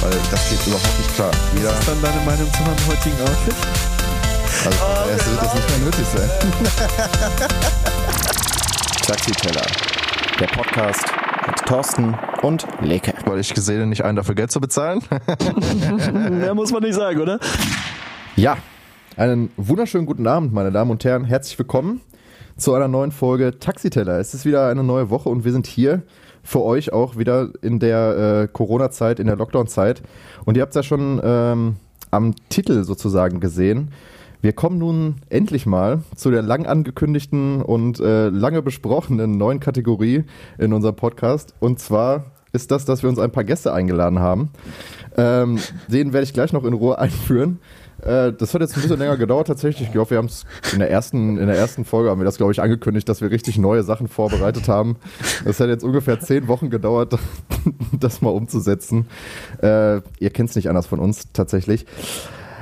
weil das geht überhaupt nicht klar. Jeder Was ist dann deine Meinung zu meinem heutigen Outfit? Also oh, erst wird das nicht mehr nötig sein. Taxiteller, der Podcast mit Thorsten und Leke. Weil ich gesehen nicht einen dafür Geld zu bezahlen. Mehr muss man nicht sagen, oder? Ja, einen wunderschönen guten Abend, meine Damen und Herren. Herzlich willkommen zu einer neuen Folge Taxiteller. Es ist wieder eine neue Woche und wir sind hier für euch auch wieder in der äh, Corona-Zeit, in der Lockdown-Zeit. Und ihr habt es ja schon ähm, am Titel sozusagen gesehen. Wir kommen nun endlich mal zu der lang angekündigten und äh, lange besprochenen neuen Kategorie in unserem Podcast. Und zwar ist das, dass wir uns ein paar Gäste eingeladen haben. Ähm, den werde ich gleich noch in Ruhe einführen. Äh, das hat jetzt ein bisschen länger gedauert tatsächlich. Ich glaube, wir haben es in der ersten, in der ersten Folge haben wir das, glaube ich, angekündigt, dass wir richtig neue Sachen vorbereitet haben. Das hat jetzt ungefähr zehn Wochen gedauert, das mal umzusetzen. Äh, ihr kennt es nicht anders von uns tatsächlich.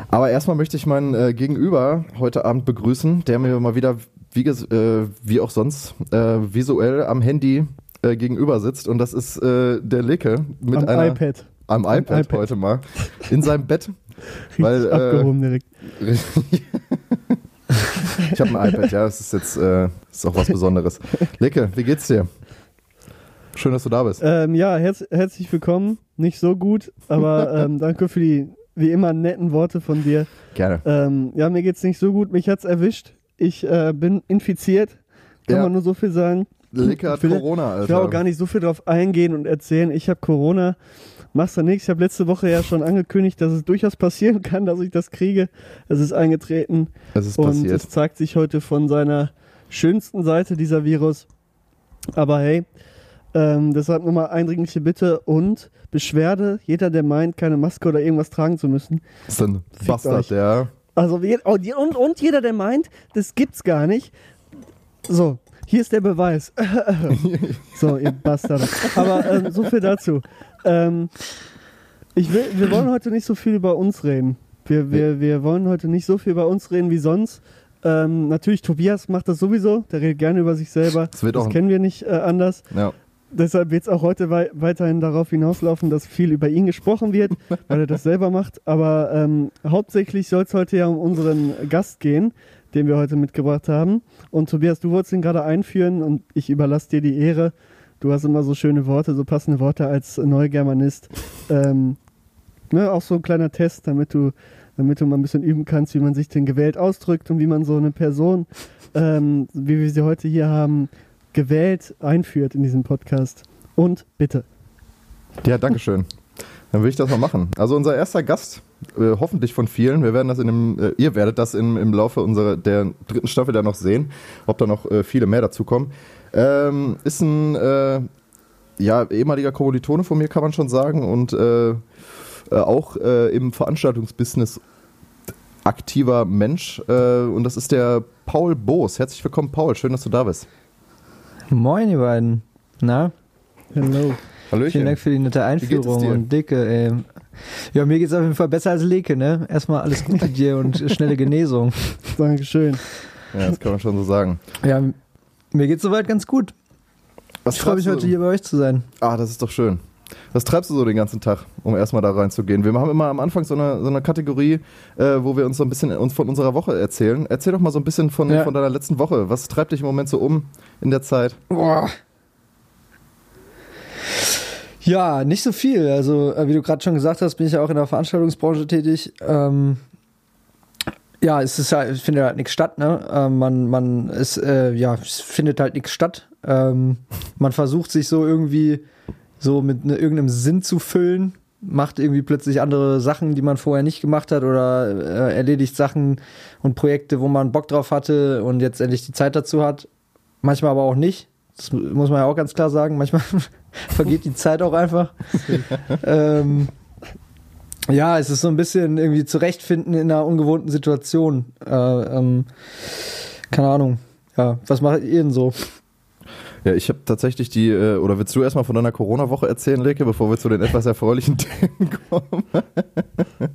Aber erstmal möchte ich meinen äh, Gegenüber heute Abend begrüßen, der mir mal wieder, wie, äh, wie auch sonst, äh, visuell am Handy äh, gegenüber sitzt. Und das ist äh, der Licke mit am einer. iPad. Am iPad, am iPad heute mal. In seinem Bett. Weil, abgehoben direkt. ich habe ein iPad, ja, das ist jetzt äh, ist auch was Besonderes. Licke, wie geht's dir? Schön, dass du da bist. Ähm, ja, herz herzlich willkommen. Nicht so gut, aber ähm, danke für die wie immer netten Worte von dir. Gerne. Ähm, ja, mir geht's nicht so gut. Mich hat's erwischt. Ich äh, bin infiziert. Kann ja. man nur so viel sagen. Licke hat Corona, Alter. Ich will auch gar nicht so viel drauf eingehen und erzählen. Ich habe Corona. Machst du nichts. Ich habe letzte Woche ja schon angekündigt, dass es durchaus passieren kann, dass ich das kriege. Es ist eingetreten. Es ist und passiert. es zeigt sich heute von seiner schönsten Seite, dieser Virus. Aber hey, ähm, deshalb nochmal eindringliche Bitte und Beschwerde. Jeder, der meint, keine Maske oder irgendwas tragen zu müssen. Das ist ein Bastard, ja. Also, oh, und, und jeder, der meint, das gibt's gar nicht. So, hier ist der Beweis. so, ihr Bastard. Aber ähm, so viel dazu. Ähm, ich will, wir wollen heute nicht so viel über uns reden. Wir, wir, wir wollen heute nicht so viel über uns reden wie sonst. Ähm, natürlich, Tobias macht das sowieso. Der redet gerne über sich selber. Das, das kennen wir nicht äh, anders. Ja. Deshalb wird es auch heute wei weiterhin darauf hinauslaufen, dass viel über ihn gesprochen wird, weil er das selber macht. Aber ähm, hauptsächlich soll es heute ja um unseren Gast gehen, den wir heute mitgebracht haben. Und Tobias, du wolltest ihn gerade einführen und ich überlasse dir die Ehre. Du hast immer so schöne Worte, so passende Worte als Neugermanist. Ähm, ne, auch so ein kleiner Test, damit du, damit du mal ein bisschen üben kannst, wie man sich denn gewählt ausdrückt und wie man so eine Person, ähm, wie wir sie heute hier haben, gewählt einführt in diesem Podcast. Und bitte. Ja, danke schön. Dann will ich das mal machen. Also unser erster Gast, äh, hoffentlich von vielen, wir werden das in dem, äh, ihr werdet das im, im Laufe unserer der dritten Staffel dann noch sehen, ob da noch äh, viele mehr dazukommen. Ähm, ist ein äh, ja, ehemaliger Kommilitone von mir, kann man schon sagen, und äh, äh, auch im Veranstaltungsbusiness aktiver Mensch. und das ist der Paul Boos. Herzlich willkommen, Paul. Schön, dass du da bist. Moin, ihr beiden. Na? Hallo. Hallöchen. Vielen Dank für die nette Einführung und Dicke, ey. Ja, mir geht es auf jeden Fall besser als Leke, ne? Erstmal alles Gute dir und schnelle Genesung. Dankeschön. Ja, das kann man schon so sagen. Ja, mir geht es soweit ganz gut. Was ich freue mich heute hier bei euch zu sein. Ah, das ist doch schön. Was treibst du so den ganzen Tag, um erstmal da reinzugehen? Wir haben immer am Anfang so eine, so eine Kategorie, äh, wo wir uns so ein bisschen uns von unserer Woche erzählen. Erzähl doch mal so ein bisschen von, ja. von deiner letzten Woche. Was treibt dich im Moment so um in der Zeit? Boah. Ja, nicht so viel. Also, äh, wie du gerade schon gesagt hast, bin ich ja auch in der Veranstaltungsbranche tätig. Ähm, ja, es ist halt, findet halt nichts statt, ne? Ähm, man, man, es, äh, ja, es findet halt nichts statt. Ähm, man versucht sich so irgendwie so mit ne, irgendeinem Sinn zu füllen, macht irgendwie plötzlich andere Sachen, die man vorher nicht gemacht hat oder äh, erledigt Sachen und Projekte, wo man Bock drauf hatte und jetzt endlich die Zeit dazu hat. Manchmal aber auch nicht. Das muss man ja auch ganz klar sagen. Manchmal vergeht die Zeit auch einfach. ähm, Ja, es ist so ein bisschen irgendwie zurechtfinden in einer ungewohnten Situation. Äh, ähm, keine Ahnung. Ja, was macht ihr denn so? Ja, ich habe tatsächlich die, äh, oder willst du erstmal von deiner Corona-Woche erzählen, Leke, bevor wir zu den etwas erfreulichen Themen kommen?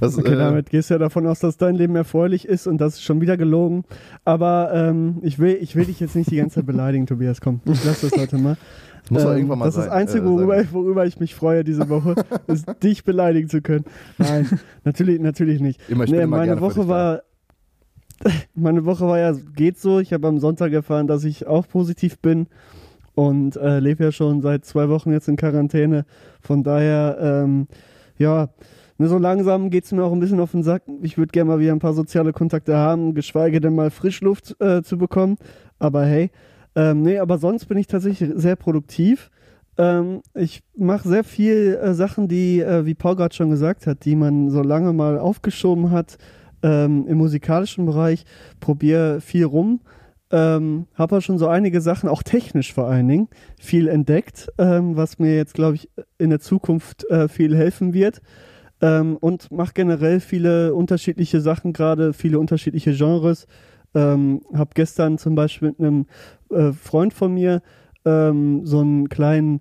Was, okay, äh, damit gehst du ja davon aus, dass dein Leben erfreulich ist und das ist schon wieder gelogen. Aber ähm, ich, will, ich will dich jetzt nicht die ganze Zeit beleidigen, Tobias. Komm, ich lass das heute mal. Muss ähm, irgendwann mal das sein, ist das Einzige, äh, worüber, worüber, ich mich freue diese Woche, ist dich beleidigen zu können. Nein, natürlich, natürlich nicht. Immer, nee, meine Woche war. Meine Woche war ja, geht so. Ich habe am Sonntag erfahren, dass ich auch positiv bin und äh, lebe ja schon seit zwei Wochen jetzt in Quarantäne. Von daher, ähm, ja, ne, so langsam geht es mir auch ein bisschen auf den Sack. Ich würde gerne mal wieder ein paar soziale Kontakte haben, geschweige denn mal Frischluft äh, zu bekommen. Aber hey, ähm, nee, aber sonst bin ich tatsächlich sehr produktiv. Ähm, ich mache sehr viel äh, Sachen, die, äh, wie Paul gerade schon gesagt hat, die man so lange mal aufgeschoben hat ähm, im musikalischen Bereich. Probiere viel rum. Ähm, habe auch schon so einige Sachen, auch technisch vor allen Dingen, viel entdeckt, ähm, was mir jetzt, glaube ich, in der Zukunft äh, viel helfen wird. Ähm, und mache generell viele unterschiedliche Sachen, gerade viele unterschiedliche Genres. Ähm, habe gestern zum Beispiel mit einem äh, Freund von mir ähm, so einen kleinen,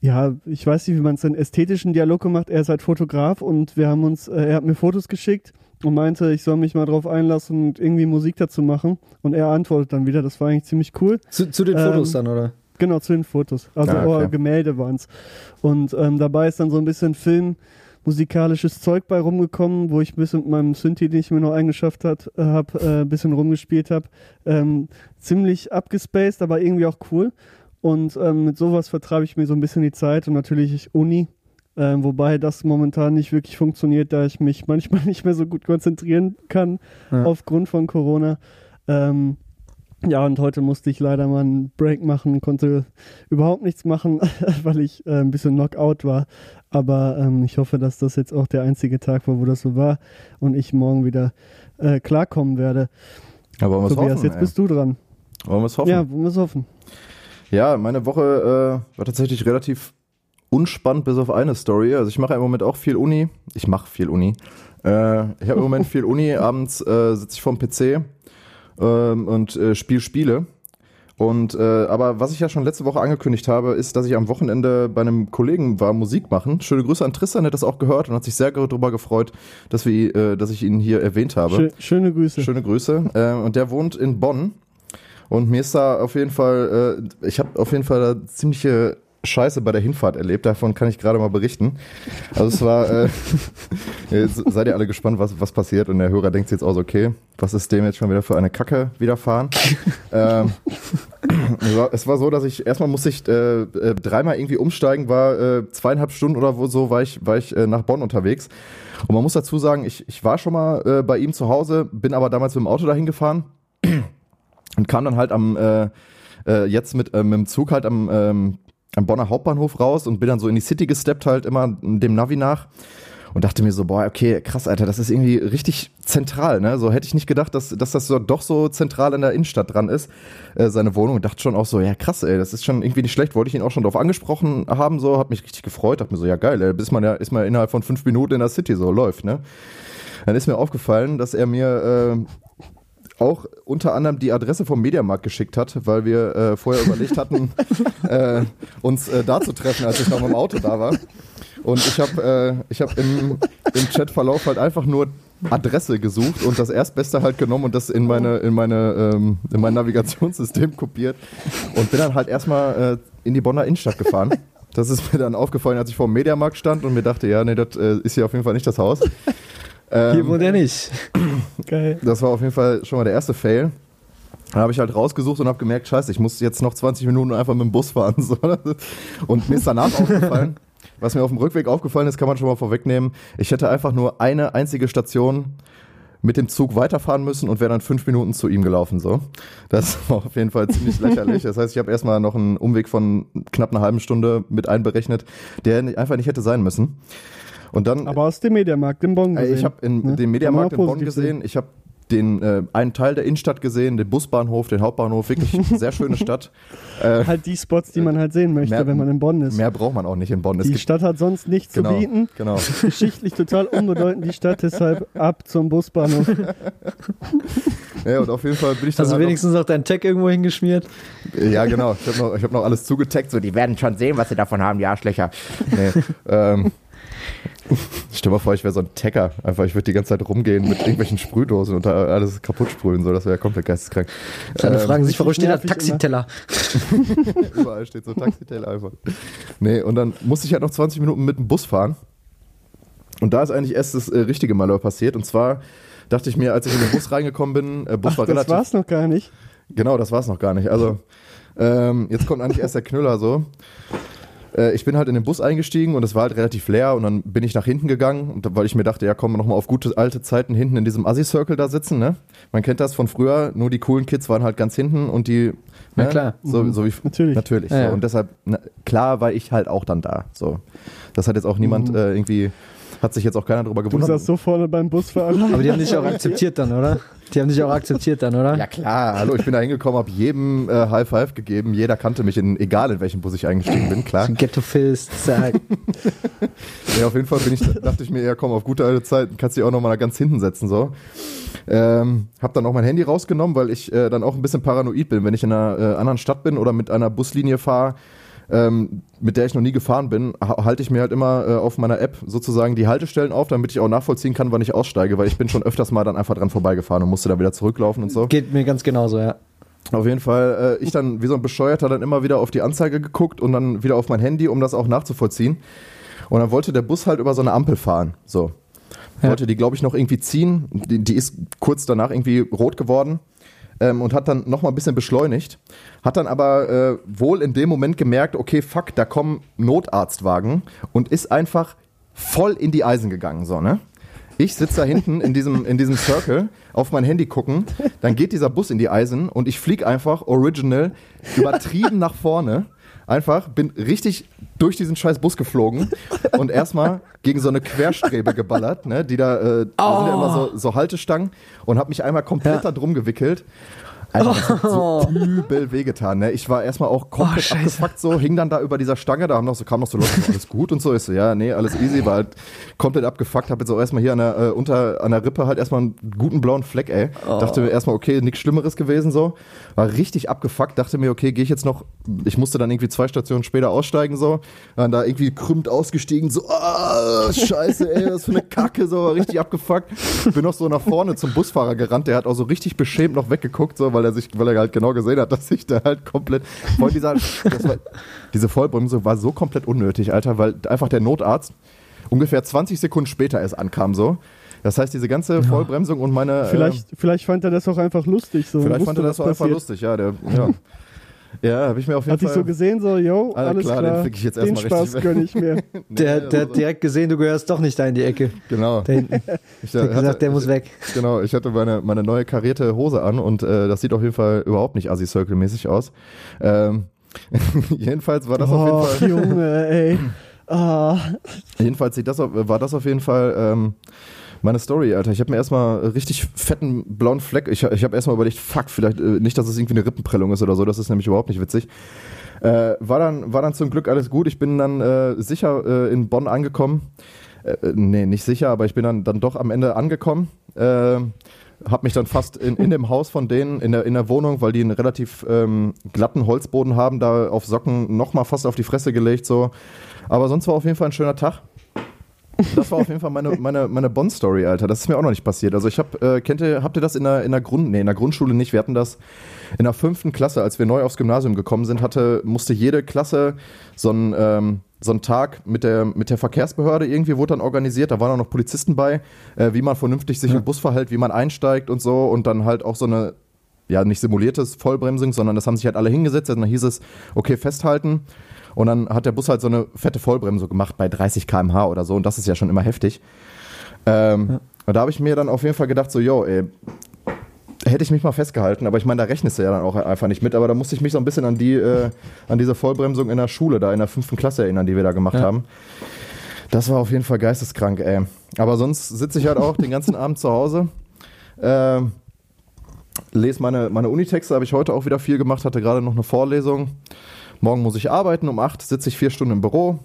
ja, ich weiß nicht, wie man es denn ästhetischen Dialog gemacht. Er ist halt Fotograf und wir haben uns, äh, er hat mir Fotos geschickt und meinte, ich soll mich mal drauf einlassen und irgendwie Musik dazu machen. Und er antwortet dann wieder. Das war eigentlich ziemlich cool. Zu, zu den Fotos ähm, dann, oder? Genau, zu den Fotos. Also ah, okay. oh, Gemälde waren es. Und ähm, dabei ist dann so ein bisschen Film musikalisches Zeug bei rumgekommen, wo ich ein bisschen mit meinem Synthi, den ich mir noch eingeschafft habe, äh, ein bisschen rumgespielt habe. Ähm, ziemlich abgespaced, aber irgendwie auch cool. Und ähm, mit sowas vertreibe ich mir so ein bisschen die Zeit und natürlich Uni, äh, wobei das momentan nicht wirklich funktioniert, da ich mich manchmal nicht mehr so gut konzentrieren kann ja. aufgrund von Corona. Ähm, ja, und heute musste ich leider mal einen Break machen, konnte überhaupt nichts machen, weil ich äh, ein bisschen Knockout war. Aber ähm, ich hoffe, dass das jetzt auch der einzige Tag war, wo das so war und ich morgen wieder äh, klarkommen werde. Ja, wollen wir Tobias, hoffen, jetzt ey. bist du dran. Wollen wir es hoffen? Ja, wollen wir es hoffen. Ja, meine Woche äh, war tatsächlich relativ unspannend, bis auf eine Story. Also ich mache im Moment auch viel Uni. Ich mache viel Uni. Äh, ich habe im Moment viel Uni. Abends äh, sitze ich vorm PC ähm, und äh, spiele Spiele. Und äh, aber was ich ja schon letzte Woche angekündigt habe, ist, dass ich am Wochenende bei einem Kollegen war Musik machen. Schöne Grüße an Tristan, der hat das auch gehört und hat sich sehr darüber gefreut, dass wir, äh, dass ich ihn hier erwähnt habe. Schö schöne Grüße. Schöne Grüße. Äh, und der wohnt in Bonn. Und mir ist da auf jeden Fall, äh, ich habe auf jeden Fall da ziemliche Scheiße bei der Hinfahrt erlebt. Davon kann ich gerade mal berichten. Also es war, äh, jetzt seid ihr alle gespannt, was, was passiert. Und der Hörer denkt jetzt auch so, okay, was ist dem jetzt schon wieder für eine Kacke widerfahren? ähm, es war so, dass ich erstmal musste ich äh, äh, dreimal irgendwie umsteigen, war äh, zweieinhalb Stunden oder so war ich, war ich äh, nach Bonn unterwegs. Und man muss dazu sagen, ich, ich war schon mal äh, bei ihm zu Hause, bin aber damals mit dem Auto dahin gefahren und kam dann halt am jetzt mit, mit dem Zug halt am ähm, am Bonner Hauptbahnhof raus und bin dann so in die City gesteppt halt immer dem Navi nach und dachte mir so, boah, okay, krass, Alter, das ist irgendwie richtig zentral, ne? So hätte ich nicht gedacht, dass, dass das so, doch so zentral in der Innenstadt dran ist, äh, seine Wohnung. Und dachte schon auch so, ja krass, ey, das ist schon irgendwie nicht schlecht. Wollte ich ihn auch schon drauf angesprochen haben, so, hat mich richtig gefreut, dachte mir so, ja geil, ey, bis man ja, ist man innerhalb von fünf Minuten in der City so läuft, ne? Dann ist mir aufgefallen, dass er mir äh, auch unter anderem die Adresse vom Mediamarkt geschickt hat, weil wir äh, vorher überlegt hatten, äh, uns äh, da zu treffen, als ich noch im Auto da war. Und ich habe äh, hab im, im Chatverlauf halt einfach nur Adresse gesucht und das Erstbeste halt genommen und das in meine in meine ähm, in mein Navigationssystem kopiert und bin dann halt erstmal äh, in die Bonner Innenstadt gefahren. Das ist mir dann aufgefallen, als ich vor dem Mediamarkt stand und mir dachte, ja, nee, das äh, ist hier auf jeden Fall nicht das Haus. Ähm, Hier wohnt er nicht. Geil. Das war auf jeden Fall schon mal der erste Fail. Dann habe ich halt rausgesucht und habe gemerkt, scheiße, ich muss jetzt noch 20 Minuten einfach mit dem Bus fahren. Und mir ist danach aufgefallen, was mir auf dem Rückweg aufgefallen ist, kann man schon mal vorwegnehmen. Ich hätte einfach nur eine einzige Station mit dem Zug weiterfahren müssen und wäre dann fünf Minuten zu ihm gelaufen. So, Das war auf jeden Fall ziemlich lächerlich. Das heißt, ich habe erstmal noch einen Umweg von knapp einer halben Stunde mit einberechnet, der einfach nicht hätte sein müssen. Und dann, Aber aus dem Mediamarkt in Bonn gesehen. Ich habe in ne? dem Mediamarkt in Bonn gesehen, ich habe den äh, einen Teil der Innenstadt gesehen, den Busbahnhof, den Hauptbahnhof, wirklich sehr schöne Stadt. Äh, halt die Spots, die man halt sehen möchte, mehr, wenn man in Bonn ist. Mehr braucht man auch nicht in Bonn. Es die Stadt hat sonst nichts genau, zu bieten. Genau. Geschichtlich total unbedeutend die Stadt, deshalb ab zum Busbahnhof. Ja, und auf jeden Fall bin ich dann Hast du halt wenigstens noch deinen Tag irgendwo hingeschmiert? noch, Ja, genau. Ich habe noch, ich hab noch alles zugetaggt, so die werden schon sehen, was sie davon haben, die Arschlöcher. Nee, ähm, stell mal vor, ich wäre so ein Tacker. Einfach, ich würde die ganze Zeit rumgehen mit irgendwelchen Sprühdosen und da alles kaputt sprühen. So, das wäre komplett geisteskrank. Alle Ähm, fragen sich, warum steht da Taxiteller? Überall steht so Taxiteller einfach. Nee, und dann musste ich halt noch 20 Minuten mit dem Bus fahren. Und da ist eigentlich erst das äh, richtige Malheur passiert. Und zwar dachte ich mir, als ich in den Bus reingekommen bin, äh, Bus Ach, war das relativ. war's noch gar nicht. Genau, das war's noch gar nicht. Also, ähm, jetzt kommt eigentlich erst der Knüller so. Äh, ich bin halt in den Bus eingestiegen und es war halt relativ leer und dann bin ich nach hinten gegangen, und, weil ich mir dachte, ja komm, nochmal auf gute alte Zeiten hinten in diesem Assi-Circle da sitzen, ne? Man kennt das von früher, nur die coolen Kids waren halt ganz hinten und die, Na ne? klar. So, so wie, Natürlich. Natürlich. Ja, so. ja. Und deshalb, na, klar war ich halt auch dann da. So. Das hat jetzt auch niemand äh, irgendwie, hat sich jetzt auch keiner drüber Du gewundert. saßt so vorne beim Busfahrer. Aber die haben dich auch akzeptiert dann, oder? Die haben dich auch akzeptiert dann, oder? ja klar, hallo, ich bin da hingekommen, habe jedem äh, High Five gegeben. Jeder kannte mich, in, egal in welchem Bus ich eingestiegen bin, klar. Ghetto Fist, zack. Ja, auf jeden Fall bin ich, dachte ich mir, ja komm, auf gute alte Zeit kannst du dich auch nochmal ganz hinten setzen. so. Ähm, hab dann auch mein Handy rausgenommen, weil ich äh, dann auch ein bisschen paranoid bin, wenn ich in einer äh, anderen Stadt bin oder mit einer Buslinie fahre, ähm, mit der ich noch nie gefahren bin, ha- halte ich mir halt immer äh, auf meiner App sozusagen die Haltestellen auf, damit ich auch nachvollziehen kann, wann ich aussteige, weil ich bin schon öfters mal dann einfach dran vorbeigefahren und musste da wieder zurücklaufen und so. Geht mir ganz genauso, ja. Auf jeden Fall, äh, ich dann wie so ein Bescheuerter dann immer wieder auf die Anzeige geguckt und dann wieder auf mein Handy, um das auch nachzuvollziehen. Und dann wollte der Bus halt über so eine Ampel fahren. So. Ja. Wollte die, glaube ich, noch irgendwie ziehen. Die, die ist kurz danach irgendwie rot geworden ähm, und hat dann nochmal ein bisschen beschleunigt. Hat dann aber äh, wohl in dem Moment gemerkt, okay, fuck, da kommen Notarztwagen und ist einfach voll in die Eisen gegangen. So, ne? Ich sitze da hinten in diesem, in diesem Circle, auf mein Handy gucken, dann geht dieser Bus in die Eisen und ich flieg einfach original übertrieben nach vorne. Einfach, bin richtig durch diesen scheiß Bus geflogen und erstmal gegen so eine Querstrebe geballert, ne, die da, äh, da sind ja immer so, so Haltestangen und habe mich einmal komplett Ja. da drum gewickelt. Alter, das hat so übel wehgetan. Ne? Ich war erstmal auch komplett Oh, abgefuckt so, hing dann da über dieser Stange, da haben noch so, kamen noch so Leute, alles gut und so. Ich so, ja, nee, alles easy, war halt komplett abgefuckt. Hab jetzt auch erstmal hier an der, äh, unter, an der Rippe halt erstmal einen guten blauen Fleck, ey. Dachte mir erstmal, okay, nichts Schlimmeres gewesen so. War richtig abgefuckt, dachte mir, okay, gehe ich jetzt noch, ich musste dann irgendwie zwei Stationen später aussteigen so. Dann da irgendwie krümmt ausgestiegen, so, ah, scheiße, ey, was für eine Kacke, so, war richtig abgefuckt. Bin noch so nach vorne zum Busfahrer gerannt, der hat auch so richtig beschämt noch weggeguckt, so, weil er sich, weil er halt genau gesehen hat, dass ich da halt komplett, vor dieser, war, diese Vollbremse war so komplett unnötig, Alter, weil einfach der Notarzt ungefähr 20 Sekunden später erst ankam, so. Das heißt, diese ganze Vollbremsung und meine. Vielleicht, vielleicht fand er das auch einfach lustig. So. äh, vielleicht fand er das auch einfach passiert. lustig, ja. Der, ja. ja, habe ich mir auf jeden Hat dich Fall. so gesehen, so, yo, Alles alles klar, klar, den fick ich jetzt den erstmal richtig Spaß weg. gönn ich mir. Der, Nee, der also- hat direkt gesehen, du gehörst doch nicht da in die Ecke. Genau. Da hinten. Ich Der hat gesagt, der muss weg. Genau, ich hatte meine, meine neue karierte Hose an und äh, das sieht auf jeden Fall überhaupt nicht Assi-Circle-mäßig aus. Ähm, jedenfalls war das auf jeden oh, Fall. Junge, ey. Ah, Jedenfalls sieht das war das auf jeden Fall ähm, meine Story, Alter. Ich habe mir erstmal richtig fetten blauen Fleck. Ich, ich habe erstmal überlegt, fuck, vielleicht äh, nicht, dass es irgendwie eine Rippenprellung ist oder so. Das ist nämlich überhaupt nicht witzig. Äh, war, dann, war dann zum Glück alles gut. Ich bin dann äh, sicher äh, in Bonn angekommen. Äh, äh, nee, nicht sicher, aber ich bin dann, dann doch am Ende angekommen. Äh, hab mich dann fast in, in dem Haus von denen, in der, in der Wohnung, weil die einen relativ ähm, glatten Holzboden haben, da auf Socken nochmal fast auf die Fresse gelegt. so. Aber sonst war auf jeden Fall ein schöner Tag. Das war auf jeden Fall meine, meine, meine Bond-Story, Alter. Das ist mir auch noch nicht passiert. Also ich hab, äh, kennt ihr, habt ihr das in der, in der Grund, nee, in der Grundschule nicht. Wir hatten das in der fünften Klasse, als wir neu aufs Gymnasium gekommen sind, hatte, musste jede Klasse so einen, ähm, so einen Tag mit der, mit der Verkehrsbehörde irgendwie wurde dann organisiert. Da waren auch noch Polizisten bei, äh, wie man vernünftig sich im Bus verhält, wie man einsteigt und so und dann halt auch so eine, ja, nicht simuliertes Vollbremsung, sondern das haben sich halt alle hingesetzt. Und dann hieß es, okay, festhalten. Und dann hat der Bus halt so eine fette Vollbremsung gemacht bei 30 km/h oder so. Und das ist ja schon immer heftig. Ähm, Und da habe ich mir dann auf jeden Fall gedacht, so, yo, ey, hätte ich mich mal festgehalten. Aber ich meine, da rechnest du ja dann auch einfach nicht mit. Aber da musste ich mich so ein bisschen an die, äh, an diese Vollbremsung in der Schule, da in der fünften Klasse erinnern, die wir da gemacht Ja. haben. Das war auf jeden Fall geisteskrank, ey. Aber sonst sitze ich halt auch den ganzen Abend zu Hause. Ähm, lese meine, meine Unitexte, habe ich heute auch wieder viel gemacht, hatte gerade noch eine Vorlesung. Morgen muss ich arbeiten, um 8 sitze ich vier Stunden im Büro.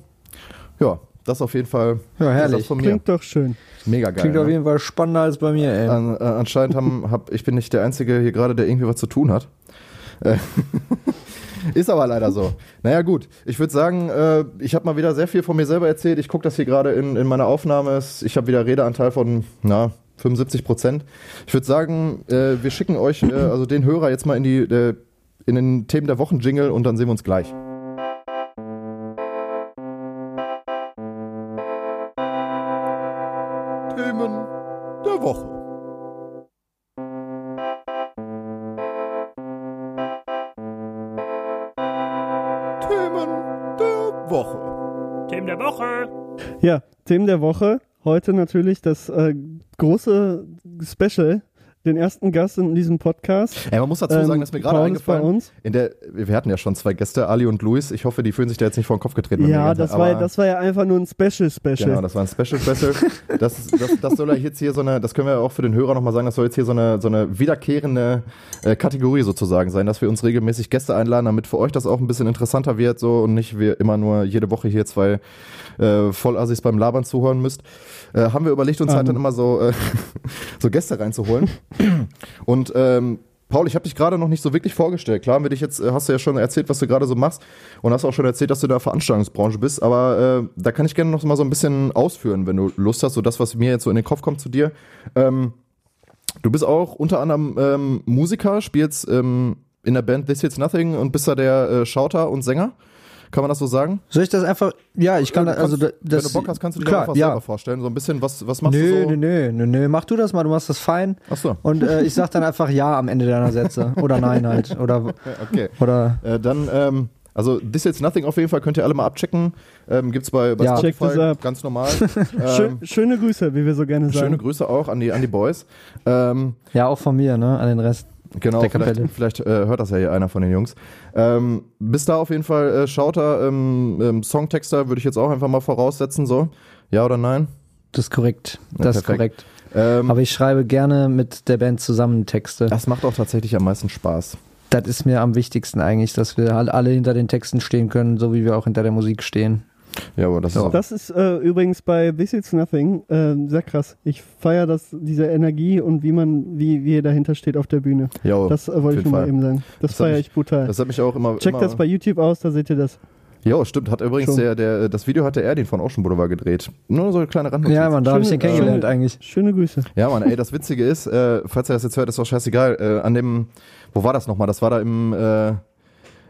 Ja, das auf jeden Fall Ja, herrlich. ist. Klingt doch schön. Mega geil. Klingt auf ne? jeden Fall spannender als bei mir, ey. An, äh, anscheinend haben, hab, ich bin nicht der Einzige hier gerade, der irgendwie was zu tun hat. Äh, Ist aber leider so. Naja, gut. Ich würde sagen, äh, ich habe mal wieder sehr viel von mir selber erzählt. Ich gucke das hier gerade in, in meiner Aufnahme. Es- Ich habe wieder Redeanteil von, na, 75 Prozent. Ich würde sagen, äh, wir schicken euch, äh, also den Hörer jetzt mal in die, äh, in den Themen der Wochen-Jingle und dann sehen wir uns gleich. Themen der Woche. Themen der Woche. Themen der Woche. Ja, Themen der Woche. Heute natürlich das äh, große Special, den ersten Gast in diesem Podcast. Ey, man muss dazu sagen, Ähm, dass mir gerade Paul ist bei eingefallen, uns. in der, wir hatten ja schon zwei Gäste, Ali und Luis. Ich hoffe, die fühlen sich da jetzt nicht vor den Kopf getreten. Ja, das war, das war ja einfach nur ein Special-Special. Genau, das war ein Special Special. Das, das, das soll ja jetzt hier so eine, das können wir auch für den Hörer nochmal sagen, das soll jetzt hier so eine, so eine wiederkehrende äh, Kategorie sozusagen sein, dass wir uns regelmäßig Gäste einladen, damit für euch das auch ein bisschen interessanter wird so und nicht wir immer nur jede Woche hier zwei äh, Vollassis beim Labern zuhören müsst. Äh, haben wir überlegt, uns halt dann Ähm. immer so, äh, so Gäste reinzuholen. Und ähm, Paul, ich habe dich gerade noch nicht so wirklich vorgestellt. Klar, haben wir dich jetzt, äh, hast du ja schon erzählt, was du gerade so machst und hast auch schon erzählt, dass du in der Veranstaltungsbranche bist, aber äh, da kann ich gerne noch mal so ein bisschen ausführen, wenn du Lust hast, so das, was mir jetzt so in den Kopf kommt zu dir. Ähm, du bist auch unter anderem ähm, Musiker, spielst ähm, in der Band This Hits Nothing und bist da der äh, Schauter und Sänger. Kann man das so sagen? Soll ich das einfach, ja, ich kann, Du also kannst, das, wenn du Bock hast, kannst du dir klar, einfach ja. selber vorstellen. So ein bisschen, was, was machst Nö, du so? nö, nö, nö, nö, mach du das mal, du machst das fein. Ach so, Und äh, ich sag dann einfach ja am Ende deiner Sätze. Oder nein halt. Oder, okay. oder Äh, dann, ähm, also This It's Nothing auf jeden Fall könnt ihr alle mal abchecken. Ähm, gibt's bei, bei Ja. Spotify, ganz normal. Ähm, schöne Grüße, wie wir so gerne sagen. schöne Grüße auch an die, an die Boys. Ähm, ja, auch von mir, ne? An den Rest. Genau, vielleicht, vielleicht äh, hört das ja hier einer von den Jungs. Ähm, bist da auf jeden Fall äh, Schauter, ähm, ähm, Songtexter, würde ich jetzt auch einfach mal voraussetzen, so. Ja oder nein? Das ist korrekt. Ja, Das ist perfekt. korrekt. Ähm, Aber ich schreibe gerne mit der Band zusammen Texte. das macht auch tatsächlich am meisten Spaß. Das ist mir am wichtigsten eigentlich, dass wir halt alle hinter den Texten stehen können, so wie wir auch hinter der Musik stehen. Ja, aber das ist auch, Das ist äh, übrigens bei This It's Nothing äh, sehr krass. Ich feiere das, diese Energie und wie man, wie, wie ihr dahinter steht auf der Bühne. ja, Das äh, wollte ich nur mal eben sagen. Das, Das feiere ich brutal. das hat mich auch immer. Checkt immer, das bei YouTube aus, da seht ihr das. Ja, stimmt. Hat übrigens der, der, das Video hat der Erdin von Ocean Boulevard gedreht. Nur so eine kleine Randnotiz. Ja, Mann, da habe ich den kennengelernt schöne- eigentlich. Schöne Grüße. Ja, Mann, ey, das Witzige ist, äh, falls ihr das jetzt hört, ist doch scheißegal. Äh, an dem, wo war das nochmal? Das war da im, äh,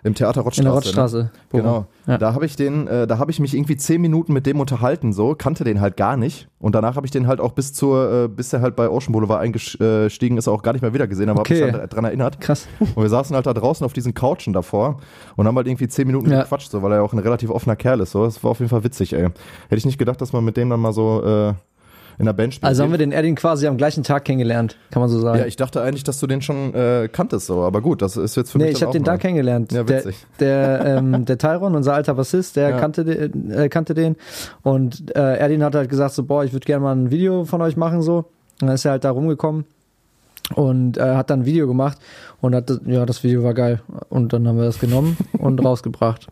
im Theater Rottstraße. In der Ne? Rottstraße. Genau. Ja. Da habe ich den, äh, da habe ich mich irgendwie zehn Minuten mit dem unterhalten, so, kannte den halt gar nicht. Und danach habe ich den halt auch bis zur, äh, bis der halt bei Ocean Boulevard eingestiegen ist, auch gar nicht mehr wieder gesehen, aber Okay. habe mich halt dran erinnert. Krass. Und wir saßen halt da draußen auf diesen Couchen davor und haben halt irgendwie zehn Minuten Ja. gequatscht, so, weil er ja auch ein relativ offener Kerl ist. So. Das war auf jeden Fall witzig, ey. Hätte ich nicht gedacht, dass man mit dem dann mal so äh, in der Band spielt. Also haben wir den Erdin quasi am gleichen Tag kennengelernt, kann man so sagen. ja, ich dachte eigentlich, dass du den schon äh, kanntest, so, aber gut, das ist jetzt für nee, mich. ich dann habe den da kennengelernt. Ja, der, witzig. der, ähm, der Tyron, unser alter Bassist, der Ja. kannte, den, äh, kannte den. Und äh, Erdin hat halt gesagt, so, boah, ich würde gerne mal ein Video von euch machen, so. Und dann ist er halt da rumgekommen und äh, hat dann ein Video gemacht und hat, ja, das Video war geil. Und dann haben wir das genommen und rausgebracht.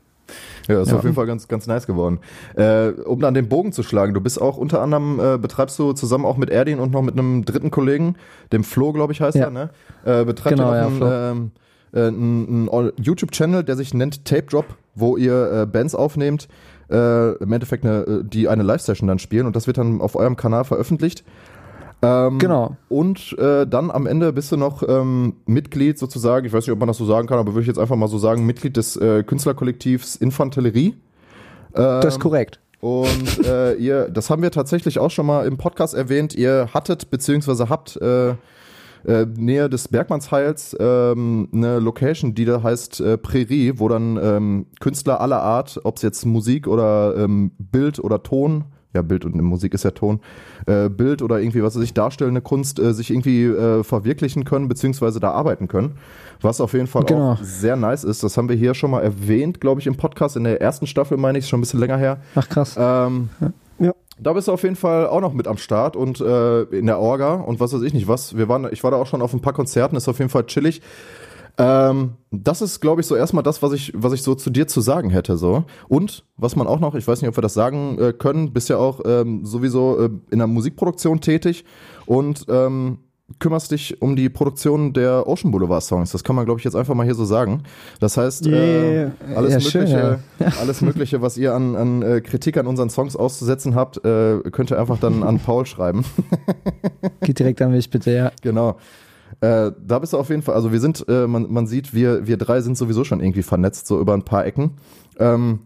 Ja, ist Ja. auf jeden Fall ganz, ganz nice geworden. Äh, um dann den Bogen zu schlagen, du bist auch unter anderem, äh, betreibst du zusammen auch mit Erdin und noch mit einem dritten Kollegen, dem Flo, glaube ich, heißt Ja. er, ne? Äh, betreibt Genau, ja, einen, ähm, äh, einen, einen YouTube-Channel, der sich nennt Tape Drop, wo ihr äh, Bands aufnehmt, äh, im Endeffekt eine, äh, die eine Live-Session dann spielen und das wird dann auf eurem Kanal veröffentlicht. Ähm, Genau. Und äh, dann am Ende bist du noch ähm, Mitglied sozusagen, ich weiß nicht, ob man das so sagen kann, aber würde ich jetzt einfach mal so sagen, Mitglied des äh, Künstlerkollektivs Infanterie. Ähm, Das ist korrekt. Und äh, ihr, das haben wir tatsächlich auch schon mal im Podcast erwähnt, ihr hattet beziehungsweise habt äh, äh, nähe des Bergmannsheils ähm, eine Location, die da heißt äh, Prärie, wo dann ähm, Künstler aller Art, ob es jetzt Musik oder ähm, Bild oder Ton, ja Bild und Musik ist ja Ton, äh, Bild oder irgendwie was weiß ich darstellende Kunst äh, sich irgendwie äh, verwirklichen können beziehungsweise da arbeiten können, was auf jeden Fall Genau. auch sehr nice ist. Das haben wir hier schon mal erwähnt, glaube ich, im Podcast in der ersten Staffel meine ich, schon ein bisschen länger her. Ach krass. Ähm, Ja. Da bist du auf jeden Fall auch noch mit am Start und äh, in der Orga und was weiß ich nicht was. Wir waren, ich war da auch schon auf ein paar Konzerten, ist auf jeden Fall chillig. Ähm, das ist, glaube ich, so erstmal das, was ich, was ich so zu dir zu sagen hätte. So. Und was man auch noch, ich weiß nicht, ob wir das sagen äh, können, bist ja auch ähm, sowieso äh, in der Musikproduktion tätig und ähm, kümmerst dich um die Produktion der Ocean Boulevard Songs. Das kann man, glaube ich, jetzt einfach mal hier so sagen. Das heißt, äh, Yeah. alles, Ja, schön, Mögliche, ja. alles Mögliche, was ihr an, an äh, Kritik an unseren Songs auszusetzen habt, äh, könnt ihr einfach dann an Paul schreiben. Geht direkt an mich, bitte, ja. Genau. Äh, da bist du auf jeden Fall, also wir sind, äh, man, man sieht, wir, wir drei sind sowieso schon irgendwie vernetzt, so über ein paar Ecken. Ähm,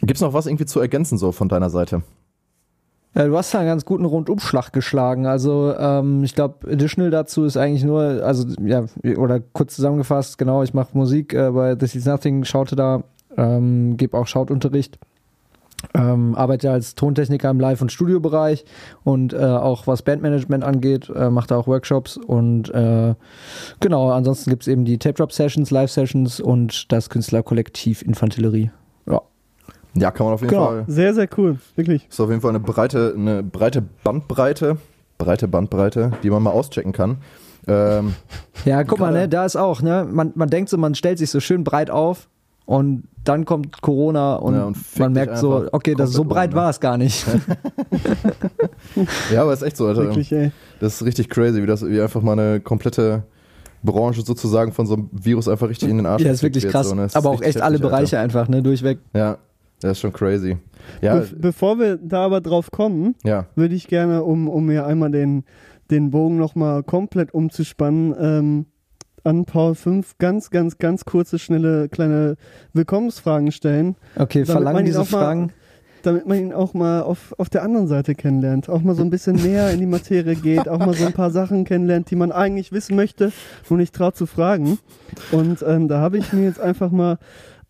Gibt es noch was irgendwie zu ergänzen, so von deiner Seite? Ja, du hast da einen ganz guten Rundumschlag geschlagen. Also ähm, ich glaube, additional dazu ist eigentlich nur, also ja, oder kurz zusammengefasst, genau, ich mache Musik äh, bei This Is Nothing, schaute da, ähm, gebe auch Schautunterricht. Ähm, arbeite als Tontechniker im Live- und Studiobereich und äh, auch was Bandmanagement angeht, äh, mache da auch Workshops und äh, genau, ansonsten gibt es eben die Tape-Drop-Sessions, Live-Sessions und das Künstlerkollektiv Infantillerie. Ja. Ja, kann man auf jeden Genau. Fall. Sehr, sehr cool. Wirklich. Ist auf jeden Fall eine breite, eine breite Bandbreite, breite Bandbreite, die man mal auschecken kann. Ähm, Ja, guck mal, ne, da ist auch, ne, man, man denkt so, man stellt sich so schön breit auf und dann kommt Corona und, Ja, und man merkt so, okay, das so breit war es gar nicht. ja, aber ist echt so, Alter. Wirklich, ey. Das ist richtig crazy, wie das wie einfach mal eine komplette Branche sozusagen von so einem Virus einfach richtig in den Arsch ja, ist wirklich krass. So, ne? Das Aber ist auch echt alle Bereiche einfach, ne, durchweg. Alter. Ja, das ist schon crazy. Ja, Be bevor wir da aber drauf kommen, ja. würde ich gerne, um, um mir einmal den, den Bogen nochmal komplett umzuspannen, ähm, an Paul 5 ganz, ganz, ganz kurze, schnelle, kleine Willkommensfragen stellen, Okay, verlangen diese auch mal- Fragen. damit man ihn auch mal auf, auf der anderen Seite kennenlernt. Auch mal so ein bisschen näher in die Materie geht, auch mal so ein paar Sachen kennenlernt, die man eigentlich wissen möchte, nur nicht traut zu fragen. Und ähm, da habe ich mir jetzt einfach mal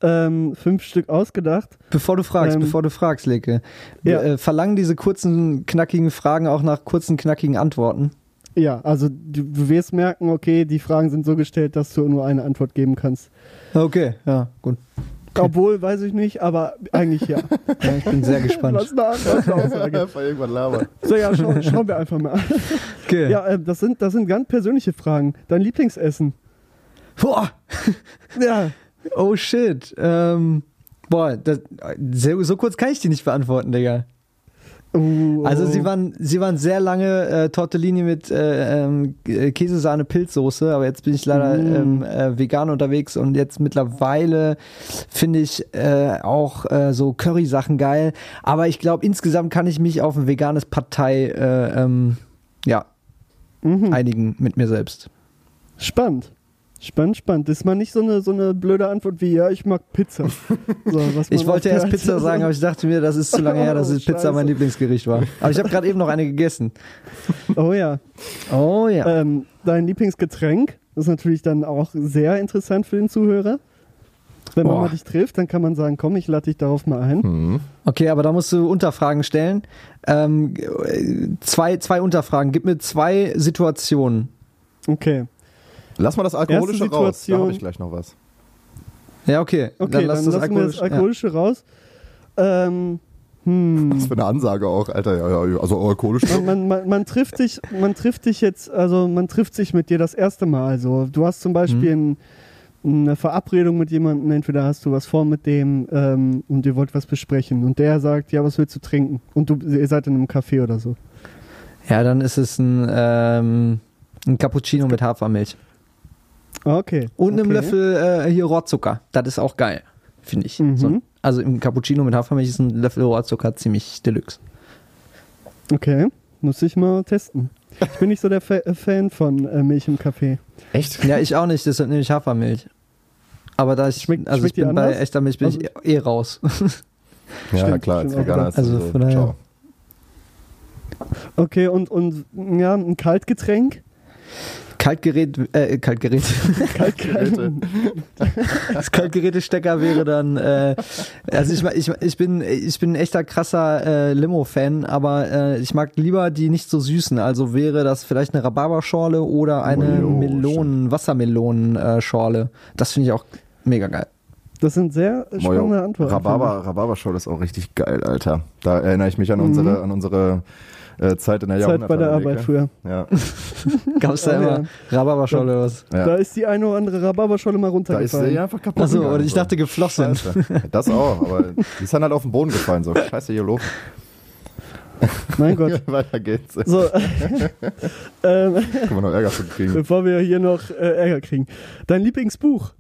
ähm, fünf Stück ausgedacht. Bevor du fragst, Ähm, bevor du fragst, Leke, ja. äh, verlangen diese kurzen, knackigen Fragen auch nach kurzen, knackigen Antworten. Ja, also du, du wirst merken, okay, die Fragen sind so gestellt, dass du nur eine Antwort geben kannst. Okay, ja, gut. Obwohl, weiß ich nicht, aber eigentlich ja. Ja, ich bin sehr gespannt. Was eine Aussage. Einfach irgendwann labern. So, ja, schau, schauen wir einfach mal. Okay. Ja, äh, das, sind, das sind ganz persönliche Fragen. Dein Lieblingsessen? Boah, Ja, oh shit. Ähm, boah, das, so, so kurz kann ich die nicht beantworten, Digga. Oh, Also sie waren, sie waren sehr lange äh, Tortellini mit äh, ähm, G- Käsesahne Pilzsoße, aber jetzt bin ich leider Mm. ähm, äh, vegan unterwegs und jetzt mittlerweile finde ich äh, auch äh, so Curry-Sachen geil. Aber ich glaube insgesamt kann ich mich auf ein veganes Partei äh, ähm, ja, Mhm. einigen mit mir selbst. Spannend. Spannend, spannend. Das ist mal nicht so eine, so eine blöde Antwort wie, ja, ich mag Pizza. So, Ich wollte erst. Pizza sagen, aber ich dachte mir, das ist zu lange her, dass Oh, Pizza mein. Lieblingsgericht war. Aber ich habe gerade eben noch eine gegessen. Oh ja. Oh ja. Ähm, dein Lieblingsgetränk ist natürlich dann auch sehr interessant für den Zuhörer. Wenn man Boah. mal dich trifft, dann kann man sagen, komm, ich lade dich darauf mal ein. Hm. Okay, aber da musst du Unterfragen stellen. Ähm, äh, zwei, zwei Unterfragen. Gib mir zwei Situationen. Okay. Lass mal das Alkoholische raus. Da habe ich gleich noch was. Ja, okay. Okay, dann lass das lassen wir das alkoholisch. Alkoholische raus. Ähm, hm. Was für eine Ansage auch, Alter. Ja, ja, also alkoholisch. Man, man, man, man trifft dich, man trifft dich jetzt, also man trifft sich mit dir das erste Mal. So, du hast zum Beispiel Mhm. ein, eine Verabredung mit jemandem, entweder hast du was vor mit dem ähm, und ihr wollt was besprechen und der sagt, ja, was willst du trinken? Und du, ihr seid in einem Café oder so. Ja, dann ist es ein, ähm, ein Cappuccino mit Hafermilch. Okay. Und einem okay. Löffel äh, hier Rohrzucker. Das ist auch geil, finde ich. Mhm. So, also im Cappuccino mit Hafermilch ist ein Löffel Rohrzucker ziemlich deluxe. Okay, muss ich mal testen. Ich bin nicht so der Fa äh, Fan von äh, Milch im Kaffee. Echt? Ja, ich auch nicht, deshalb nehme ich Hafermilch. Aber da ich, Schmeckt- also ich schmeckt die bin bei echter Milch bin Also- ich eh raus. Ja, Stimmt, klar, als Veganer ist Also so, von daher- ciao. Okay, und, und ja, ein Kaltgetränk? Kaltgerät, äh, Kaltgerät. Geräte. Das Kaltgerätestecker wäre dann, äh, also ich, ich, ich bin ich bin ein echter krasser äh, Limo-Fan, aber äh, ich mag lieber die nicht so süßen. Also wäre das vielleicht eine Rhabarberschorle oder eine Oh, Melonen, Wassermelonen-Schorle. Das finde ich auch mega geil. Das sind sehr spannende Antworten. Rhabarber, Rhabarber-Show ist auch richtig geil, Alter. Da erinnere ich mich an unsere, an unsere äh, Zeit in der Zeit bei der Arbeit früher. Ja. Gab es da Oh, immer. Rhabarberscholle oder was? Ja. Da ist die eine oder andere Rhabarberscholle mal Da ist runtergefallen. sie einfach kaputt. Achso, oder ich so. dachte geflossen. Scheiße. Das auch, aber die ist dann halt auf den Boden gefallen. So, scheiße, hier los. Mein Gott. Weiter geht's. So, ähm, Können wir noch Ärger von kriegen. bevor wir hier noch äh, Ärger kriegen. Dein Lieblingsbuch?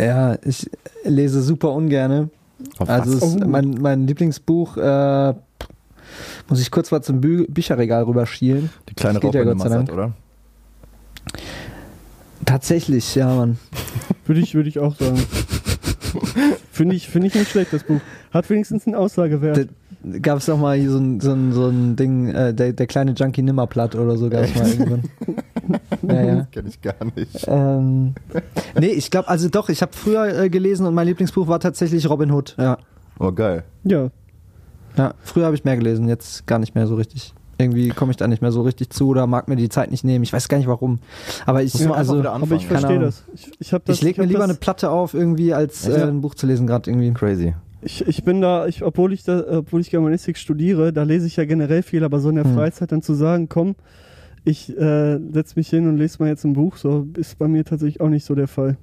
Ja, ich lese super ungerne. Auf Also was? es, Oh. mein, mein Lieblingsbuch äh, muss ich kurz mal zum Bü Bücherregal rüberschielen. die kleine das geht ja Dank. oder? Tatsächlich, ja, Mann. Würde ich, würde ich auch sagen. Finde ich, finde ich nicht schlecht, das Buch. Hat wenigstens einen Aussagewert. Gab es doch mal hier so ein, so ein, so ein Ding, äh, der, der kleine Junkie Nimmerplatt oder so gab es mal irgendwann. ja, ja. Kenn ich gar nicht. Ähm, nee, ich glaube, also doch, ich habe früher äh, gelesen und mein Lieblingsbuch war tatsächlich Robin Hood. Ja, Oh, geil. Ja, ja früher habe ich mehr gelesen, jetzt gar nicht mehr so richtig. Irgendwie komme ich da nicht mehr so richtig zu oder mag mir die Zeit nicht nehmen. Ich weiß gar nicht warum. Aber ich, also, aber ich verstehe das. Ich, ich, das, ich lege mir lieber das, eine Platte auf irgendwie, als äh, ein Buch zu lesen gerade irgendwie. Crazy. Ich, ich bin da, ich, obwohl ich da, obwohl ich Germanistik studiere, da lese ich ja generell viel, aber so in der Hm. Freizeit dann zu sagen, komm, ich äh, setz mich hin und lese mal jetzt ein Buch, so ist bei mir tatsächlich auch nicht so der Fall.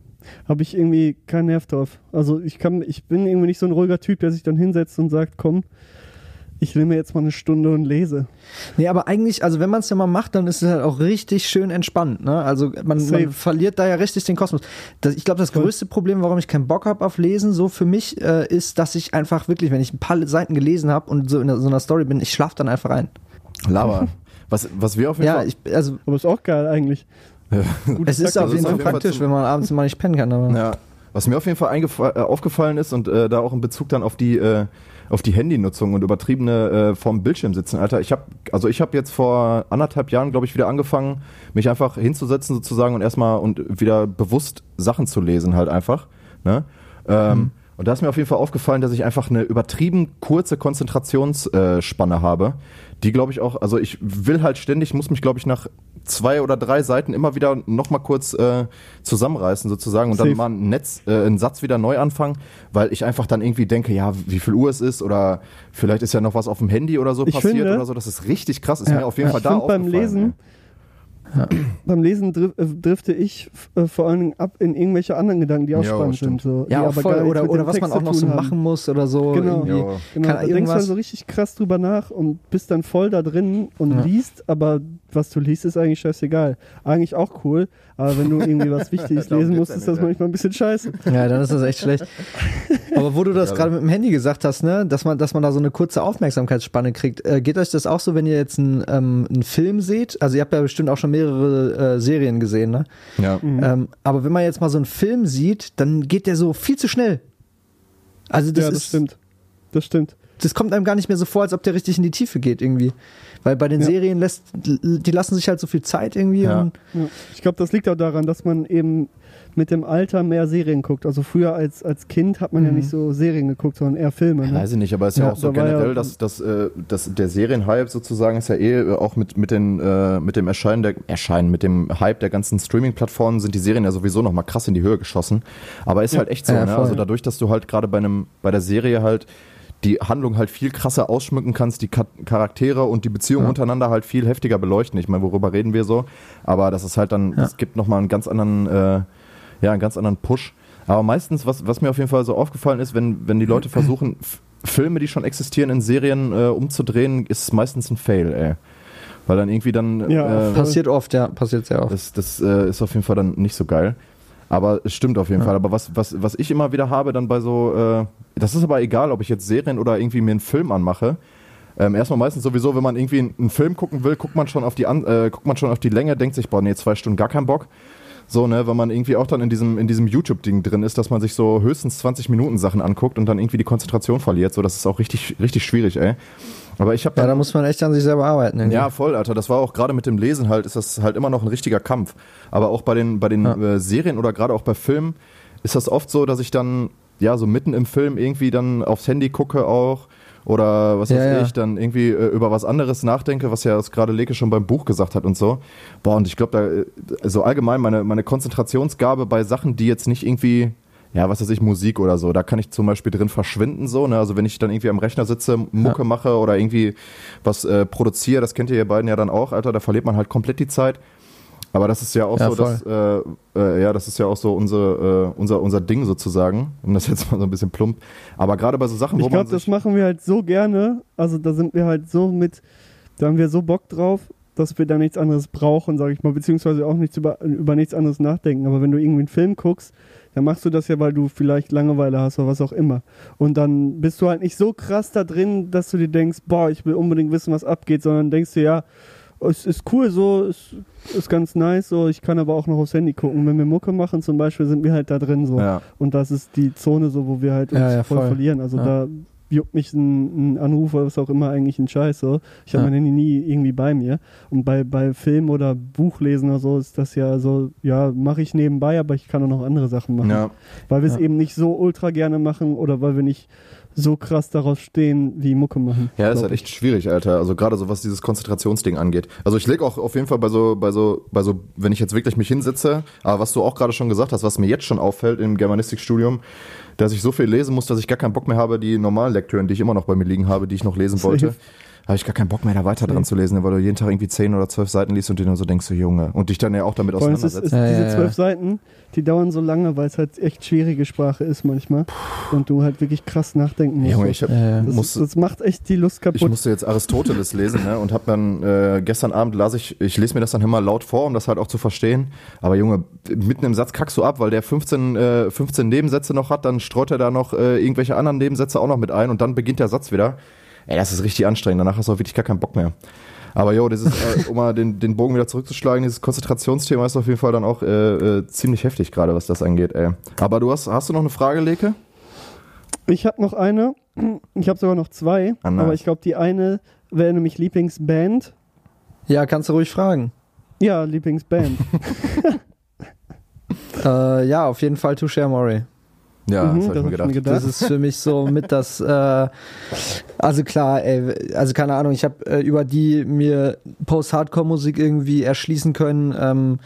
Habe ich irgendwie keinen Nerv drauf. Also ich kann, ich bin irgendwie nicht so ein ruhiger Typ, der sich dann hinsetzt und sagt, komm, ich nehme mir jetzt mal eine Stunde und lese. Nee, aber eigentlich, also wenn man es ja mal macht, dann ist es halt auch richtig schön entspannt. Ne? Also man, man verliert da ja richtig den Kosmos. Das, ich glaube, das größte Problem, warum ich keinen Bock habe auf Lesen, so für mich, äh, ist, dass ich einfach wirklich, wenn ich ein paar Seiten gelesen habe und so in so einer Story bin, ich schlafe dann einfach ein. Lava. Was, was wir auf jeden Ja, Fall. ich, also Aber ist auch geil eigentlich. Es ist auf jeden Fall praktisch, wenn man abends mal nicht pennen kann. Aber Ja. Was mir auf jeden Fall äh, aufgefallen ist und äh, da auch in Bezug dann auf die äh, auf die Handynutzung und übertriebene äh, vorm Bildschirm sitzen, Alter. Ich habe also ich habe jetzt vor anderthalb Jahren, glaube ich, wieder angefangen, mich einfach hinzusetzen sozusagen und erstmal und wieder bewusst Sachen zu lesen halt einfach. Ne? Ähm, Und da ist mir auf jeden Fall aufgefallen, dass ich einfach eine übertrieben kurze Konzentrationsspanne habe, die glaube ich auch, also ich will halt ständig, muss mich glaube ich nach zwei oder drei Seiten immer wieder nochmal kurz äh, zusammenreißen sozusagen und Safe. dann mal ein Netz, äh, einen Satz wieder neu anfangen, weil ich einfach dann irgendwie denke, ja, wie viel Uhr es ist oder vielleicht ist ja noch was auf dem Handy oder so Ich passiert finde- oder so. Das ist richtig krass, ist Ja. mir auf jeden Ja, Fall ich da find beim aufgefallen, Lesen, beim Lesen drif äh, drifte ich äh, vor allen Dingen ab in irgendwelche anderen Gedanken, die auch Ja, spannend stimmt. sind. So, ja, auch aber voll. Oder, oder was man auch noch so haben. machen muss oder so. Genau. irgendwie. Ja. Genau, Kann da denkst du dann so richtig krass drüber nach und bist dann voll da drin und Ja. liest, aber was du liest, ist eigentlich scheißegal. Eigentlich auch cool, aber wenn du irgendwie was Wichtiges lesen musst, ist das manchmal ein bisschen scheiße. Ja, dann ist das echt schlecht. Aber wo du das Ja, gerade mit dem Handy gesagt hast, ne, dass man, dass man da so eine kurze Aufmerksamkeitsspanne kriegt, äh, geht euch das auch so, wenn ihr jetzt einen, ähm, einen Film seht? Also ihr habt ja bestimmt auch schon mehrere äh, Serien gesehen, ne? Ja. Mhm. Ähm, aber wenn man jetzt mal so einen Film sieht, dann geht der so viel zu schnell. Also das, ja, das ist, stimmt. Das stimmt. das kommt einem gar nicht mehr so vor, als ob der richtig in die Tiefe geht irgendwie. Weil bei den Ja. Serien lässt, die lassen sich halt so viel Zeit irgendwie. Ja. Und, Ja. Ich glaube, das liegt auch daran, dass man eben mit dem Alter mehr Serien guckt. Also früher als, als Kind hat man ja Mhm. nicht so Serien geguckt, sondern eher Filme. Ne? Weiß ich nicht, aber es ist ja, Ja, auch so war ja- generell, dass, dass, äh, dass der Serienhype sozusagen ist ja eh äh, auch mit, mit, den, äh, mit dem Erscheinen, der, Erscheinen, mit dem Hype der ganzen Streaming-Plattformen sind die Serien ja sowieso nochmal krass in die Höhe geschossen. Aber ist Ja. halt echt so, Ja, ne? Also dadurch, dass du halt gerade bei einem, bei der Serie halt die Handlung halt viel krasser ausschmücken kannst, die Charaktere und die Beziehungen Ja. untereinander halt viel heftiger beleuchten. Ich meine, worüber reden wir so? Aber das ist halt dann, Ja. es gibt nochmal einen ganz anderen, äh, ja, einen ganz anderen Push. Aber meistens, was, was mir auf jeden Fall so aufgefallen ist, wenn, wenn die Leute versuchen, Filme, die schon existieren, in Serien äh, umzudrehen, ist es meistens ein Fail, ey. Weil dann irgendwie dann, Ja, äh, passiert oft, ja, passiert sehr oft. das, das äh, ist auf jeden Fall dann nicht so geil. Aber es stimmt auf jeden Ja. Fall. Aber was, was, was ich immer wieder habe, dann bei so, äh, das ist aber egal, ob ich jetzt Serien oder irgendwie mir einen Film anmache. Ähm, erstmal meistens sowieso, wenn man irgendwie einen, Film gucken will, guckt man schon auf die an, äh, guckt man schon auf die Länge, denkt sich, boah, nee, zwei Stunden gar keinen Bock. So, ne, wenn man irgendwie auch dann in diesem, in diesem YouTube-Ding drin ist, dass man sich so höchstens 20 Minuten Sachen anguckt und dann irgendwie die Konzentration verliert. So, das ist auch richtig, richtig schwierig, ey. Aber ich habe Ja, da muss man echt an sich selber arbeiten. irgendwie. ja, voll, Alter. Das war auch gerade mit dem Lesen halt, ist das halt immer noch ein richtiger Kampf. Aber auch bei den, bei den Ja. äh, Serien oder gerade auch bei Filmen ist das oft so, dass ich dann, ja, so mitten im Film irgendwie dann aufs Handy gucke auch oder was Ja, weiß ja. ich, dann irgendwie äh, über was anderes nachdenke, was ja das gerade Leke schon beim Buch gesagt hat und so. Boah, und ich glaube, da, äh, so allgemein meine, meine Konzentrationsgabe bei Sachen, die jetzt nicht irgendwie ja, was weiß ich, Musik oder so. Da kann ich zum Beispiel drin verschwinden so. Ne? Also wenn ich dann irgendwie am Rechner sitze, Mucke ja. mache oder irgendwie was äh, produziere, das kennt ihr beiden ja dann auch, Alter, da verliert man halt komplett die Zeit. Aber das ist ja auch ja, so, dass, äh, äh, ja, das ist ja auch so unsere, äh, unser, unser Ding sozusagen, um das jetzt mal so ein bisschen plump. Aber gerade bei so Sachen, wo ich glaub, man. Ich glaube, das machen wir halt so gerne. Also da sind wir halt so mit, da haben wir so Bock drauf, dass wir da nichts anderes brauchen, sage ich mal, beziehungsweise auch nichts über, über nichts anderes nachdenken. Aber wenn du irgendwie einen Film guckst, dann machst du das ja, weil du vielleicht Langeweile hast oder was auch immer. Und dann bist du halt nicht so krass da drin, dass du dir denkst, boah, ich will unbedingt wissen, was abgeht, sondern denkst dir, ja, es ist cool so, es ist ganz nice so, ich kann aber auch noch aufs Handy gucken. Wenn wir Mucke machen zum Beispiel, sind wir halt da drin so. Ja. Und das ist die Zone so, wo wir halt uns ja, ja, voll, voll, verlieren. Also da juckt mich ein, ein, Anruf oder was auch immer eigentlich ein Scheiß so. Ich habe mein Handy nie irgendwie bei mir. Und bei, bei Film oder Buchlesen oder so ist das ja so, ja, mache ich nebenbei, aber ich kann auch noch andere Sachen machen. Weil wir es eben nicht so ultra gerne machen oder weil wir nicht so krass darauf stehen, wie Mucke machen. Ja, das ist halt echt schwierig, Alter. Also gerade so was dieses Konzentrationsding angeht. Also ich lege auch auf jeden Fall bei so, bei so, bei so, wenn ich jetzt wirklich mich hinsetze, aber was du auch gerade schon gesagt hast, was mir jetzt schon auffällt im Germanistikstudium, dass ich so viel lesen muss, dass ich gar keinen Bock mehr habe, die normalen Lektüren, die ich immer noch bei mir liegen habe, die ich noch lesen wollte habe ich gar keinen Bock mehr, da weiter dran zu lesen, weil du jeden Tag irgendwie zehn oder zwölf Seiten liest und dir dann so denkst, du Junge. Und dich dann ja auch damit Vor auseinandersetzt. Ist, ist diese zwölf Seiten, die dauern so lange, weil es halt echt schwierige Sprache ist manchmal. Und du halt wirklich krass nachdenken musst. Junge, ich hab, das, musste, das, macht echt die Lust kaputt. Ich musste jetzt Aristoteles lesen ne, und habe dann äh, gestern Abend las ich, ich lese mir das dann immer laut vor, um das halt auch zu verstehen. Aber Junge, mitten im Satz kackst du ab, weil der 15, äh, 15 Nebensätze noch hat, dann streut er da noch äh, irgendwelche anderen Nebensätze auch noch mit ein und dann beginnt der Satz wieder. Ey, das ist richtig anstrengend. Danach hast du auch wirklich gar keinen Bock mehr. Aber jo, dieses, äh, um mal den, den Bogen wieder zurückzuschlagen, dieses Konzentrationsthema ist auf jeden Fall dann auch äh, äh, ziemlich heftig, gerade was das angeht, ey. Aber du hast, hast du noch eine Frage, Leke? Ich habe noch eine. Ich habe sogar noch zwei. Ah, nice. Aber ich glaube, die eine wäre nämlich Lieblingsband. Ja, kannst du ruhig fragen. Ja, Lieblingsband. äh, ja, auf jeden Fall Touche Amore. Ja, mhm, das habe ich mir gedacht. gedacht. Das ist für mich so mit das, äh, also klar, ey, also keine Ahnung, ich habe äh, über die mir Post-Hardcore-Musik irgendwie erschließen können. Ähm,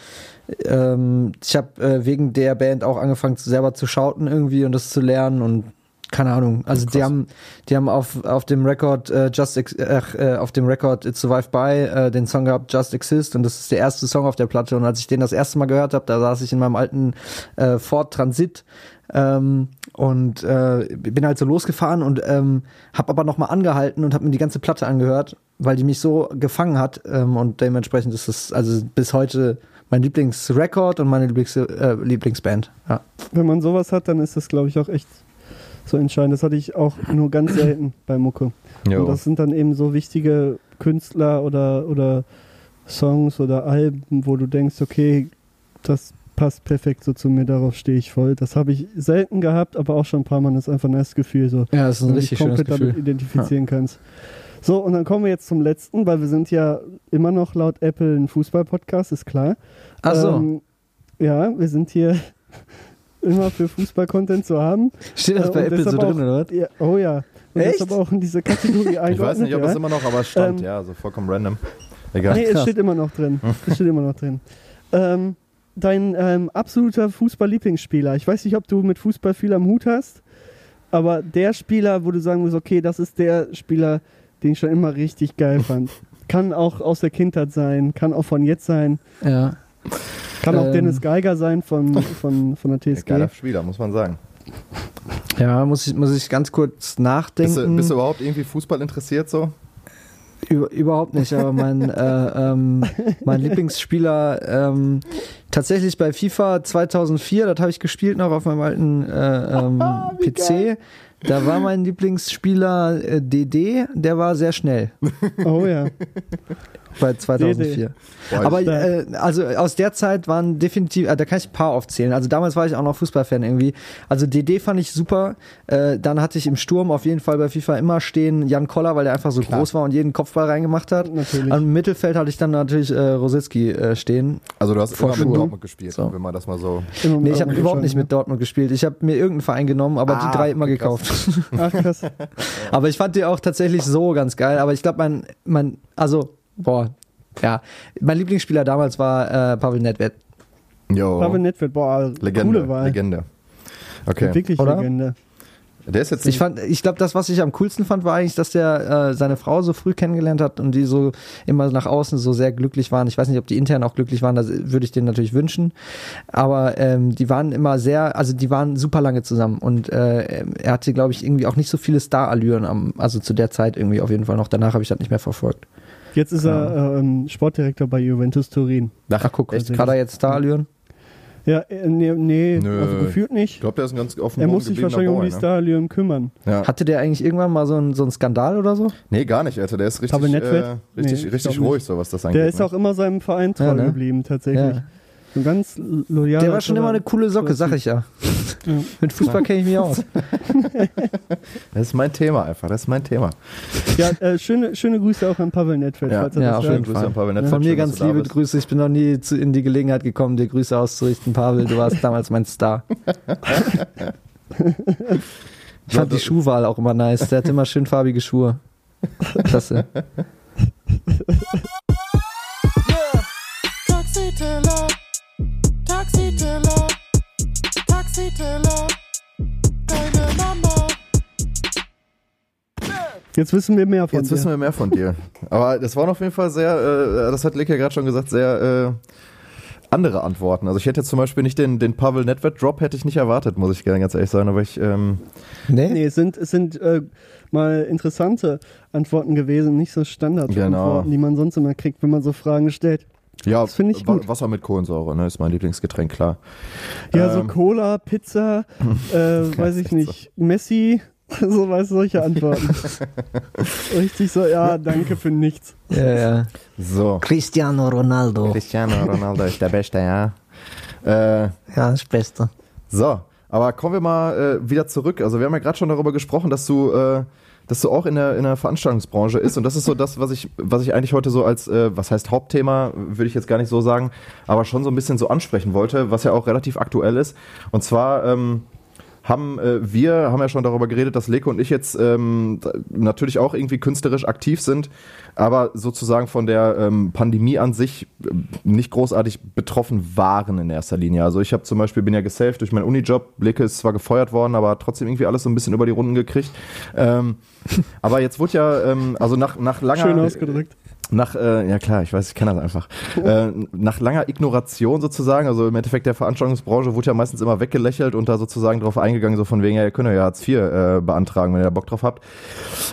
ähm, ich habe äh, wegen der Band auch angefangen, selber zu schauten irgendwie und das zu lernen und keine Ahnung. Also die haben, die haben auf auf dem Record äh, Just Ex äh, auf dem Record It Survived By äh, den Song gehabt Just Exist und das ist der erste Song auf der Platte und als ich den das erste Mal gehört habe, da saß ich in meinem alten äh, Ford Transit ähm, und äh, bin halt so losgefahren und ähm, habe aber noch mal angehalten und habe mir die ganze Platte angehört, weil die mich so gefangen hat ähm, und dementsprechend ist es also bis heute mein Lieblingsrekord und meine Lieblings äh, Lieblingsband. Ja. Wenn man sowas hat, dann ist das glaube ich auch echt so entscheidend. Das hatte ich auch nur ganz selten bei Mucke. Jo. Und das sind dann eben so wichtige Künstler oder oder Songs oder Alben, wo du denkst, okay, das passt perfekt so zu mir, darauf stehe ich voll. Das habe ich selten gehabt, aber auch schon ein paar Mal. Das ist einfach ein nice Gefühl. So, ja, das ist ein richtig schönes Gefühl. damit identifizieren ja. kannst. So, und dann kommen wir jetzt zum letzten, weil wir sind ja immer noch laut Apple ein Fußball-Podcast, ist klar. Ach so. Ähm, ja, wir sind hier immer für Fußball-Content zu haben. Steht das äh, bei Apple so drin, oder was? Ja, oh ja. Und Echt? deshalb auch in diese Kategorie eingeordnet. Ich weiß nicht, ob ja. es immer noch, aber es stand, ähm, ja, so vollkommen random. Egal. Nee, es steht immer noch drin. es steht immer noch drin. Ähm, dein ähm, absoluter Fußball-Lieblingsspieler? Ich weiß nicht, ob du mit Fußball viel am Hut hast, aber der Spieler, wo du sagen musst, okay, das ist der Spieler, den ich schon immer richtig geil fand. kann auch aus der Kindheit sein, kann auch von jetzt sein. Ja. Kann auch ähm. Dennis Geiger sein von, von, von der TSG. Geiler Spieler, muss man sagen. Ja, muss ich, muss ich ganz kurz nachdenken. Bist du, bist du überhaupt irgendwie Fußball interessiert so? Über, überhaupt nicht, aber mein, äh, ähm, mein Lieblingsspieler ähm, tatsächlich bei FIFA 2004, das habe ich gespielt noch auf meinem alten äh, ähm, PC. Geil. Da war mein Lieblingsspieler äh, DD, der war sehr schnell. Oh ja. Bei 2004. Aber äh, also aus der Zeit waren definitiv, äh, da kann ich ein paar aufzählen. Also damals war ich auch noch Fußballfan irgendwie. Also DD fand ich super. Äh, dann hatte ich im Sturm auf jeden Fall bei FIFA immer stehen Jan Koller, weil der einfach so Klar. groß war und jeden Kopfball reingemacht hat. Natürlich. Im Mittelfeld hatte ich dann natürlich äh, Rositzky äh, stehen. Also du hast immer mit Dortmund gespielt, so. wenn man das mal so. Nee, ich habe überhaupt nicht mit Dortmund gespielt. Ich habe mir irgendeinen Verein genommen, aber ah, die drei immer gekauft. Ach krass. aber ich fand die auch tatsächlich so ganz geil. Aber ich glaube, mein, mein, also boah, ja. Mein Lieblingsspieler damals war äh, Pavel Nedved. Jo. Pavel Nedved, boah, Legende, coole Wahl. Legende. Okay. Wirklich Oder? Legende. Der ist jetzt Ich fand, ich glaube, das, was ich am coolsten fand, war eigentlich, dass der äh, seine Frau so früh kennengelernt hat und die so immer nach außen so sehr glücklich waren. Ich weiß nicht, ob die intern auch glücklich waren, das würde ich denen natürlich wünschen. Aber ähm, die waren immer sehr, also die waren super lange zusammen und äh, er hatte, glaube ich, irgendwie auch nicht so viele Star-Allüren am, also zu der Zeit irgendwie auf jeden Fall noch. Danach habe ich das nicht mehr verfolgt. Jetzt ist er ähm, Sportdirektor bei Juventus Turin. Ach, guck, echt? hat er jetzt Star-Allüren? Ja, äh, nee, nee Nö. also gefühlt nicht. Ich glaube, der ist ein ganz offen Er muss sich wahrscheinlich um die Starallüren kümmern. Ja. Hatte der eigentlich irgendwann mal so einen so einen Skandal oder so? Nee, gar nicht, Alter. Der ist richtig, äh, richtig, Nee, ich richtig ruhig, so was das angeht. Der ist ne? auch immer seinem Verein treu Ja, ne? geblieben, tatsächlich. Ja. So ganz loyal. Der war schon immer eine coole Socke, sag ich ja. Ja. Mit Fußball kenne ich mich aus. Das ist mein Thema einfach. Das ist mein Thema. Ja, äh, schöne, schöne Grüße auch an Pavel Nedved, Ja. falls er Ja, jeden Grüße an Pavel Nedved. Von mir Schön, ganz liebe. Grüße. Ich bin noch nie zu, in die Gelegenheit gekommen, dir Grüße auszurichten. Pavel, du warst damals mein Star. Ich fand die Schuhwahl auch immer nice. Der hat immer schön farbige Schuhe. Klasse. Taxiteller, Taxiteller, Taxiteller, deine Mama. Jetzt wissen wir mehr von Jetzt dir. wissen wir mehr von dir. Aber das waren auf jeden Fall sehr, äh, das hat Lick ja gerade schon gesagt, sehr äh, andere Antworten. Also ich hätte jetzt zum Beispiel nicht den, den Pavel Nedved Drop hätte ich nicht erwartet, muss ich gerne ganz ehrlich sagen. Aber ich, ähm, Nee? Nee, es sind, es sind äh, mal interessante Antworten gewesen, nicht so Standardantworten, Genau. die man sonst immer kriegt, wenn man so Fragen stellt. Ja, Das finde ich gut. Wasser mit Kohlensäure, ne, ist mein Lieblingsgetränk, klar. Ja, so Ähm. Cola, Pizza, äh, weiß ich nicht, Messi, so weißt du, solche Antworten. Richtig so, ja, danke für nichts. Ja, ja. So. Cristiano Ronaldo. Cristiano Ronaldo ist der Beste, ja. Äh, Ja, das Beste. So, aber kommen wir mal äh, wieder zurück. Also wir haben ja gerade schon darüber gesprochen, dass du, dass du auch in der, in der Veranstaltungsbranche ist und das ist so das, was ich, was ich eigentlich heute so als, äh, was heißt Hauptthema, würde ich jetzt gar nicht so sagen, aber schon so ein bisschen so ansprechen wollte, was ja auch relativ aktuell ist. Und zwar ähm, haben äh, wir haben ja schon darüber geredet, dass Leko und ich jetzt ähm, natürlich auch irgendwie künstlerisch aktiv sind, aber sozusagen von der ähm, Pandemie an sich äh, nicht großartig betroffen waren in erster Linie. Also ich habe zum Beispiel bin ja gesaved durch meinen Unijob. Leke ist zwar gefeuert worden, aber hat trotzdem irgendwie alles so ein bisschen über die Runden gekriegt. Ähm, aber jetzt wurde ja ähm, also nach nach langer Schön ausgedrückt. Nach, äh, ja klar, ich weiß, ich kenne das einfach. äh, nach langer Ignoration sozusagen, also im Endeffekt der Veranstaltungsbranche wurde ja meistens immer weggelächelt und da sozusagen drauf eingegangen, so von wegen, ja, ihr könnt ja Hartz IV äh, beantragen, wenn ihr da Bock drauf habt.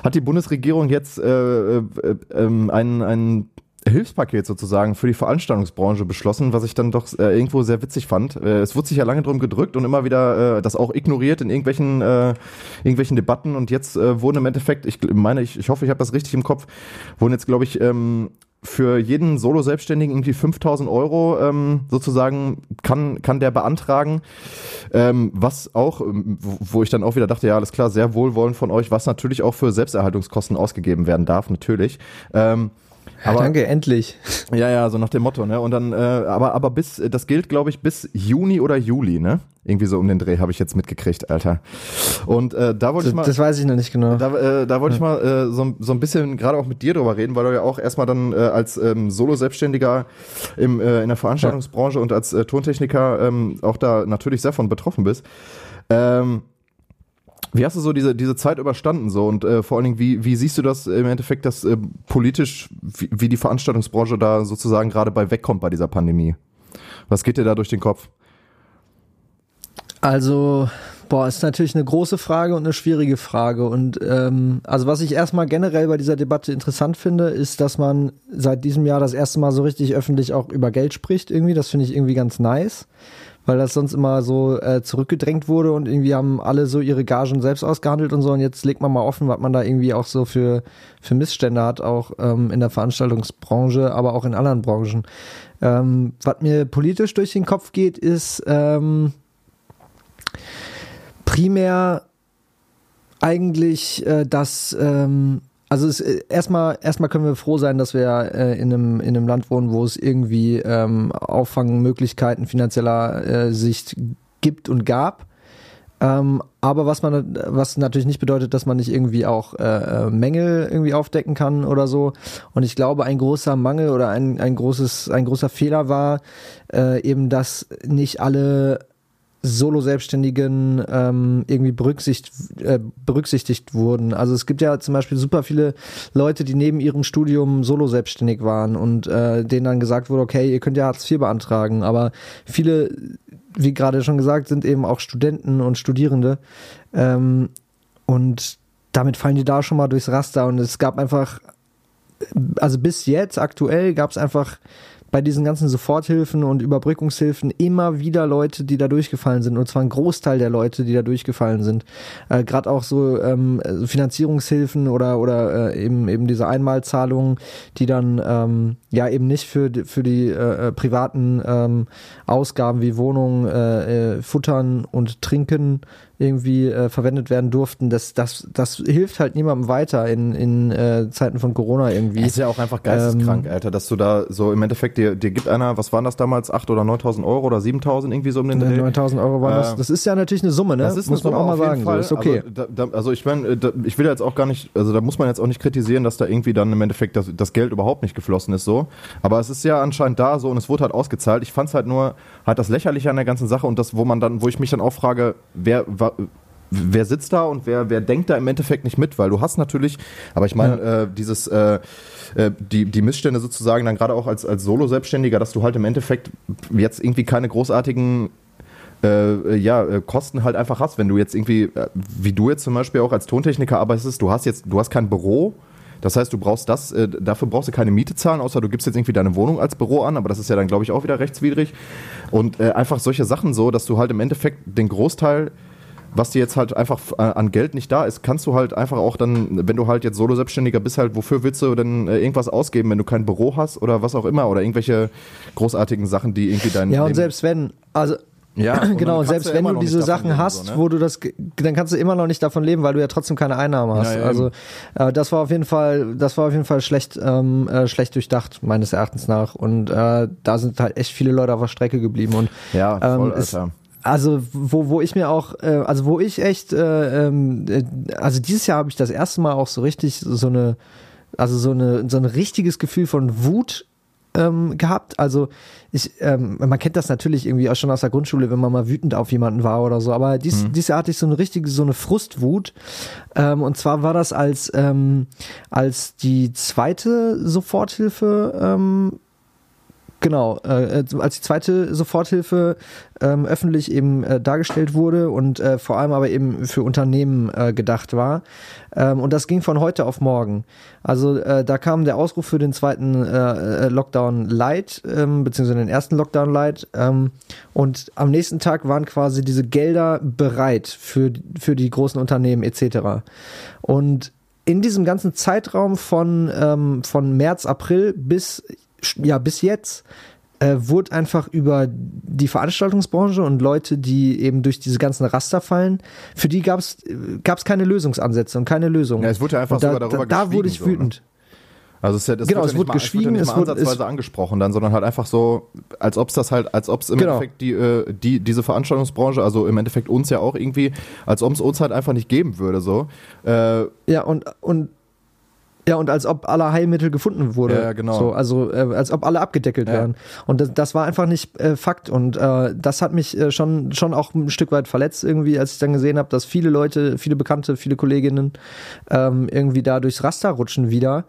Hat die Bundesregierung jetzt äh, äh, ähm, ein, ein Hilfspaket sozusagen für die Veranstaltungsbranche beschlossen, was ich dann doch äh, irgendwo sehr witzig fand. Äh, es wurde sich ja lange drum gedrückt und immer wieder äh, das auch ignoriert in irgendwelchen, äh, irgendwelchen Debatten und jetzt äh, wurden im Endeffekt, ich meine, ich, ich hoffe, ich habe das richtig im Kopf, wurden jetzt, glaube ich, ähm, für jeden Solo-Selbstständigen irgendwie 5000 Euro ähm, sozusagen kann, kann der beantragen. Ähm, was auch, ähm, wo, wo ich dann auch wieder dachte, ja, alles klar, sehr wohlwollend von euch, was natürlich auch für Selbsterhaltungskosten ausgegeben werden darf, natürlich. Ähm, aber, Danke, endlich. ja, ja, so nach dem Motto, ne? Und dann, äh, aber, aber bis, das gilt, glaube ich, bis Juni oder Juli, ne? Irgendwie so um den Dreh habe ich jetzt mitgekriegt, Alter. Und äh, da wollte ich mal. das weiß ich noch nicht genau. Da, äh, da wollte ich mal äh, so, so ein bisschen gerade auch mit dir drüber reden, weil du ja auch erstmal dann äh, als ähm, Solo-Selbstständiger im, äh, in der Veranstaltungsbranche und als äh, Tontechniker ähm, auch da natürlich sehr von betroffen bist. Ähm, wie hast du so diese, diese Zeit überstanden so und äh, vor allen Dingen, wie, wie siehst du das im Endeffekt, dass äh, politisch, wie, wie die Veranstaltungsbranche da sozusagen gerade bei wegkommt bei dieser Pandemie? Was geht dir da durch den Kopf? Also, boah, ist natürlich eine große Frage und eine schwierige Frage. Und ähm, also was ich erstmal generell bei dieser Debatte interessant finde, ist, dass man seit diesem Jahr das erste Mal so richtig öffentlich auch über Geld spricht irgendwie. Das finde ich irgendwie ganz nice. Weil das sonst immer so äh, zurückgedrängt wurde und irgendwie haben alle so ihre Gagen selbst ausgehandelt und so. Und jetzt legt man mal offen, was man da irgendwie auch so für, für Missstände hat, auch ähm, in der Veranstaltungsbranche, aber auch in anderen Branchen. Ähm, was mir politisch durch den Kopf geht, ist, ähm, primär eigentlich, äh, dass ähm, also es, äh, erstmal erstmal können wir froh sein, dass wir äh, in einem in einem Land wohnen, wo es irgendwie ähm, Auffangmöglichkeiten finanzieller äh, Sicht gibt und gab. Ähm, aber was man was natürlich nicht bedeutet, dass man nicht irgendwie auch äh, äh, Mängel irgendwie aufdecken kann oder so. Und ich glaube, ein großer Mangel oder ein ein großes ein großer Fehler war äh, eben, dass nicht alle Solo-Selbstständigen ähm, irgendwie berücksichtigt, äh, berücksichtigt wurden. Also es gibt ja zum Beispiel super viele Leute, die neben ihrem Studium Solo-Selbstständig waren und äh, denen dann gesagt wurde, okay, ihr könnt ja Hartz IV beantragen, aber viele, wie gerade schon gesagt, sind eben auch Studenten und Studierende. Ähm, und damit fallen die da schon mal durchs Raster. Und es gab einfach, also bis jetzt aktuell gab es einfach bei diesen ganzen Soforthilfen und Überbrückungshilfen immer wieder Leute, die da durchgefallen sind. Und zwar ein Großteil der Leute, die da durchgefallen sind. Äh, Gerade auch so ähm, Finanzierungshilfen oder oder äh, eben eben diese Einmalzahlungen, die dann ähm, ja eben nicht für für die äh, äh, privaten ähm, Ausgaben wie Wohnung, äh, äh, Futtern und Trinken irgendwie äh, verwendet werden durften. Das das das hilft halt niemandem weiter in in äh, Zeiten von Corona irgendwie. Ist ja auch einfach geisteskrank, Ähm, Alter, dass du da so im Endeffekt, dir, dir gibt einer, was waren das damals, 8.000 oder 9.000 Euro oder 7.000 irgendwie so um den Dreh? 9000 Euro waren das. Äh, Das ist ja natürlich eine Summe, ne? Das ist Muss man auch mal sagen. So, Fall. ist okay. Also, da, da, also ich meine, da, ich will jetzt auch gar nicht, also da muss man jetzt auch nicht kritisieren, dass da irgendwie dann im Endeffekt das, das Geld überhaupt nicht geflossen ist so. Aber es ist ja anscheinend da so und es wurde halt ausgezahlt. Ich fand es halt nur halt das Lächerliche an der ganzen Sache und das, wo man dann, wo ich mich dann auch frage, wer Wer sitzt da und wer, wer denkt da im Endeffekt nicht mit? Weil du hast natürlich, aber ich meine, äh, dieses, äh, äh, die, die Missstände sozusagen dann gerade auch als, als Solo-Selbstständiger, dass du halt im Endeffekt jetzt irgendwie keine großartigen äh, ja, äh, Kosten halt einfach hast. Wenn du jetzt irgendwie, äh, wie du jetzt zum Beispiel auch als Tontechniker arbeitest, du hast jetzt, du hast kein Büro. Das heißt, du brauchst das, äh, dafür brauchst du keine Miete zahlen, außer du gibst jetzt irgendwie deine Wohnung als Büro an, aber das ist ja dann, glaube ich, auch wieder rechtswidrig. Und äh, einfach solche Sachen so, dass du halt im Endeffekt den Großteil, was dir jetzt halt einfach äh, an Geld nicht da ist, kannst du halt einfach auch dann, wenn du halt jetzt Solo-Selbstständiger bist, halt, wofür willst du denn äh, irgendwas ausgeben, wenn du kein Büro hast oder was auch immer oder irgendwelche großartigen Sachen, die irgendwie dein Ja, und selbst wenn, also ja, genau, und selbst wenn du diese Sachen hast, so, ne? wo du das, dann kannst du immer noch nicht davon leben, weil du ja trotzdem keine Einnahmen hast. Ja, ja, also äh, das war auf jeden Fall, das war auf jeden Fall schlecht, ähm, äh, schlecht durchdacht meines Erachtens nach. Und äh, da sind halt echt viele Leute auf der Strecke geblieben und Ja, voll, ähm, Alter. Also wo, wo ich mir auch, äh, also wo ich echt, äh, ähm, äh, also dieses Jahr habe ich das erste Mal auch so richtig so eine, also so eine, so ein richtiges Gefühl von Wut ähm, gehabt. Also ich, ähm, man kennt das natürlich irgendwie auch schon aus der Grundschule, wenn man mal wütend auf jemanden war oder so. Aber dies, dieses Jahr hatte ich so eine richtige, so eine Frustwut. Ähm, und zwar war das als ähm, als die zweite Soforthilfe ähm, Genau, äh, als die zweite Soforthilfe ähm, öffentlich eben äh, dargestellt wurde und äh, vor allem aber eben für Unternehmen äh, gedacht war. Ähm, und das ging von heute auf morgen. Also äh, da kam der Ausruf für den zweiten äh, äh, Lockdown Light, ähm, beziehungsweise den ersten Lockdown Light. Ähm, und am nächsten Tag waren quasi diese Gelder bereit für, für die großen Unternehmen etc. Und in diesem ganzen Zeitraum von, ähm, von März, April bis ja, bis jetzt äh, wurde einfach über die Veranstaltungsbranche und Leute, die eben durch diese ganzen Raster fallen, für die gab es keine Lösungsansätze und keine Lösung. Ja, es wurde ja einfach und da, sogar darüber da, da wurde ich so, ne? wütend. Also es, ja, das Genau, wird es ja wurde mal, geschwiegen, nicht es mal wurde- ansatzweise es- angesprochen dann, sondern halt einfach so, als ob es das halt, als ob es im Genau. Endeffekt die, äh, die, diese Veranstaltungsbranche, also im Endeffekt uns ja auch irgendwie, als ob es uns halt einfach nicht geben würde, so. Äh, Ja, und, und ja, und als ob alle Heilmittel gefunden wurde. Ja, genau. So, also äh, als ob alle abgedeckelt Ja. wären. Und das, das war einfach nicht äh, Fakt. Und äh, das hat mich äh, schon, schon auch ein Stück weit verletzt irgendwie, als ich dann gesehen habe, dass viele Leute, viele Bekannte, viele Kolleginnen ähm, irgendwie da durchs Raster rutschen wieder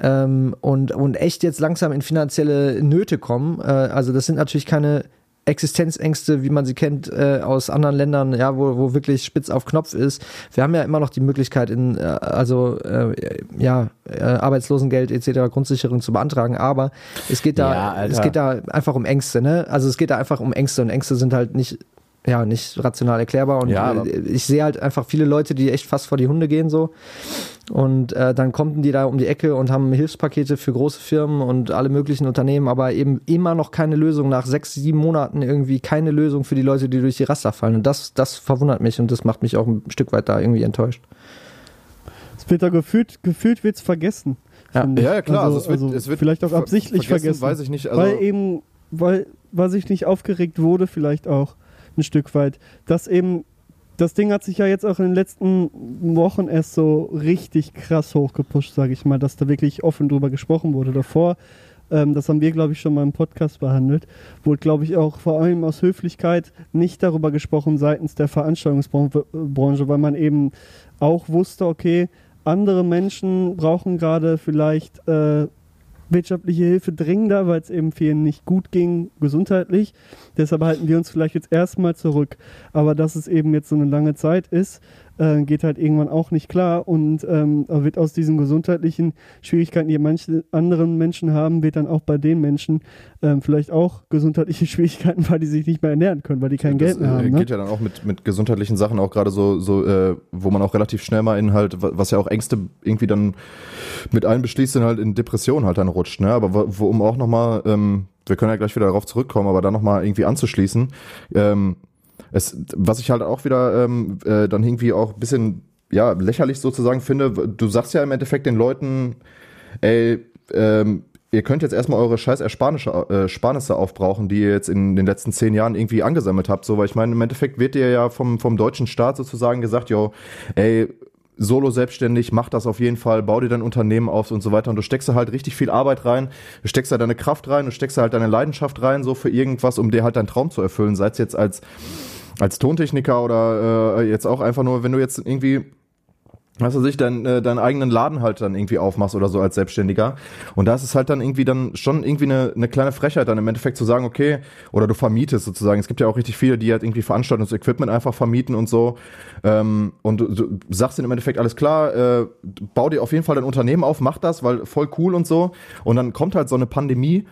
ähm, und, und echt jetzt langsam in finanzielle Nöte kommen. Äh, also das sind natürlich keine Existenzängste, wie man sie kennt äh, aus anderen Ländern, ja, wo, wo wirklich spitz auf Knopf ist. Wir haben ja immer noch die Möglichkeit, in äh, also äh, ja äh, Arbeitslosengeld etc. Grundsicherung zu beantragen, aber es geht da Ja, es geht da einfach um Ängste, ne? Also es geht da einfach um Ängste und Ängste sind halt nicht ja, nicht rational erklärbar und Ja, äh, ich sehe halt einfach viele Leute, die echt fast vor die Hunde gehen so und äh, dann kommen die da um die Ecke und haben Hilfspakete für große Firmen und alle möglichen Unternehmen, aber eben immer noch keine Lösung nach sechs, sieben Monaten irgendwie keine Lösung für die Leute, die durch die Raster fallen und das, das verwundert mich und das macht mich auch ein Stück weit da irgendwie enttäuscht. Peter, gefühlt, gefühlt wird's vergessen. Ja. ich. ja, klar, also, Also, es, wird, also es wird vielleicht auch ver- absichtlich vergessen. Weiß ich nicht, also, weil eben, weil, weil sich nicht aufgeregt wurde, vielleicht auch ein Stück weit. Dass eben, das Ding hat sich ja jetzt auch in den letzten Wochen erst so richtig krass hochgepusht, sage ich mal, dass da wirklich offen drüber gesprochen wurde. Davor ähm, das haben wir, glaube ich, schon mal im Podcast behandelt, wurde, glaube ich, auch vor allem aus Höflichkeit nicht darüber gesprochen seitens der Veranstaltungsbranche, weil man eben auch wusste, okay, andere Menschen brauchen gerade vielleicht äh, wirtschaftliche Hilfe dringender, weil es eben vielen nicht gut ging, gesundheitlich. Deshalb halten wir uns vielleicht jetzt erstmal zurück. Aber dass es eben jetzt so eine lange Zeit ist, äh, geht halt irgendwann auch nicht klar und ähm, wird aus diesen gesundheitlichen Schwierigkeiten, die manche anderen Menschen haben, wird dann auch bei den Menschen ähm, vielleicht auch gesundheitliche Schwierigkeiten, weil die sich nicht mehr ernähren können, weil die kein das, Geld mehr äh, haben. Ne? geht ja dann auch mit, mit gesundheitlichen Sachen auch gerade so, so äh, wo man auch relativ schnell mal in halt, wa- was ja auch Ängste irgendwie dann mit einbeschließt, sind halt in Depressionen halt dann rutscht, ne? Aber wo um auch nochmal, ähm, wir können ja gleich wieder darauf zurückkommen, aber da nochmal irgendwie anzuschließen, ähm, es, was ich halt auch wieder ähm, äh, dann irgendwie auch ein bisschen ja, lächerlich sozusagen finde, du sagst ja im Endeffekt den Leuten, ey, ähm, ihr könnt jetzt erstmal eure scheiß Ersparnisse, äh, Ersparnisse aufbrauchen, die ihr jetzt in den letzten zehn Jahren irgendwie angesammelt habt. So, weil ich meine, im Endeffekt wird dir ja vom, vom deutschen Staat sozusagen gesagt, yo, ey, solo selbstständig, mach das auf jeden Fall, bau dir dein Unternehmen auf und so weiter. Und du steckst da halt richtig viel Arbeit rein, du steckst da deine Kraft rein, du steckst da halt deine Leidenschaft rein, so für irgendwas, um dir halt deinen Traum zu erfüllen. Sei es jetzt als, als Tontechniker oder äh, jetzt auch einfach nur, wenn du jetzt irgendwie was weiß ich, dein, äh, deinen eigenen Laden halt dann irgendwie aufmachst oder so als Selbstständiger. Und da ist es halt dann irgendwie dann schon irgendwie eine, eine kleine Frechheit dann im Endeffekt zu sagen, okay, oder du vermietest sozusagen. Es gibt ja auch richtig viele, die halt irgendwie Veranstaltungsequipment einfach vermieten und so. Ähm, und du, du sagst ihnen im Endeffekt, alles klar, äh, bau dir auf jeden Fall dein Unternehmen auf, mach das, weil voll cool und so. Und dann kommt halt so eine Pandemie.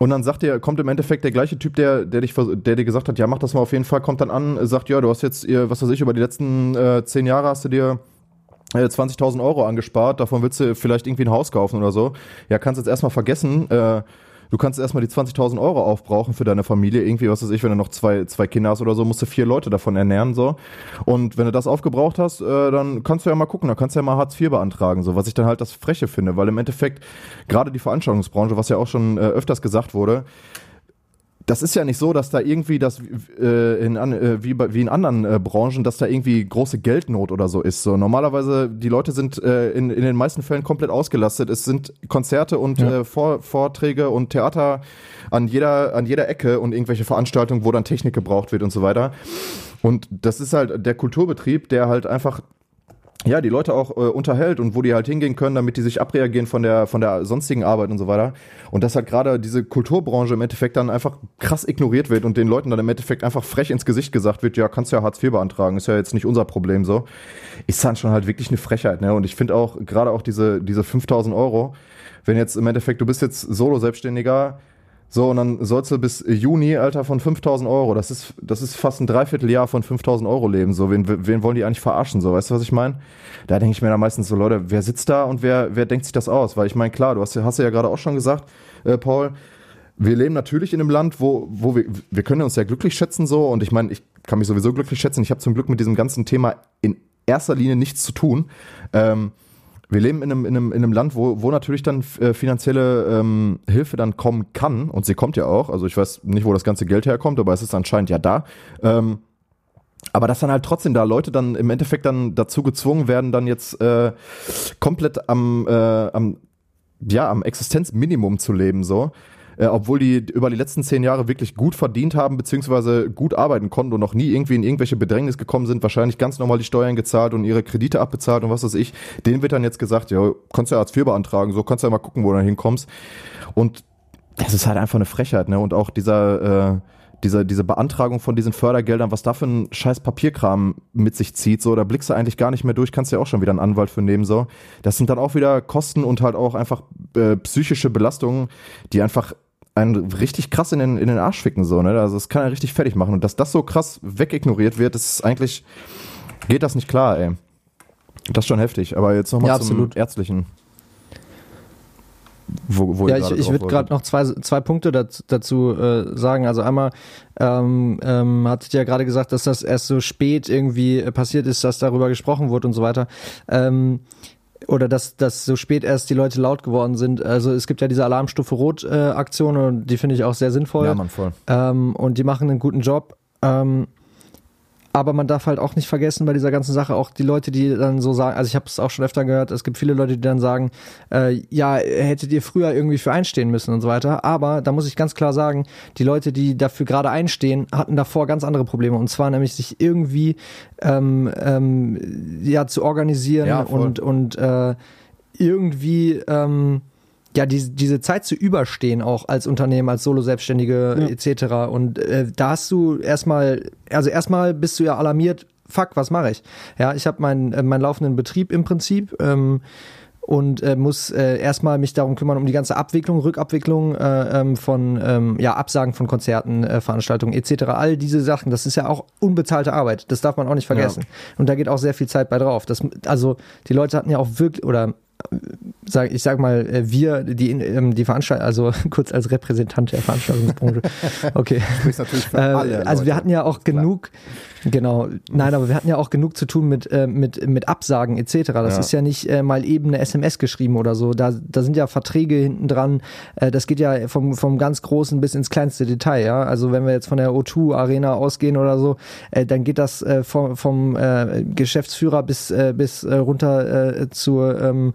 Und dann sagt dir, kommt im Endeffekt der gleiche Typ, der, der dich, der dir gesagt hat, ja, mach das mal auf jeden Fall, kommt dann an, sagt, ja, du hast jetzt, was weiß ich, über die letzten äh, zehn Jahre hast du dir 20.000 Euro angespart, davon willst du vielleicht irgendwie ein Haus kaufen oder so. Ja, kannst jetzt erstmal vergessen, äh, du kannst erstmal die 20.000 Euro aufbrauchen für deine Familie. Irgendwie, was weiß ich, wenn du noch zwei, zwei Kinder hast oder so, musst du vier Leute davon ernähren, so. Und wenn du das aufgebraucht hast, äh, dann kannst du ja mal gucken, dann kannst du ja mal Hartz IV beantragen, so. Was ich dann halt das Freche finde, weil im Endeffekt, gerade die Veranstaltungsbranche, was ja auch schon äh, öfters gesagt wurde, das ist ja nicht so, dass da irgendwie das äh, in, äh, wie, wie in anderen äh, Branchen, dass da irgendwie große Geldnot oder so ist. So normalerweise die Leute sind äh, in, in den meisten Fällen komplett ausgelastet. Es sind Konzerte und Ja. äh, Vor Vorträge und Theater an jeder an jeder Ecke und irgendwelche Veranstaltungen, wo dann Technik gebraucht wird und so weiter. Und das ist halt der Kulturbetrieb, der halt einfach ja, die Leute auch äh, unterhält und wo die halt hingehen können, damit die sich abreagieren von der, von der sonstigen Arbeit und so weiter. Und dass halt gerade diese Kulturbranche im Endeffekt dann einfach krass ignoriert wird und den Leuten dann im Endeffekt einfach frech ins Gesicht gesagt wird, ja, kannst ja Hartz IV beantragen, ist ja jetzt nicht unser Problem so. Ist dann schon halt wirklich eine Frechheit, ne? Und ich finde auch, gerade auch diese, diese 5000 Euro, wenn jetzt im Endeffekt, du bist jetzt Solo-Selbstständiger, so, und dann sollst du bis Juni, Alter, von 5000 Euro, das ist, das ist fast ein Dreivierteljahr von 5000 Euro leben. So, wen, wen wollen die eigentlich verarschen? So, weißt du, was ich meine? Da denke ich mir dann meistens so, Leute, wer sitzt da und wer, wer denkt sich das aus? Weil ich meine, klar, du hast, ja- hast ja gerade auch schon gesagt, äh, Paul, wir leben natürlich in einem Land, wo, wo wir, wir können uns ja glücklich schätzen so und ich meine, ich kann mich sowieso glücklich schätzen. Ich habe zum Glück mit diesem ganzen Thema in erster Linie nichts zu tun. Ähm, wir leben in einem, in einem, in einem Land, wo, wo natürlich dann äh, finanzielle ähm, Hilfe dann kommen kann und sie kommt ja auch. Also ich weiß nicht, wo das ganze Geld herkommt, aber es ist anscheinend ja da. Ähm, aber dass dann halt trotzdem da Leute dann im Endeffekt dann dazu gezwungen werden, dann jetzt äh, komplett am, äh, am ja, am Existenzminimum zu leben, so. Äh, obwohl die über die letzten zehn Jahre wirklich gut verdient haben, beziehungsweise gut arbeiten konnten und noch nie irgendwie in irgendwelche Bedrängnis gekommen sind, wahrscheinlich ganz normal die Steuern gezahlt und ihre Kredite abbezahlt und was weiß ich. Denen wird dann jetzt gesagt, ja, kannst ja Hartz IV beantragen, so kannst du ja mal gucken, wo du hinkommst. Und das ist halt einfach eine Frechheit, ne? Und auch dieser, äh, diese, diese Beantragung von diesen Fördergeldern, was da für ein scheiß Papierkram mit sich zieht, so, da blickst du eigentlich gar nicht mehr durch, kannst ja auch schon wieder einen Anwalt für nehmen, so. Das sind dann auch wieder Kosten und halt auch einfach äh, psychische Belastungen, die einfach einen richtig krass in den, in den Arsch ficken, so, ne? Also das kann er richtig fertig machen. Und dass das so krass wegignoriert wird, das ist eigentlich, geht das nicht klar, ey. Das ist schon heftig. Aber jetzt nochmal Ja, zum absolut. Ärztlichen. Wo, wo Ja, ich, ich würde gerade noch zwei, zwei Punkte dazu, dazu äh, sagen. Also einmal ähm, ähm, hattet ihr ja gerade gesagt, dass das erst so spät irgendwie äh, passiert ist, dass darüber gesprochen wurde und so weiter. Ähm, oder dass, dass so spät erst die Leute laut geworden sind. Also es gibt ja diese Alarmstufe Rot äh, und die finde ich auch sehr sinnvoll. Ja, Mann, voll. ähm, und die machen einen guten Job. Ähm, aber man darf halt auch nicht vergessen bei dieser ganzen Sache auch die Leute, die dann so sagen, also ich habe es auch schon öfter gehört, es gibt viele Leute, die dann sagen, äh, ja, hättet ihr früher irgendwie für einstehen müssen und so weiter. Aber da muss ich ganz klar sagen, die Leute, die dafür gerade einstehen, hatten davor ganz andere Probleme. Und zwar nämlich sich irgendwie ähm, ähm, ja zu organisieren Ja, und, und äh, irgendwie ähm, ja, die, diese Zeit zu überstehen, auch als Unternehmen, als Solo-Selbstständige Ja. etc. Und äh, da hast du erstmal, also erstmal bist du ja alarmiert, fuck, was mache ich? Ja, ich habe meinen äh, meinen laufenden Betrieb im Prinzip ähm, und äh, muss äh, erstmal mich darum kümmern, um die ganze Abwicklung, Rückabwicklung äh, ähm, von ähm, ja, Absagen von Konzerten, äh, Veranstaltungen etc. All diese Sachen, das ist ja auch unbezahlte Arbeit. Das darf man auch nicht vergessen. Und da geht auch sehr viel Zeit bei drauf. Das, also die Leute hatten ja auch wirklich, oder sag, ich sag mal, äh, wir, die, ähm, die Veranstaltung, also kurz als Repräsentant der Veranstaltungsbranche. Okay. Sprichst natürlich für Äh, alle also wir Leute. hatten ja auch genug, genau, nein, aber wir hatten ja auch genug zu tun mit, äh, mit, mit Absagen etc. Das Ja. ist ja nicht mal eben eine SMS geschrieben oder so. Da, da sind ja Verträge hinten dran. Das geht ja vom, vom ganz Großen bis ins kleinste Detail, ja. Also wenn wir jetzt von der O2 Arena ausgehen oder so, dann geht das vom, vom Geschäftsführer bis, äh, bis runter zur,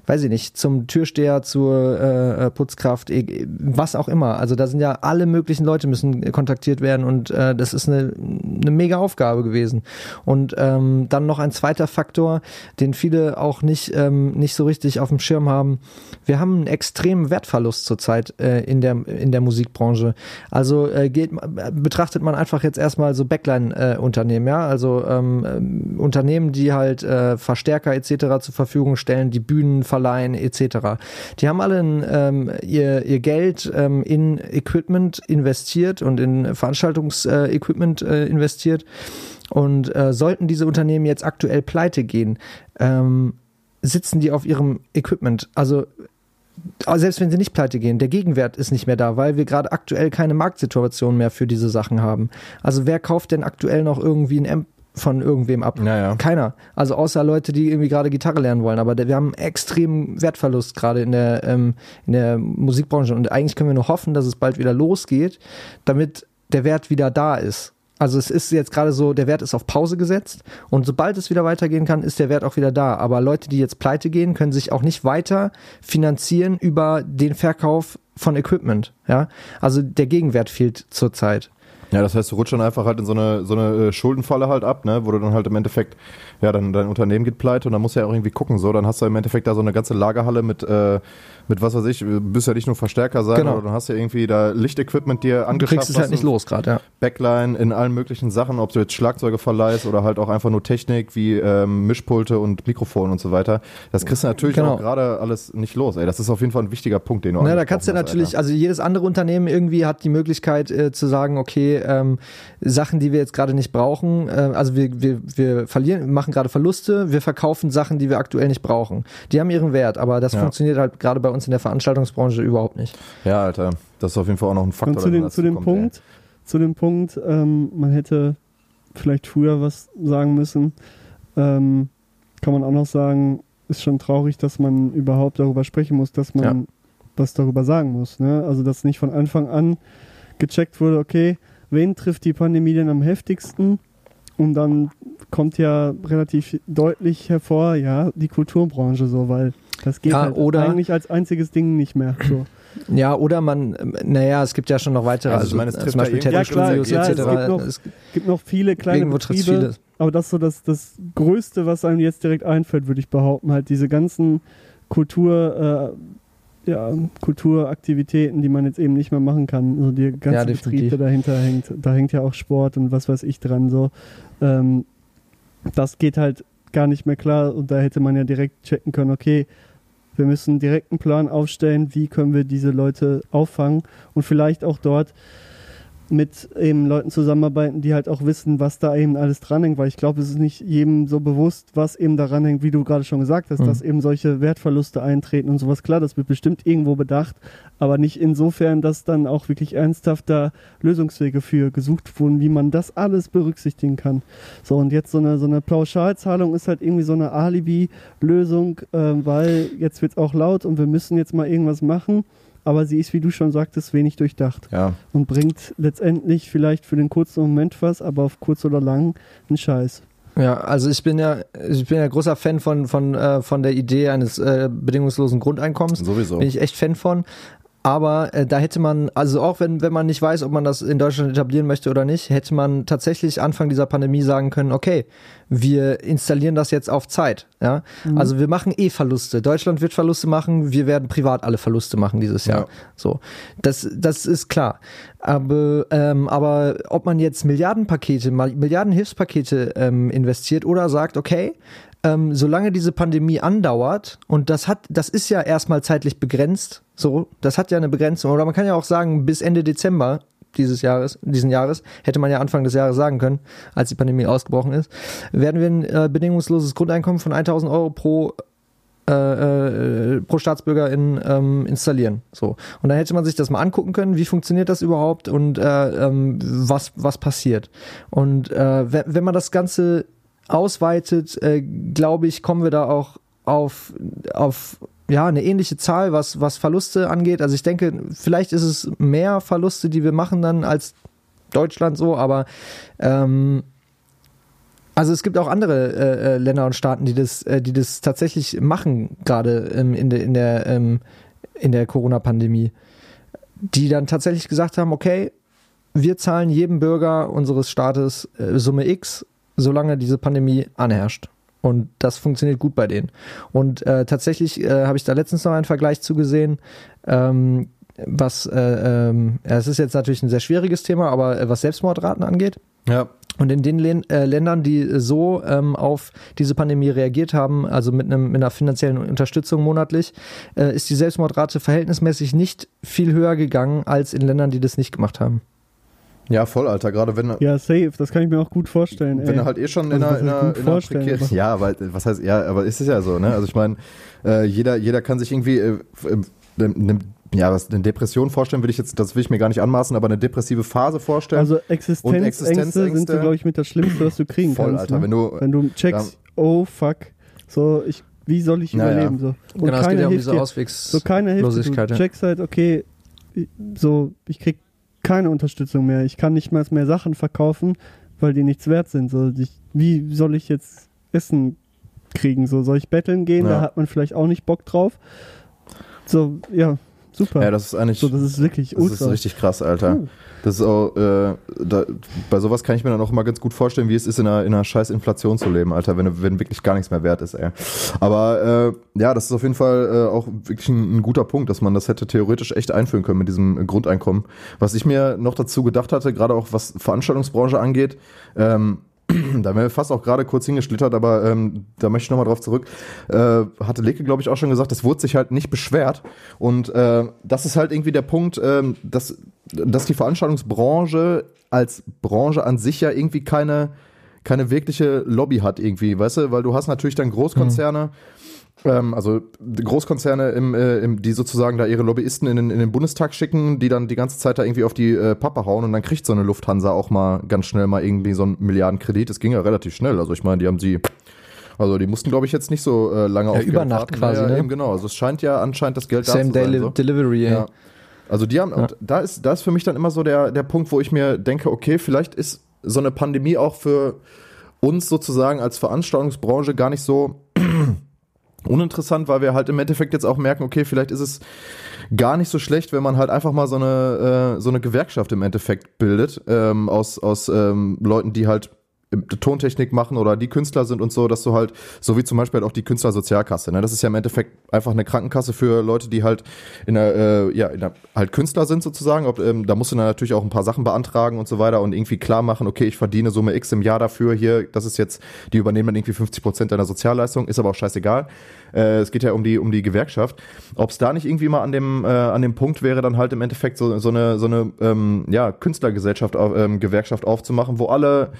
weiß ich nicht, zum Türsteher, zur äh, äh, Putzkraft, e- was auch immer. Also da sind ja alle möglichen Leute müssen kontaktiert werden und äh, das ist eine, eine mega Aufgabe gewesen. Und ähm, dann noch ein zweiter Faktor, den viele auch nicht, ähm, nicht so richtig auf dem Schirm haben. Wir haben einen extremen Wertverlust zurzeit äh, in, der, in der Musikbranche. Also äh, geht, betrachtet man einfach jetzt erstmal so Backline-Unternehmen, ja, also ähm, Unternehmen, die halt äh, Verstärker etc. zur Verfügung stellen, die Bühnen verleihen etc. Die haben alle ähm, ihr, ihr Geld ähm, in Equipment investiert und in Veranstaltungsequipment äh, äh, investiert. Und äh, sollten diese Unternehmen jetzt aktuell pleite gehen, ähm, sitzen die auf ihrem Equipment. Also aber selbst wenn sie nicht pleite gehen, der Gegenwert ist nicht mehr da, weil wir gerade aktuell keine Marktsituation mehr für diese Sachen haben. Also wer kauft denn aktuell noch irgendwie ein von irgendwem ab? Ja, ja. Keiner. Also außer Leute, die irgendwie gerade Gitarre lernen wollen. Aber wir haben einen extremen Wertverlust gerade in der, ähm, in der Musikbranche. Und eigentlich können wir nur hoffen, dass es bald wieder losgeht, damit der Wert wieder da ist. Also es ist jetzt gerade so, der Wert ist auf Pause gesetzt und sobald es wieder weitergehen kann, ist der Wert auch wieder da. Aber Leute, die jetzt pleite gehen, können sich auch nicht weiter finanzieren über den Verkauf von Equipment. Ja, also der Gegenwert fehlt zurzeit. Ja, das heißt, du rutschst dann einfach halt in so eine, so eine äh, Schuldenfalle halt ab, ne, wo du dann halt im Endeffekt, ja, dann dein Unternehmen geht pleite und dann musst du ja auch irgendwie gucken, so, dann hast du im Endeffekt da so eine ganze Lagerhalle mit, äh, mit was weiß ich, du bist ja nicht nur Verstärker sein, Genau. oder dann hast du ja irgendwie da Lichtequipment dir Du angeschafft. kriegst es halt nicht du- los gerade, ja. Backline in allen möglichen Sachen, ob du jetzt Schlagzeuge verleihst oder halt auch einfach nur Technik wie ähm, Mischpulte und Mikrofon und so weiter. Das kriegst du natürlich Genau. auch gerade alles nicht los, ey. Das ist auf jeden Fall ein wichtiger Punkt, den du Na, da kannst du natürlich, Alter. also jedes andere Unternehmen irgendwie hat die Möglichkeit äh, zu sagen, okay, ähm, Sachen, die wir jetzt gerade nicht brauchen, äh, also wir, wir, wir verlieren, wir machen gerade Verluste, wir verkaufen Sachen, die wir aktuell nicht brauchen. Die haben ihren Wert, aber das Ja. funktioniert halt gerade bei uns in der Veranstaltungsbranche überhaupt nicht. Ja, Alter, das ist auf jeden Fall auch noch ein Faktor. Und zu dem, zu dem kommt, Punkt, zu dem Punkt, ähm, man hätte vielleicht früher was sagen müssen, ähm, kann man auch noch sagen, ist schon traurig, dass man überhaupt darüber sprechen muss, dass man Ja. was darüber sagen muss. Ne? Also dass nicht von Anfang an gecheckt wurde, okay, wen trifft die Pandemie denn am heftigsten? Und dann kommt ja relativ deutlich hervor, ja, die Kulturbranche so, weil das geht Ja, halt oder- eigentlich als einziges Ding nicht mehr. So. Ja, oder man, naja, es gibt ja schon noch weitere, Also also, ich meine, es trifft zum Beispiel da Ja, klar, etc. klar, es gibt noch- Es- gibt noch viele kleine Betriebe, aber das ist so das, das Größte, was einem jetzt direkt einfällt, würde ich behaupten, halt diese ganzen Kultur, äh, ja, Kulturaktivitäten, die man jetzt eben nicht mehr machen kann. Also der ganze Ja, Betrieb, definitiv. der dahinter hängt, da hängt ja auch Sport und was weiß ich dran so. Ähm, das geht halt gar nicht mehr klar und da hätte man ja direkt checken können, okay, wir müssen direkt einen Plan aufstellen, wie können wir diese Leute auffangen und vielleicht auch dort mit eben Leuten zusammenarbeiten, die halt auch wissen, was da eben alles dranhängt, weil ich glaube, es ist nicht jedem so bewusst, was eben daran hängt, wie du gerade schon gesagt hast, Mhm. dass eben solche Wertverluste eintreten und sowas. Klar, das wird bestimmt irgendwo bedacht, aber nicht insofern, dass dann auch wirklich ernsthaft da Lösungswege für gesucht wurden, wie man das alles berücksichtigen kann. So, und jetzt so eine, so eine Pauschalzahlung ist halt irgendwie so eine Alibi-Lösung, ähm, weil jetzt wird es auch laut und wir müssen jetzt mal irgendwas machen. Aber sie ist, wie du schon sagtest, wenig durchdacht Ja. und bringt letztendlich vielleicht für den kurzen Moment was, aber auf kurz oder lang einen Scheiß. Ja, also ich bin ja, ich bin ja großer Fan von, von, äh, von der Idee eines äh, bedingungslosen Grundeinkommens. Sowieso. Bin ich echt Fan von. Aber äh, da hätte man, also auch wenn, wenn man nicht weiß, ob man das in Deutschland etablieren möchte oder nicht, hätte man tatsächlich Anfang dieser Pandemie sagen können, okay, wir installieren das jetzt auf Zeit. Ja? Also wir machen eh Verluste. Deutschland wird Verluste machen, wir werden privat alle Verluste machen dieses Jahr. Ja. So, das, das ist klar. Aber, ähm, aber ob man jetzt Milliardenpakete, Milliardenhilfspakete ähm, investiert oder sagt, okay, ähm, solange diese Pandemie andauert und das hat, das ist ja erstmal zeitlich begrenzt, so, das hat ja eine Begrenzung. Oder man kann ja auch sagen, bis Ende Dezember dieses Jahres, diesen Jahres, hätte man ja Anfang des Jahres sagen können, als die Pandemie ausgebrochen ist, werden wir ein äh, bedingungsloses Grundeinkommen von 1000 Euro pro äh, äh, pro Staatsbürger in, ähm, installieren. So. Und dann hätte man sich das mal angucken können, wie funktioniert das überhaupt und äh, ähm, was, was passiert. Und äh, wenn, wenn man das Ganze ausweitet, äh, glaube ich, kommen wir da auch auf, auf ja, eine ähnliche Zahl, was, was Verluste angeht. Also ich denke, vielleicht ist es mehr Verluste, die wir machen dann als Deutschland so, aber ähm, also es gibt auch andere äh, äh, Länder und Staaten, die das, äh, die das tatsächlich machen, gerade ähm, in der, in der, ähm, in der Corona-Pandemie. Die dann tatsächlich gesagt haben, okay, wir zahlen jedem Bürger unseres Staates äh, Summe X, solange diese Pandemie anherrscht. Und das funktioniert gut bei denen. Und äh, tatsächlich äh, habe ich da letztens noch einen Vergleich zugesehen, ähm, was, äh, ähm, es ist jetzt natürlich ein sehr schwieriges Thema, aber äh, was Selbstmordraten angeht. Ja. Und in den Län äh, Ländern, die so ähm, auf diese Pandemie reagiert haben, also mit, einem, mit einer finanziellen Unterstützung monatlich, äh, ist die Selbstmordrate verhältnismäßig nicht viel höher gegangen als in Ländern, die das nicht gemacht haben. Ja, voll, Alter. Gerade wenn, Ja, safe, das kann ich mir auch gut vorstellen. wenn ey. du halt eh schon in Also, einer, in einer, in einer ja, aber was heißt, ja, aber ist es ja so, ne? Also ich meine, äh, jeder, jeder kann sich irgendwie äh, äh, ne, ja, was eine Depression vorstellen, will ich jetzt, das will ich mir gar nicht anmaßen, aber eine depressive Phase vorstellen. Also Existenzängste Existenzängste. sind so, glaube ich, mit das Schlimmste, was du kriegen Voll, kannst. Alter, ne? wenn du- wenn du checkst, oh fuck, so ich, wie soll ich Ja, ja. überleben so? Und genau, es geht ja um diese dir. Auswegs So dir. Losigkeit, Du checkst halt, okay, so ich krieg keine Unterstützung mehr. Ich kann nicht mal mehr Sachen verkaufen, weil die nichts wert sind. So, ich, wie soll ich jetzt Essen kriegen? So soll ich betteln gehen? Ja. Da hat man vielleicht auch nicht Bock drauf. So ja, super. ja, das ist eigentlich, so das ist wirklich das ultra. ist richtig krass, Alter. Oh. Das ist auch, äh, da, bei sowas kann ich mir dann auch immer ganz gut vorstellen, wie es ist, in einer, in einer scheiß Inflation zu leben, Alter, wenn, wenn wirklich gar nichts mehr wert ist, ey. Aber äh, ja, das ist auf jeden Fall äh, auch wirklich ein, ein guter Punkt, dass man das hätte theoretisch echt einführen können mit diesem Grundeinkommen. Was ich mir noch dazu gedacht hatte, gerade auch was Veranstaltungsbranche angeht, ähm, da wären wir fast auch gerade kurz hingeschlittert, aber ähm, da möchte ich nochmal drauf zurück. Äh, hatte Leke, glaube ich, auch schon gesagt, das wurde sich halt nicht beschwert. Und äh, das ist halt irgendwie der Punkt, ähm, dass, dass die Veranstaltungsbranche als Branche an sich ja irgendwie keine, keine wirkliche Lobby hat irgendwie, weißt du? Weil du hast natürlich dann Großkonzerne, ähm, also Großkonzerne, im, äh, im, die sozusagen da ihre Lobbyisten in den, in den Bundestag schicken, die dann die ganze Zeit da irgendwie auf die äh, Pappe hauen und dann kriegt so eine Lufthansa auch mal ganz schnell mal irgendwie so einen Milliardenkredit. Das ging ja relativ schnell. Also ich meine, die haben sie, also die mussten glaube ich jetzt nicht so äh, lange Ja, auf über Nacht quasi, ja, ne? Eben genau. Also es scheint ja anscheinend das Geld Same da zu Day sein. Li So. Delivery, ey. Ja. Also die haben, und da ist, da ist für mich dann immer so der, der Punkt, wo ich mir denke, okay, vielleicht ist so eine Pandemie auch für uns sozusagen als Veranstaltungsbranche gar nicht so uninteressant, weil wir halt im Endeffekt jetzt auch merken, okay, vielleicht ist es gar nicht so schlecht, wenn man halt einfach mal so eine, äh, so eine Gewerkschaft im Endeffekt bildet, ähm, aus, aus ähm, Leuten, die halt Tontechnik machen oder die Künstler sind und so, dass du halt, so wie zum Beispiel halt auch die Künstlersozialkasse, ne? Das ist ja im Endeffekt einfach eine Krankenkasse für Leute, die halt in der, äh, ja, in der, halt Künstler sind sozusagen. Ob, ähm, da musst du dann natürlich auch ein paar Sachen beantragen und so weiter und irgendwie klar machen, okay, ich verdiene Summe X im Jahr dafür, hier, das ist jetzt, die übernehmen dann irgendwie 50 Prozent deiner Sozialleistung, ist aber auch scheißegal. Äh, es geht ja um die, um die Gewerkschaft. Ob es da nicht irgendwie mal an dem, äh, an dem Punkt wäre, dann halt im Endeffekt so, so eine, so eine, ähm, ja, Künstlergesellschaft, ähm, Gewerkschaft aufzumachen, wo alle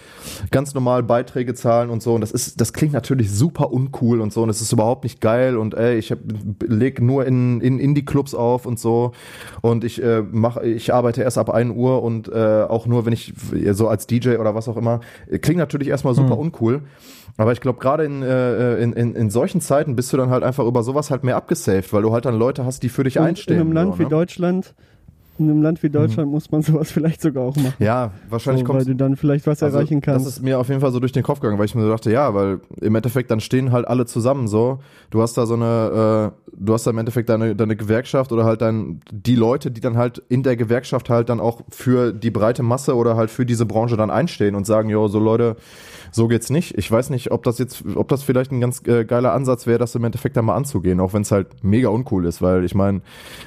ganz ganz normal Beiträge zahlen und so. Und das ist, das klingt natürlich super uncool und so. Und es ist überhaupt nicht geil. Und ey, ich hab, leg nur in, in Indie-Clubs auf und so. Und ich äh, mach, ich arbeite erst ab 1 Uhr und äh, auch nur, wenn ich so als DJ oder was auch immer. Klingt natürlich erstmal super uncool. Aber ich glaube, gerade in, äh, in, in, in solchen Zeiten bist du dann halt einfach über sowas halt mehr abgesaved, weil du halt dann Leute hast, die für dich Und einstehen. in einem Land so, wie ne? Deutschland, in einem Land wie Deutschland muss man sowas vielleicht sogar auch machen. Ja, wahrscheinlich so, kommt weil du dann vielleicht was Also, erreichen kannst. Das ist mir auf jeden Fall so durch den Kopf gegangen, weil ich mir so dachte, ja, weil im Endeffekt dann stehen halt alle zusammen so. Du hast da so eine, äh, du hast da im Endeffekt deine, deine Gewerkschaft oder halt dann die Leute, die dann halt in der Gewerkschaft halt dann auch für die breite Masse oder halt für diese Branche dann einstehen und sagen, jo, so Leute, so geht's nicht. Ich weiß nicht, ob das jetzt, ob das vielleicht ein ganz äh, geiler Ansatz wäre, das im Endeffekt dann mal anzugehen, auch wenn es halt mega uncool ist, weil ich meine,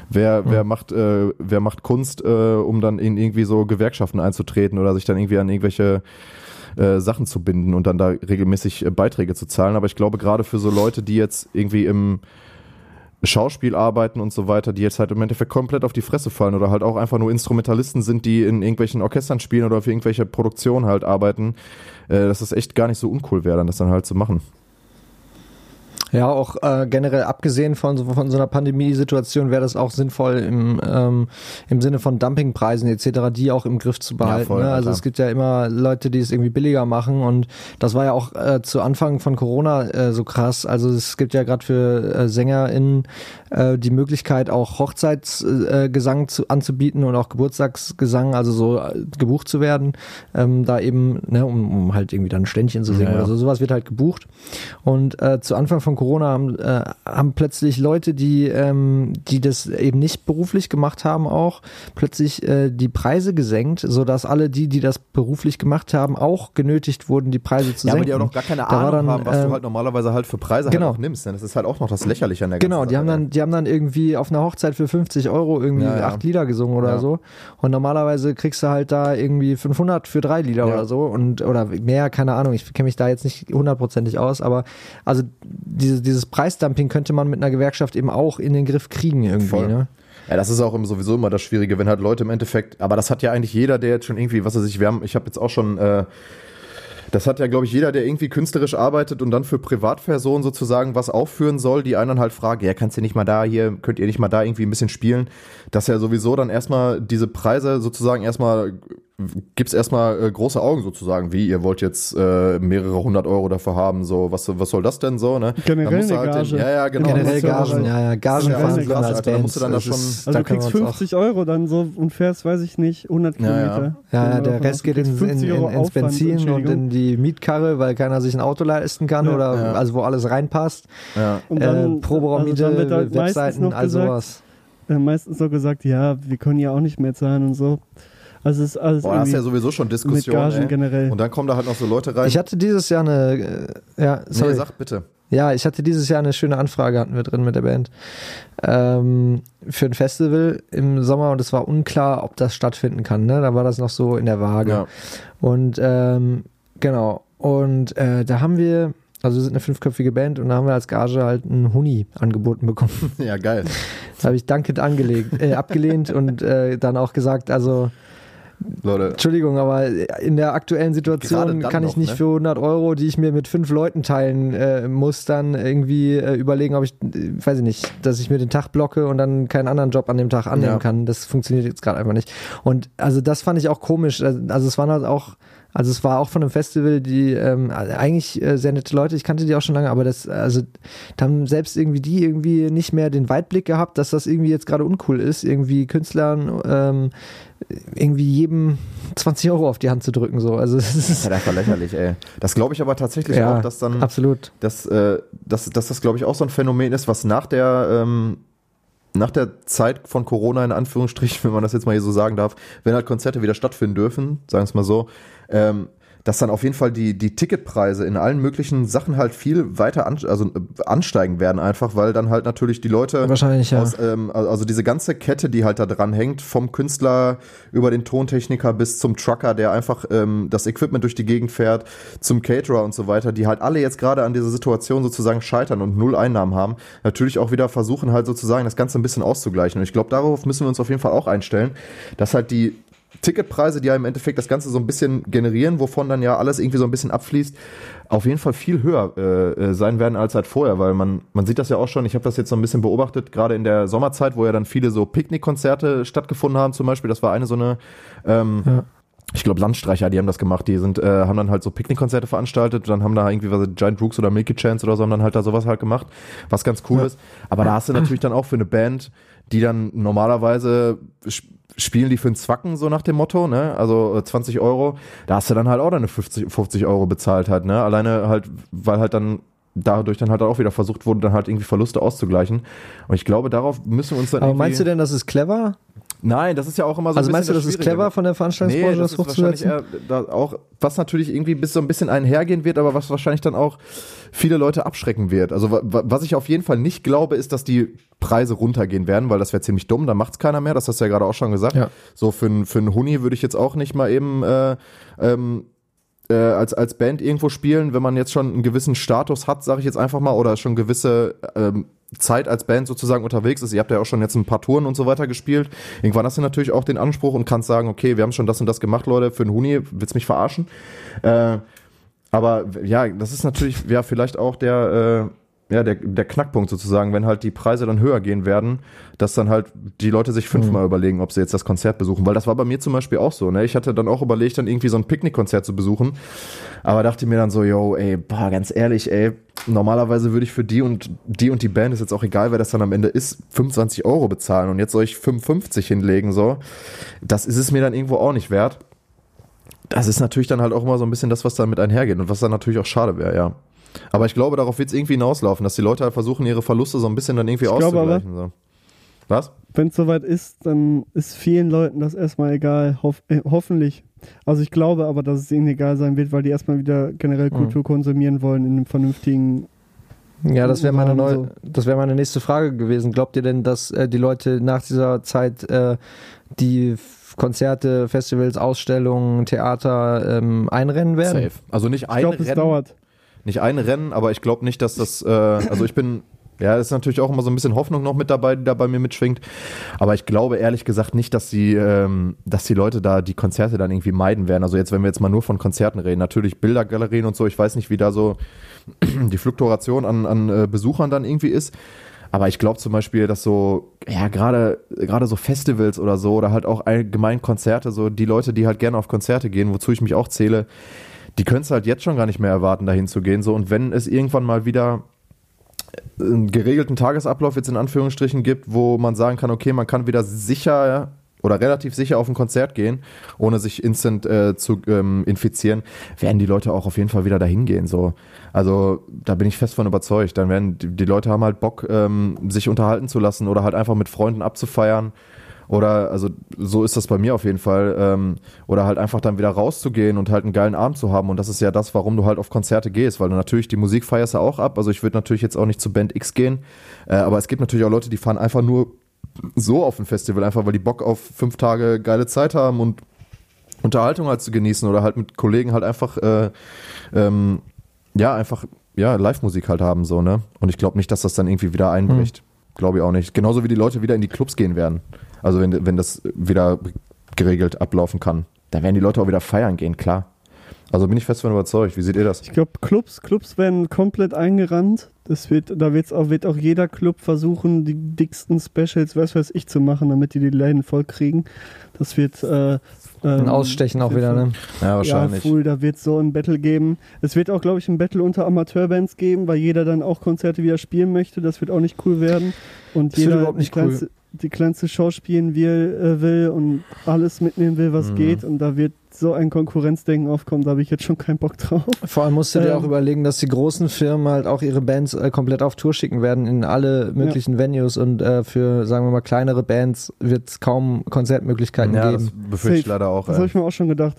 wer, wer macht, äh, wer macht Kunst, äh, um dann in irgendwie so Gewerkschaften einzutreten oder sich dann irgendwie an irgendwelche äh, Sachen zu binden und dann da regelmäßig äh, Beiträge zu zahlen. Aber ich glaube, gerade für so Leute, die jetzt irgendwie im Schauspiel arbeiten und so weiter, die jetzt halt im Endeffekt komplett auf die Fresse fallen oder halt auch einfach nur Instrumentalisten sind, die in irgendwelchen Orchestern spielen oder für irgendwelche Produktionen halt arbeiten, äh, dass das echt gar nicht so uncool wäre, dann das dann halt zu machen. Ja, auch äh, generell abgesehen von, so- von so einer Pandemiesituation wäre das auch sinnvoll im, ähm, im Sinne von Dumpingpreisen etc., die auch im Griff zu behalten. voll, ne? ja, Also klar. es gibt ja immer Leute, die es irgendwie billiger machen und das war ja auch äh, zu Anfang von Corona äh, so krass. Also es gibt ja gerade für äh, SängerInnen äh, die Möglichkeit, auch Hochzeitsgesang äh, zu, anzubieten und auch Geburtstagsgesang, also so äh, gebucht zu werden, ähm, da eben, ne, um, um halt irgendwie dann ein Ständchen zu singen Ja, ja. oder so. Sowas wird halt gebucht. Und äh, zu Anfang von Corona haben, äh, haben plötzlich Leute, die, ähm, die das eben nicht beruflich gemacht haben, auch plötzlich äh, die Preise gesenkt, sodass alle die, die das beruflich gemacht haben, auch genötigt wurden, die Preise zu Ja, aber senken. die auch noch gar keine Da Ahnung dann, haben, was du ähm, halt normalerweise halt für Preise genau. halt auch nimmst. Denn das ist halt auch noch das Lächerliche an der Genau, die haben Sache, dann, die haben dann irgendwie auf einer Hochzeit für 50 Euro irgendwie Ja, ja. acht Lieder gesungen oder so. Und normalerweise kriegst du halt da irgendwie 500 für drei Lieder oder so und oder mehr, keine Ahnung. Ich kenne mich da jetzt nicht hundertprozentig aus, aber also diese, dieses Preisdumping könnte man mit einer Gewerkschaft eben auch in den Griff kriegen irgendwie. Voll. Ne? Ja, das ist auch immer sowieso immer das Schwierige, wenn halt Leute im Endeffekt, aber das hat ja eigentlich jeder, der jetzt schon irgendwie, was weiß ich, wir haben, ich habe jetzt auch schon, äh, das hat ja, glaube ich, jeder, der irgendwie künstlerisch arbeitet und dann für Privatpersonen sozusagen was aufführen soll, die einen dann halt fragen, ja, kannst du nicht mal da hier, könnt ihr nicht mal da irgendwie ein bisschen spielen, dass ja sowieso dann erstmal diese Preise sozusagen erstmal, gibt's erstmal äh, große Augen sozusagen, wie, ihr wollt jetzt äh, mehrere hundert Euro dafür haben, so, was, was soll das denn so, ne? Generell eine halt Gage. ja, ja, genau. Generell das ja Gagen, halt- ja, ja, Gagen das ja verhandeln als Alter, da musst du dann Band. da schon- Also da du kriegst können wir uns auch- 50 Euro dann so und fährst, weiß ich nicht, 100 Ja, ja. Kilometer. Ja, ja, wir der Rest geht in, in, 50 in, ins Benzin und in die Mietkarre, weil keiner sich ein Auto leisten kann Ja. oder Ja. also wo alles reinpasst. Ja. Und äh, dann, Proberaummiete, also dann halt Webseiten, all sowas. äh, meistens so gesagt, ja, wir können ja auch nicht mehr zahlen und so. Also es ist alles Boah, da hast du ja irgendwie sowieso schon ey. generell. Und dann kommen da halt noch so Leute rein. Ich hatte dieses Jahr eine, äh, ja, sorry. nee, sag bitte. Ja, ich hatte dieses Jahr eine schöne Anfrage, hatten wir drin mit der Band, ähm, für ein Festival im Sommer und es war unklar, ob das stattfinden kann. Ne? Da war das noch so in der Waage. Ja. Und ähm, genau, und äh, da haben wir, also wir sind eine fünfköpfige Band und da haben wir als Gage halt einen Huni angeboten bekommen. ja, geil. Das habe ich dankend angelegt, äh, abgelehnt und äh, dann auch gesagt, also Leute. Entschuldigung, aber in der aktuellen Situation kann ich noch, nicht ne? für 100 Euro, die ich mir mit fünf Leuten teilen äh, muss, dann irgendwie äh, überlegen, ob ich, äh, weiß ich nicht, dass ich mir den Tag blocke und dann keinen anderen Job an dem Tag annehmen Ja. kann. Das funktioniert jetzt gerade einfach nicht. Und also das fand ich auch komisch. Also es waren halt auch also es war auch von einem Festival, die ähm, eigentlich äh, sehr nette Leute, ich kannte die auch schon lange, aber das, also da haben selbst irgendwie die irgendwie nicht mehr den Weitblick gehabt, dass das irgendwie jetzt gerade uncool ist, irgendwie Künstlern ähm, irgendwie jedem 20 Euro auf die Hand zu drücken. So. Also Das ist halt einfach lächerlich, ey. Das glaube ich aber tatsächlich ja, auch, dass dann, absolut. dass, äh, dass, dass das, glaube ich, auch so ein Phänomen ist, was nach der, ähm, nach der Zeit von Corona in Anführungsstrichen, wenn man das jetzt mal hier so sagen darf, wenn halt Konzerte wieder stattfinden dürfen, sagen wir es mal so, ähm, dass dann auf jeden Fall die, die Ticketpreise in allen möglichen Sachen halt viel weiter an, also, äh, ansteigen werden, einfach, weil dann halt natürlich die Leute Wahrscheinlich, ja. aus, ähm, also diese ganze Kette, die halt da dran hängt, vom Künstler über den Tontechniker bis zum Trucker, der einfach ähm, das Equipment durch die Gegend fährt, zum Caterer und so weiter, die halt alle jetzt gerade an dieser Situation sozusagen scheitern und null Einnahmen haben, natürlich auch wieder versuchen halt sozusagen das Ganze ein bisschen auszugleichen. Und ich glaube, darauf müssen wir uns auf jeden Fall auch einstellen, dass halt die Ticketpreise, die ja im Endeffekt das Ganze so ein bisschen generieren, wovon dann ja alles irgendwie so ein bisschen abfließt, auf jeden Fall viel höher äh, äh, sein werden als halt vorher, weil man, man sieht das ja auch schon, ich habe das jetzt so ein bisschen beobachtet, gerade in der Sommerzeit, wo ja dann viele so Picknickkonzerte stattgefunden haben zum Beispiel, das war eine so eine ähm, Ja. ich glaube Landstreicher, die haben das gemacht, die sind, äh, haben dann halt so Picknickkonzerte veranstaltet, dann haben da irgendwie was Giant Rooks oder Milky Chance oder so, haben dann halt da sowas halt gemacht, was ganz cool ist. Aber da hast du natürlich dann auch für eine Band, die dann normalerweise spielen die für einen Zwacken, so nach dem Motto, ne? Also äh, 20 Euro, da hast du dann halt auch deine 50, 50 Euro bezahlt halt, ne? Alleine halt, weil halt dann dadurch dann halt auch wieder versucht wurde, dann halt irgendwie Verluste auszugleichen. Und ich glaube, darauf müssen wir uns dann Aber meinst du denn, das ist clever? Nein, das ist ja auch immer so Also ein meinst du, bisschen das ist clever von der Veranstaltungsbranche, Nee, das das hochzusetzen? eher da auch, was natürlich irgendwie bis so ein bisschen einhergehen wird, aber was wahrscheinlich dann auch viele Leute abschrecken wird. Also wa- wa- was ich auf jeden Fall nicht glaube, ist, dass die Preise runtergehen werden, weil das wäre ziemlich dumm, da macht's keiner mehr, das hast du ja gerade auch schon gesagt. Ja. So für, für einen Huni würde ich jetzt auch nicht mal eben äh, ähm, äh, als, als Band irgendwo spielen, wenn man jetzt schon einen gewissen Status hat, sage ich jetzt einfach mal, oder schon gewisse ähm, Zeit als Band sozusagen unterwegs ist. Ihr habt ja auch schon jetzt ein paar Touren und so weiter gespielt. Irgendwann hast du natürlich auch den Anspruch und kannst sagen, okay, wir haben schon das und das gemacht, Leute, für einen Huni, willst mich verarschen? Äh, aber ja, das ist natürlich ja vielleicht auch der, äh, ja, der, der Knackpunkt sozusagen, wenn halt die Preise dann höher gehen werden, dass dann halt die Leute sich fünfmal überlegen, ob sie jetzt das Konzert besuchen. Weil das war bei mir zum Beispiel auch so. Ne? Ich hatte dann auch überlegt, dann irgendwie so ein Picknickkonzert zu besuchen. Aber dachte mir dann so, yo, ey, boah, ganz ehrlich, ey, normalerweise würde ich für die und die und die Band, ist jetzt auch egal, wer das dann am Ende ist, 25 Euro bezahlen und jetzt soll ich 55 hinlegen, so. Das ist es mir dann irgendwo auch nicht wert. Das ist natürlich dann halt auch immer so ein bisschen das, was damit einhergeht und was dann natürlich auch schade wäre, ja. Aber ich glaube, darauf wird es irgendwie hinauslaufen, dass die Leute halt versuchen, ihre Verluste so ein bisschen dann irgendwie Ich glaube aber- auszugleichen. so. Was? Wenn es soweit ist, dann ist vielen Leuten das erstmal egal. Hoff, äh, hoffentlich. Also ich glaube aber, dass es ihnen egal sein wird, weil die erstmal wieder generell Mhm. Kultur konsumieren wollen in einem vernünftigen. Ja, das wäre meine neue, so. das wäre meine nächste Frage gewesen. Glaubt ihr denn, dass äh, die Leute nach dieser Zeit äh, die Konzerte, Festivals, Ausstellungen, Theater ähm, einrennen werden? Safe. Also nicht Ich ein glaube, es dauert. Nicht ein Rennen, aber ich glaube nicht, dass das, äh, also ich bin, ja, ist natürlich auch immer so ein bisschen Hoffnung noch mit dabei, die da bei mir mitschwingt. Aber ich glaube ehrlich gesagt nicht, dass die, ähm, dass die Leute da die Konzerte dann irgendwie meiden werden. Also jetzt, wenn wir jetzt mal nur von Konzerten reden, natürlich Bildergalerien und so, ich weiß nicht, wie da so die Fluktuation an, an äh, Besuchern dann irgendwie ist. Aber ich glaube zum Beispiel, dass so, ja, gerade gerade so Festivals oder so oder halt auch allgemein Konzerte, so die Leute, die halt gerne auf Konzerte gehen, wozu ich mich auch zähle, die können es halt jetzt schon gar nicht mehr erwarten, dahin zu gehen. So, und wenn es irgendwann mal wieder einen geregelten Tagesablauf jetzt in Anführungsstrichen gibt, wo man sagen kann, okay, man kann wieder sicher oder relativ sicher auf ein Konzert gehen, ohne sich instant äh, zu ähm, infizieren, werden die Leute auch auf jeden Fall wieder dahin gehen. So. Also da bin ich fest von überzeugt. Dann werden die, die Leute haben halt Bock, ähm, sich unterhalten zu lassen oder halt einfach mit Freunden abzufeiern. Oder, also so ist das bei mir auf jeden Fall. Ähm, oder halt einfach dann wieder rauszugehen und halt einen geilen Abend zu haben. Und das ist ja das, warum du halt auf Konzerte gehst, weil du natürlich die Musik feierst ja auch ab. Also ich würde natürlich jetzt auch nicht zu Band X gehen. Äh, aber es gibt natürlich auch Leute, die fahren einfach nur so auf ein Festival, einfach weil die Bock auf fünf Tage geile Zeit haben und Unterhaltung halt zu genießen oder halt mit Kollegen halt einfach, äh, ähm, ja, einfach, ja, Live-Musik halt haben, so, ne? Und ich glaube nicht, dass das dann irgendwie wieder einbricht. Glaube ich auch nicht. Genauso wie die Leute wieder in die Clubs gehen werden. Also wenn, wenn das wieder geregelt ablaufen kann. Da werden die Leute auch wieder feiern gehen, klar. Also bin ich fest von überzeugt. Wie seht ihr das? Ich glaube, Clubs, Clubs werden komplett eingerannt. Das wird, da wird's auch, wird auch jeder Club versuchen, die dicksten Specials, was weiß ich, zu machen, damit die die Läden voll kriegen. Das wird äh, Ein ähm, Ausstechen auch wird wieder, ne? Ja, wahrscheinlich. Ja, cool, da wird so ein Battle geben. Es wird auch, glaube ich, ein Battle unter Amateurbands geben, weil jeder dann auch Konzerte wieder spielen möchte. Das wird auch nicht cool werden. Und Das wird jeder überhaupt nicht kleinste, die kleinste Show spielen will, äh, will und alles mitnehmen will, was Mhm. geht. Und da wird so ein Konkurrenzdenken aufkommen, da habe ich jetzt schon keinen Bock drauf. Vor allem musst du dir Ähm. auch überlegen, dass die großen Firmen halt auch ihre Bands äh, komplett auf Tour schicken werden in alle möglichen Venues und äh, für, sagen wir mal, kleinere Bands wird es kaum Konzertmöglichkeiten Ja, das geben. befürchte ich leider auch. Das habe ich mir auch schon gedacht.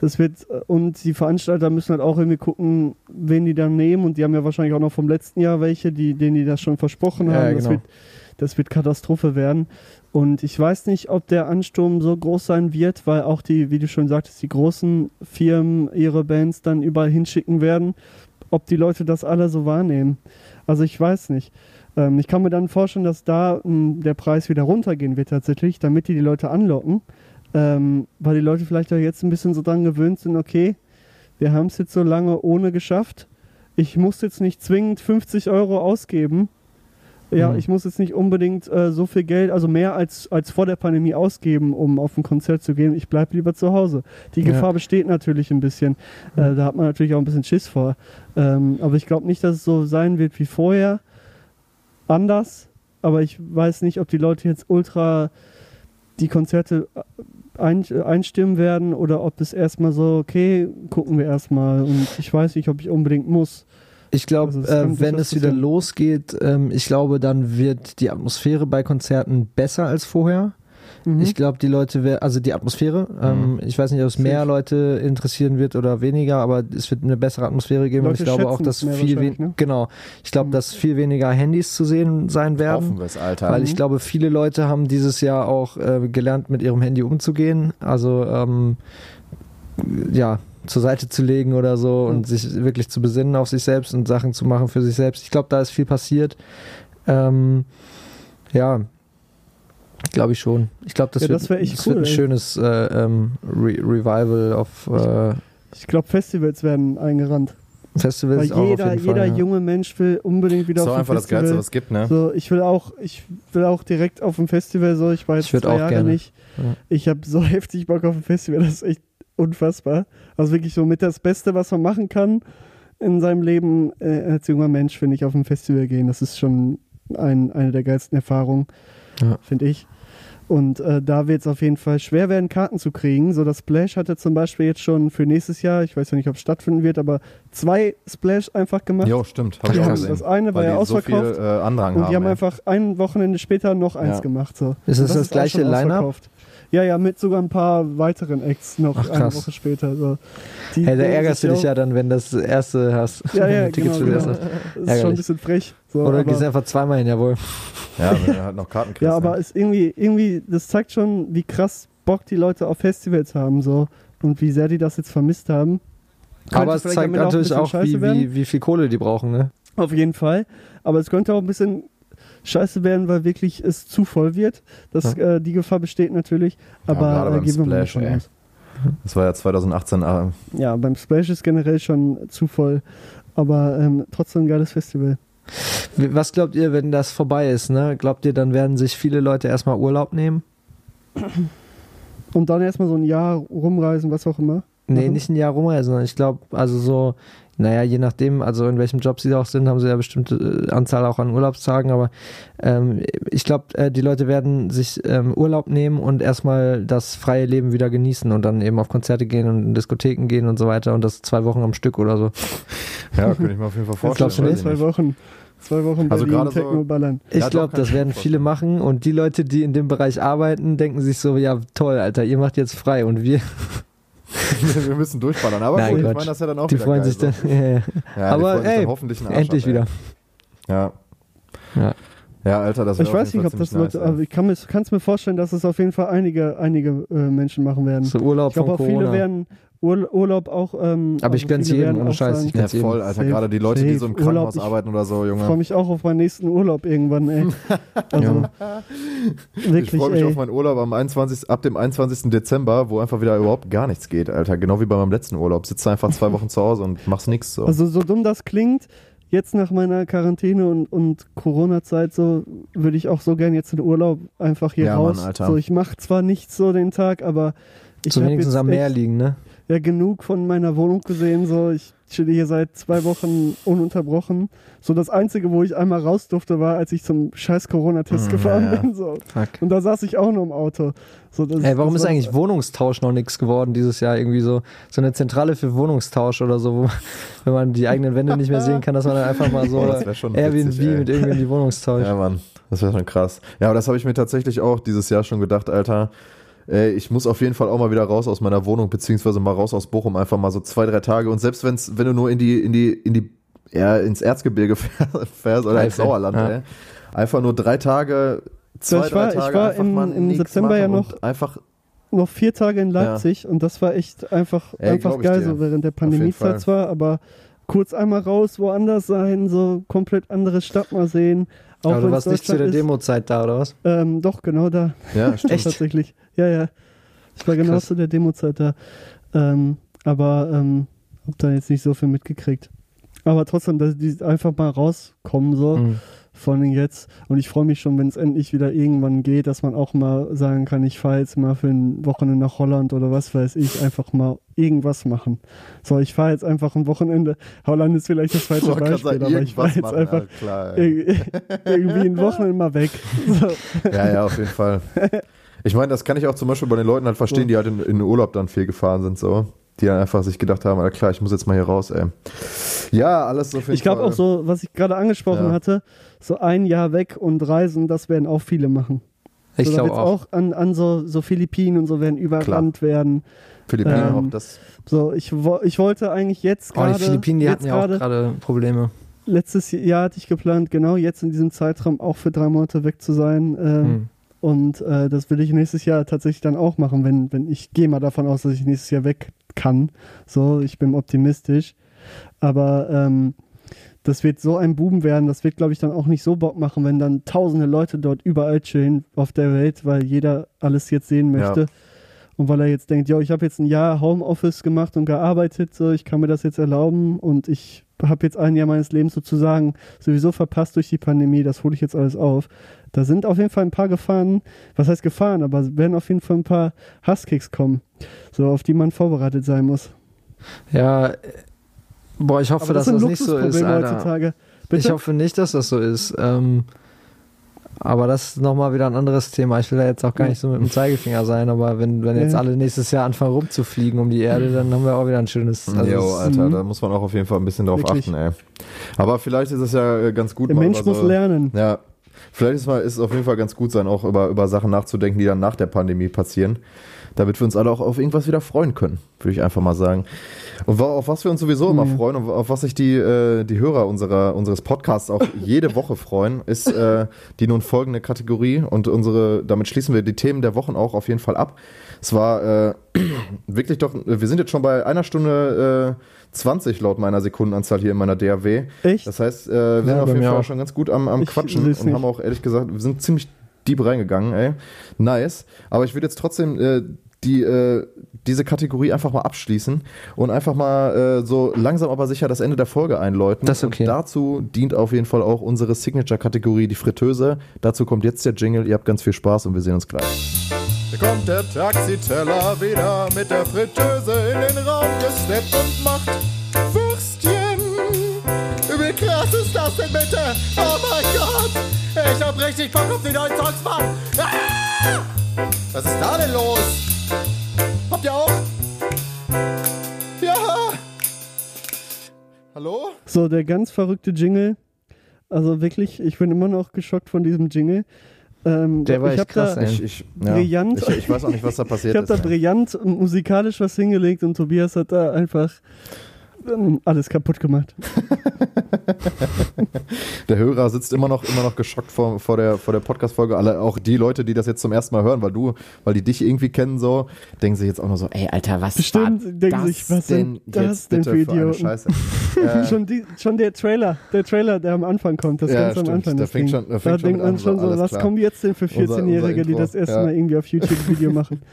Das wird, äh, und die Veranstalter müssen halt auch irgendwie gucken, wen die dann nehmen. Und die haben ja wahrscheinlich auch noch vom letzten Jahr welche, die, denen die das schon versprochen Ja, haben. Das, genau. wird, das wird Katastrophe werden. Und ich weiß nicht, ob der Ansturm so groß sein wird, weil auch die, wie du schon sagtest, die großen Firmen ihre Bands dann überall hinschicken werden. Ob die Leute das alle so wahrnehmen. Also ich weiß nicht. Ähm, ich kann mir dann vorstellen, dass da mh, der Preis wieder runtergehen wird tatsächlich, damit die die Leute anlocken. ähm, weil die Leute vielleicht auch jetzt ein bisschen so dran gewöhnt sind, okay, wir haben es jetzt so lange ohne geschafft. Ich muss jetzt nicht zwingend 50 Euro ausgeben. Ja, Mhm. ich muss jetzt nicht unbedingt äh, so viel Geld, also mehr als, als vor der Pandemie ausgeben, um auf ein Konzert zu gehen. Ich bleibe lieber zu Hause. Die Ja. Gefahr besteht natürlich ein bisschen. Äh, da hat man natürlich auch ein bisschen Schiss vor. Ähm, aber ich glaube nicht, dass es so sein wird wie vorher. Anders. Aber ich weiß nicht, ob die Leute jetzt ultra die Konzerte ein, einstimmen werden oder ob es erstmal so, okay, gucken wir erstmal. Und ich weiß nicht, ob ich unbedingt muss. Ich glaube, Also, äh, wenn es wieder losgeht, ähm, ich glaube, dann wird die Atmosphäre bei Konzerten besser als vorher. Mhm. Ich glaube, die Leute, wer- also die Atmosphäre, ähm, ich weiß nicht, ob es mehr. Leute interessieren wird oder weniger, aber es wird eine bessere Atmosphäre geben und ich glaube auch, dass viel ne? genau, ich glaube, Mhm. dass viel weniger Handys zu sehen sein werden. Hoffen wir es, Alter. Weil ich Mhm. glaube, viele Leute haben dieses Jahr auch äh, gelernt, mit ihrem Handy umzugehen. Also ähm, ja, zur Seite zu legen oder so Mhm. und sich wirklich zu besinnen auf sich selbst und Sachen zu machen für sich selbst. Ich glaube, da ist viel passiert. Ähm, ja, glaube ich schon. Ich glaube, das, Ja, wird, das wär echt das cool, wird ein ey. schönes äh, ähm, Re Revival auf äh, Ich glaube, Festivals werden eingerannt. Festivals Weil auch auf jeder, jeden jeder Fall, ja. junge Mensch will unbedingt wieder ist auf doch ein einfach das Festival. Geilste, was es gibt, ne? So, ich will auch, ich will auch direkt auf ein Festival. So, ich war jetzt Ich zwei auch Jahre gerne. nicht. Ja. Ich habe so heftig Bock auf ein Festival. Das ist echt unfassbar. Also wirklich so mit das Beste, was man machen kann in seinem Leben äh, als junger Mensch, finde ich, auf ein Festival gehen. Das ist schon ein, eine der geilsten Erfahrungen, Ja. finde ich. Und äh, da wird es auf jeden Fall schwer werden, Karten zu kriegen. So, das Splash hatte zum Beispiel jetzt schon für nächstes Jahr, ich weiß ja nicht, ob es stattfinden wird, aber zwei Splash einfach gemacht. Jo, stimmt. Hab ich auch haben- gesehen. das eine war ja die so ausverkauft. viel äh, Und haben. die haben ey. einfach ein Wochenende später noch eins Ja. gemacht. So. Ist es das auch gleiche schon Line-Up? Ja, ja, mit sogar ein paar weiteren Acts noch Ach, eine. Woche später. So. Die Hey, da ärgerst du dich ja dann, wenn das erste hast. Ja, ja, Tickets genau, für das genau. erste. Das ist schon ein bisschen frech. So, Oder aber, gehst einfach zweimal hin, jawohl. Ja, wenn du halt noch Karten kriegst. ja, aber ne? ist irgendwie, irgendwie, das zeigt schon, wie krass Bock die Leute auf Festivals haben so und wie sehr die das jetzt vermisst haben. Könnte Aber es zeigt natürlich auch, scheiße wie, wie, wie viel Kohle die brauchen, ne? Auf jeden Fall. Aber es könnte auch ein bisschen scheiße werden, weil wirklich es zu voll wird. Das, äh, die Gefahr besteht natürlich. Ja, Aber gerade äh, beim gehen wir mal Splash, schon ey. aus. Das war ja 2018. ah, Ja, beim Splash ist generell schon zu voll. Aber ähm, trotzdem ein geiles Festival. Was glaubt ihr, wenn das vorbei ist, ne? Glaubt ihr, dann werden sich viele Leute erstmal Urlaub nehmen? Und dann erstmal so ein Jahr rumreisen, was auch immer. Nee, Machen? nicht ein Jahr rumreisen, sondern ich glaube, also so, naja, je nachdem, also in welchem Job sie auch sind, haben sie ja bestimmte äh, Anzahl auch an Urlaubstagen, aber ähm, ich glaube, äh, die Leute werden sich ähm, Urlaub nehmen und erstmal das freie Leben wieder genießen und dann eben auf Konzerte gehen und in Diskotheken gehen und so weiter und das zwei Wochen am Stück oder so. Ja, könnte ich mir auf jeden Fall vorstellen. glaubst du nicht? weiß ich Zwei nicht. Wochen. Zwei Wochen Also Berlin, gerade so- Techno ballern. Ich glaube, das werden viele machen und die Leute, die in dem Bereich arbeiten, denken sich so, ja toll, Alter, ihr macht jetzt frei und wir, wir müssen durchballern. Aber Nein, gut, ich meine, das ist ja dann auch die wieder freuen geil, sich dann, so. ja, ja. Ja, Aber, dann ey, hoffentlich endlich wieder. Ja. Ja. Ja, Alter, das wäre Ich weiß nicht, ob das Leute, aber ich kann es mir vorstellen, dass es auf jeden Fall einige, einige äh, Menschen machen werden. So Urlaub ich glaube auch viele Corona. werden Ur Urlaub auch. Ähm, Aber ich gönn's viele jedem, ohne Scheiß, sagen, ich Ja, gönn's jedem. voll, Alter. Safe, Gerade die Leute, die safe. so im Urlaub, Krankenhaus ich- arbeiten oder so, Ich freue Junge. mich auch auf meinen nächsten Urlaub irgendwann, ey. Also, Ich wirklich, freue mich ey. auf meinen Urlaub am 21. ab dem 21. Dezember, wo einfach wieder überhaupt gar nichts geht, Alter. Genau wie bei meinem letzten Urlaub. Sitzt einfach zwei Wochen zu Hause und machst nichts so. Also so dumm das klingt, jetzt nach meiner Quarantäne und, und Corona-Zeit so, würde ich auch so gern jetzt in Urlaub einfach hier Ja, Mann, raus. Alter. So, ich mache zwar nichts so den Tag, aber ich habe jetzt am Meer liegen, ne? Ja genug von meiner Wohnung gesehen. So, ich chille hier seit zwei Wochen ununterbrochen. So das Einzige, wo ich einmal raus durfte, war, als ich zum scheiß Corona-Test Mm, gefahren ja, ja. bin. So. Fuck. Und da saß ich auch noch im Auto. So, das, Ey, warum das ist eigentlich Wohnungstausch noch nichts geworden dieses Jahr? Irgendwie so, so eine Zentrale für Wohnungstausch oder so, wo man, wenn man die eigenen Wände nicht mehr sehen kann, dass man dann einfach mal so schon Airbnb witzig, mit irgendwie die Wohnungstausch. Ja, Mann, das wäre schon krass. Ja, aber das habe ich mir tatsächlich auch dieses Jahr schon gedacht, Alter. Ey, ich muss auf jeden Fall auch mal wieder raus aus meiner Wohnung, beziehungsweise mal raus aus Bochum, einfach mal so zwei, drei Tage. Und selbst wenn's, wenn du nur in die, in die, in die, ja, ins Erzgebirge fährst oder ins Sauerland, ja. ey. Einfach nur drei Tage, zwei, ich war- drei ich Tage war einfach im- mal im nichts September ja noch- Einfach, noch vier Tage in Leipzig und das war echt einfach, Ey, einfach ich geil, dir. so während der. Pandemiezeit zwar, aber kurz einmal raus, woanders sein, so komplett andere Stadt mal sehen. Auch Aber du warst nicht zu der. Demo-Zeit da, oder was? Ähm, doch, genau da. ja, stimmt. Tatsächlich. Ja, ja. Ich war genau zu der Demo-Zeit da. Ähm, aber ähm, hab da jetzt nicht so viel mitgekriegt. Aber trotzdem, dass die einfach mal rauskommen, so Mhm. von den jetzt. Und ich freue mich schon, wenn es endlich wieder irgendwann geht, dass man auch mal sagen kann, ich fahre jetzt mal für ein Wochenende nach Holland oder was weiß ich, einfach mal irgendwas machen. So, ich fahre jetzt einfach ein Wochenende. Holland ist vielleicht das falsche grad Beispiel, sagen, aber ich fahre jetzt machen, einfach ja, klar, irgendwie ein Wochenende mal weg. So. Ja, ja, auf jeden Fall. Ich meine, das kann ich auch zum Beispiel bei den Leuten halt verstehen, die halt in, in den Urlaub dann viel gefahren sind, so. Die dann einfach sich gedacht haben, na klar, ich muss jetzt mal hier raus, ey. Ja, alles so viel. Ich glaube auch so, was ich gerade angesprochen Ja. hatte, so ein Jahr weg und reisen, das werden auch viele machen. Ich so, glaube auch. auch an, an so, so Philippinen und so werden überrannt werden. Philippinen ähm, auch das. So, ich, wo, ich wollte eigentlich jetzt Oh, die gerade, Philippinen, die jetzt hatten ja auch gerade, gerade Probleme. letztes Jahr hatte ich geplant, genau jetzt in diesem Zeitraum auch für drei Monate weg zu sein. Ähm, Hm. Und äh, das will ich nächstes Jahr tatsächlich dann auch machen, wenn, wenn ich gehe mal davon aus, dass ich nächstes Jahr weg kann. So, ich bin optimistisch. Aber ähm, das wird so ein Boom werden, das wird, glaube ich, dann auch nicht so Bock machen, wenn dann tausende Leute dort überall chillen auf der Welt, weil jeder alles jetzt sehen möchte. Ja. Und weil er jetzt denkt, ja, ich habe jetzt ein Jahr Homeoffice gemacht und gearbeitet, so, ich kann mir das jetzt erlauben und ich habe jetzt ein Jahr meines Lebens sozusagen sowieso verpasst durch die Pandemie, das hole ich jetzt alles auf. Da sind auf jeden Fall ein paar Gefahren, was heißt Gefahren, aber es werden auf jeden Fall ein paar Hasskicks kommen, so auf die man vorbereitet sein muss. Ja, boah, ich hoffe, Aber dass das das nicht so ist, Alter. heutzutage. Bitte? Ich hoffe nicht, dass das so ist. Ähm, aber das ist nochmal wieder ein anderes Thema. Ich will da jetzt auch gar nicht so mit dem Zeigefinger sein, aber wenn, wenn jetzt alle nächstes Jahr anfangen rumzufliegen um die Erde, dann haben wir auch wieder ein schönes. Also Jo, Alter, da muss man auch auf jeden Fall ein bisschen drauf Wirklich. achten, ey. Aber vielleicht ist es ja äh, ganz gut, Der mal Mensch über muss lernen. Ja, vielleicht ist, mal, ist es auf jeden Fall ganz gut sein, auch über, über Sachen nachzudenken, die dann nach der Pandemie passieren. Damit wir uns alle auch auf irgendwas wieder freuen können, würde ich einfach mal sagen. Und auf was wir uns sowieso immer Mhm. freuen und auf was sich die, äh, die Hörer unserer, unseres Podcasts auch jede Woche freuen, ist äh, die nun folgende Kategorie. Und unsere, damit schließen wir die Themen der Wochen auch auf jeden Fall ab. Es war äh, wirklich doch, wir sind jetzt schon bei einer Stunde äh, 20 laut meiner Sekundenanzahl hier in meiner DAW. Echt? Das heißt, äh, wir sind Ja, auf bei jeden Fall auch. schon ganz gut am, am Ich Quatschen und haben auch ehrlich gesagt, wir sind ziemlich deep reingegangen, ey. Nice. Aber ich würde jetzt trotzdem äh, die, äh, diese Kategorie einfach mal abschließen und einfach mal äh, so langsam aber sicher das Ende der Folge einläuten. Das ist okay. Und dazu dient auf jeden Fall auch unsere Signature-Kategorie, die Fritteuse. Dazu kommt jetzt der Jingle. Ihr habt ganz viel Spaß und wir sehen uns gleich. Hier kommt der Taxiteller wieder mit der Fritteuse in den Raum gesteppt und macht Würstchen. Wie krass ist das denn bitte? Oh mein Gott! Ich hab richtig Bock auf die neuen Songs, Mann! Ah! Was ist da denn los? Hallo? So, der ganz verrückte Jingle. Also wirklich, ich bin immer noch geschockt von diesem Jingle. Ähm, Der war ich echt krass, da. Ich, ich, ja, Brillant. Ich, ich weiß auch nicht, was da Ich passiert habe da ist. brillant musikalisch was hingelegt und Tobias hat da einfach alles kaputt gemacht. Der Hörer sitzt immer noch, immer noch geschockt vor, vor der, vor der Podcast-Folge. Alle, auch die Leute, die das jetzt zum ersten Mal hören, weil du, weil die dich irgendwie kennen, so, denken sich jetzt auch noch so, ey, Alter, was Bestimmt war denken das sich, was denn das jetzt denn bitte für Idioten? Scheiße? äh, schon, die, schon der Trailer, der Trailer, der am Anfang kommt, das Ja, ganz am stimmt. Anfang. Da fängt schon- da fängt schon denkt man an, schon so, was klar. kommen jetzt denn für Unser- unser 14-Jährige, die das erste ja. Mal irgendwie auf YouTube ein Video machen?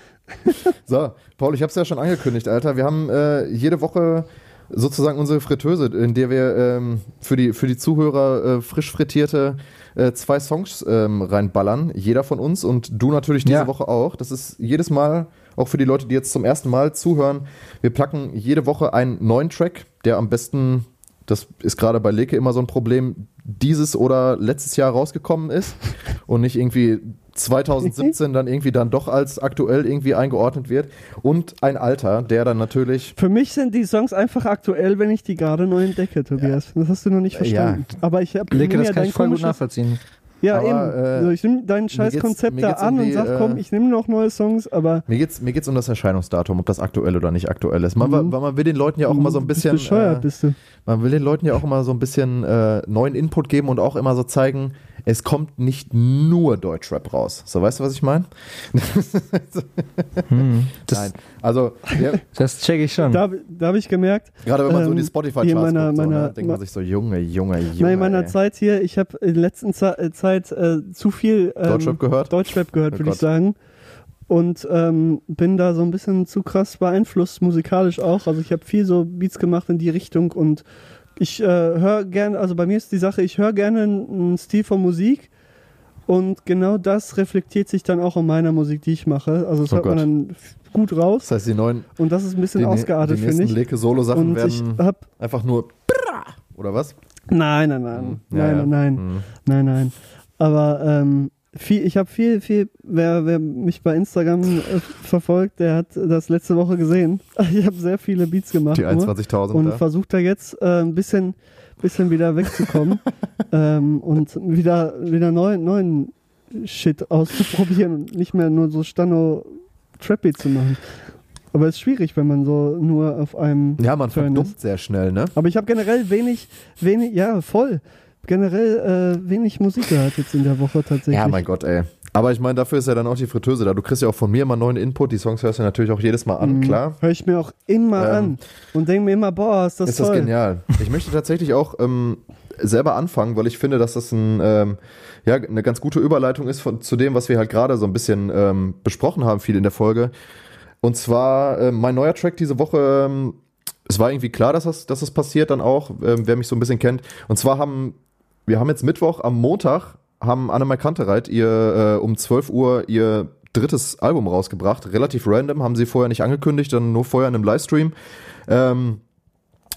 So, Paul, ich habe es ja schon angekündigt, Alter. Wir haben äh, jede Woche sozusagen unsere Fritteuse, in der wir ähm, für, die, für die Zuhörer äh, frisch frittierte äh, zwei Songs ähm, reinballern, jeder von uns und du natürlich diese Ja. Woche auch. Das ist jedes Mal, auch für die Leute, die jetzt zum ersten Mal zuhören, wir placken jede Woche einen neuen Track, der am besten, das ist gerade bei Leke immer so ein Problem, dieses oder letztes Jahr rausgekommen ist und nicht irgendwie 2017 dann irgendwie dann doch als aktuell irgendwie eingeordnet wird und ein Alter, der dann natürlich Für mich sind die Songs einfach aktuell, wenn ich die gerade neu entdecke, Tobias. Das hast du noch nicht Äh, ja. verstanden. Aber ich habe nimm das ja kann ich voll gut nachvollziehen. Ja, Aber, eben. äh, also ich nehme dein scheiß Konzept da geht's um an und die, sag, komm, äh, ich nehme noch neue Songs, aber Mir geht's, mir geht's um das Erscheinungsdatum, ob das aktuell oder nicht aktuell ist. Man, Mhm. weil man will den Leuten ja auch immer so ein bist bisschen, bescheuert äh, bist du. man will den Leuten ja auch immer so ein bisschen äh, neuen Input geben und auch immer so zeigen, es kommt nicht nur Deutschrap raus. So, weißt du, was ich meine? Hm, Nein. Also, ja, das check ich schon. Da, da habe ich gemerkt, gerade wenn man so in die Ähm, Spotify-Charts hier meiner- guckt, so, meiner- ne, denkt man ma- sich so, Junge, Junge, Junge. in meiner ey. Zeit hier, ich habe in der letzten Ze äh, Zeit äh, zu viel ähm, Deutschrap gehört? Deutschrap gehört, Oh würde ich sagen. und ähm, bin da so ein bisschen zu krass beeinflusst, musikalisch auch. Also ich habe viel so Beats gemacht in die Richtung und ich äh, höre gerne, also bei mir ist die Sache, ich höre gerne einen Stil von Musik und genau das reflektiert sich dann auch in meiner Musik, die ich mache. Also das Oh hört man Gott. dann f- gut raus Das heißt, die neuen, und das ist ein bisschen die, ausgeartet, die finde nächsten ich. Leke-Solo-Sachen Und ich werden hab, einfach nur oder was? nein, nein, nein, Ja, nein, ja. nein, nein. Mhm. Nein, nein. Aber ähm, viel, ich habe viel, viel, wer, wer mich bei Instagram äh, verfolgt, der hat das letzte Woche gesehen. Ich habe sehr viele Beats gemacht Die nur 21.000 und da. versucht da jetzt äh, ein bisschen, bisschen wieder wegzukommen ähm, und wieder, wieder neuen, neuen Shit auszuprobieren und nicht mehr nur so Stano Trappy zu machen. Aber es ist schwierig, wenn man so nur auf einem Ja, man verdummt sehr schnell, ne? Aber ich habe generell wenig, wenig, ja, voll. Generell äh, wenig Musik gehört jetzt in der Woche tatsächlich. Ja, mein Gott, ey. Aber ich meine, dafür ist ja dann auch die Fritteuse da. Du kriegst ja auch von mir immer neuen Input. Die Songs hörst du natürlich auch jedes Mal an, Mhm. klar. Höre ich mir auch immer Ähm, an und denke mir immer, boah, ist das ist toll. das genial. Ich möchte tatsächlich auch ähm, selber anfangen, weil ich finde, dass das ein, ähm, ja, eine ganz gute Überleitung ist von, zu dem, was wir halt gerade so ein bisschen ähm, besprochen haben, viel in der Folge. Und zwar ähm, mein neuer Track diese Woche. Ähm, es war irgendwie klar, dass das, dass das passiert dann auch, ähm, wer mich so ein bisschen kennt. Und zwar haben wir haben jetzt Mittwoch, am Montag haben Annemai Kantereit ihr äh, um 12 Uhr ihr drittes Album rausgebracht. Relativ random, haben sie vorher nicht angekündigt, dann nur vorher in einem Livestream. Ähm,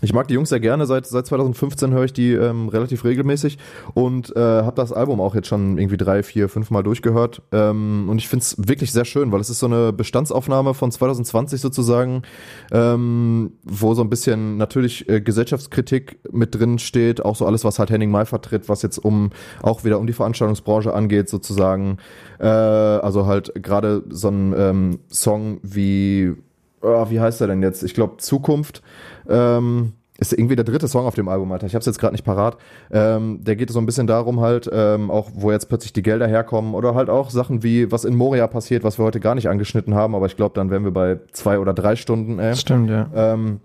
ich mag die Jungs sehr gerne, seit, seit 2015 höre ich die ähm, relativ regelmäßig und äh, habe das Album auch jetzt schon irgendwie drei, vier, fünf Mal durchgehört. Ähm, und ich finde es wirklich sehr schön, weil es ist so eine Bestandsaufnahme von 2020 sozusagen, ähm, wo so ein bisschen natürlich äh, Gesellschaftskritik mit drin steht, auch so alles, was halt Henning May vertritt, was jetzt um auch wieder um die Veranstaltungsbranche angeht, sozusagen. Äh, also halt gerade so ein ähm, Song wie, oh, wie heißt er denn jetzt? Ich glaube Zukunft. Ähm, ist irgendwie der dritte Song auf dem Album, Alter. Ich hab's jetzt gerade nicht parat. Ähm, der geht so ein bisschen darum halt, ähm, auch wo jetzt plötzlich die Gelder herkommen oder halt auch Sachen wie, was in Moria passiert, was wir heute gar nicht angeschnitten haben, aber ich glaube, dann wären wir bei zwei oder drei Stunden, ey Stimmt, ja. ähm,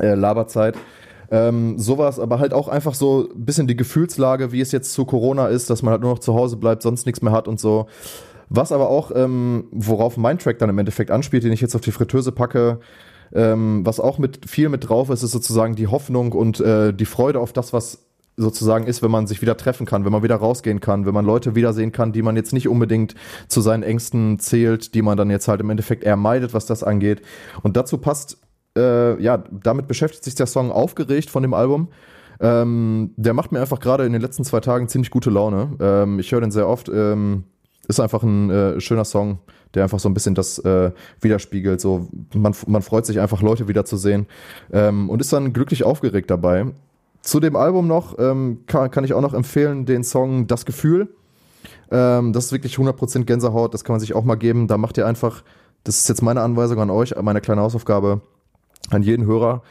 äh, Laberzeit. Ähm, sowas, aber halt auch einfach so ein bisschen die Gefühlslage, wie es jetzt zu Corona ist, dass man halt nur noch zu Hause bleibt, sonst nichts mehr hat und so. Was aber auch, ähm, worauf mein Track dann im Endeffekt anspielt, den ich jetzt auf die Fritteuse packe, ähm, was auch mit viel mit drauf ist, ist sozusagen die Hoffnung und äh, die Freude auf das, was sozusagen ist, wenn man sich wieder treffen kann, wenn man wieder rausgehen kann, wenn man Leute wiedersehen kann, die man jetzt nicht unbedingt zu seinen Ängsten zählt, die man dann jetzt halt im Endeffekt eher meidet, was das angeht. Und dazu passt, äh, ja, damit beschäftigt sich der Song aufgeregt von dem Album. Ähm, der macht mir einfach gerade in den letzten zwei Tagen ziemlich gute Laune. Ähm, ich höre den sehr oft. Ähm, ist einfach ein äh, schöner Song, der einfach so ein bisschen das äh, widerspiegelt. So, man, man freut sich einfach, Leute wiederzusehen ähm, und ist dann glücklich aufgeregt dabei. Zu dem Album noch ähm, kann, kann ich auch noch empfehlen den Song Das Gefühl. Ähm, das ist wirklich 100% Gänsehaut, das kann man sich auch mal geben. Da macht ihr einfach, das ist jetzt meine Anweisung an euch, meine kleine Hausaufgabe an jeden Hörer.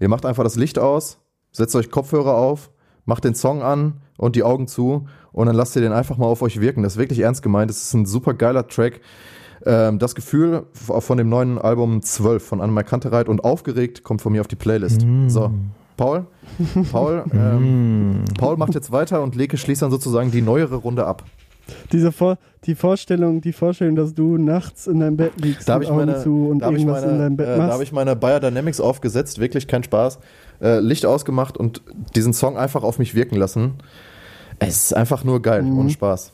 Ihr macht einfach das Licht aus, setzt euch Kopfhörer auf, macht den Song an und die Augen zu und dann lasst ihr den einfach mal auf euch wirken. Das ist wirklich ernst gemeint. Das ist ein super geiler Track. Ähm, das Gefühl von dem neuen Album 12 von Annemai Kantereit und Aufgeregt kommt von mir auf die Playlist. So, Paul, Paul, ähm, Paul macht jetzt weiter und Leke schließt dann sozusagen die neuere Runde ab. Diese Vor die Vorstellung, die Vorstellung, dass du nachts in deinem Bett liegst Da habe mit ich Augen meine, zu und da irgendwas meine, in deinem Bett äh, da machst. habe ich meine Biodynamics aufgesetzt, wirklich kein Spaß. Äh, Licht ausgemacht und diesen Song einfach auf mich wirken lassen. Es ist einfach nur geil, Mhm. ohne Spaß.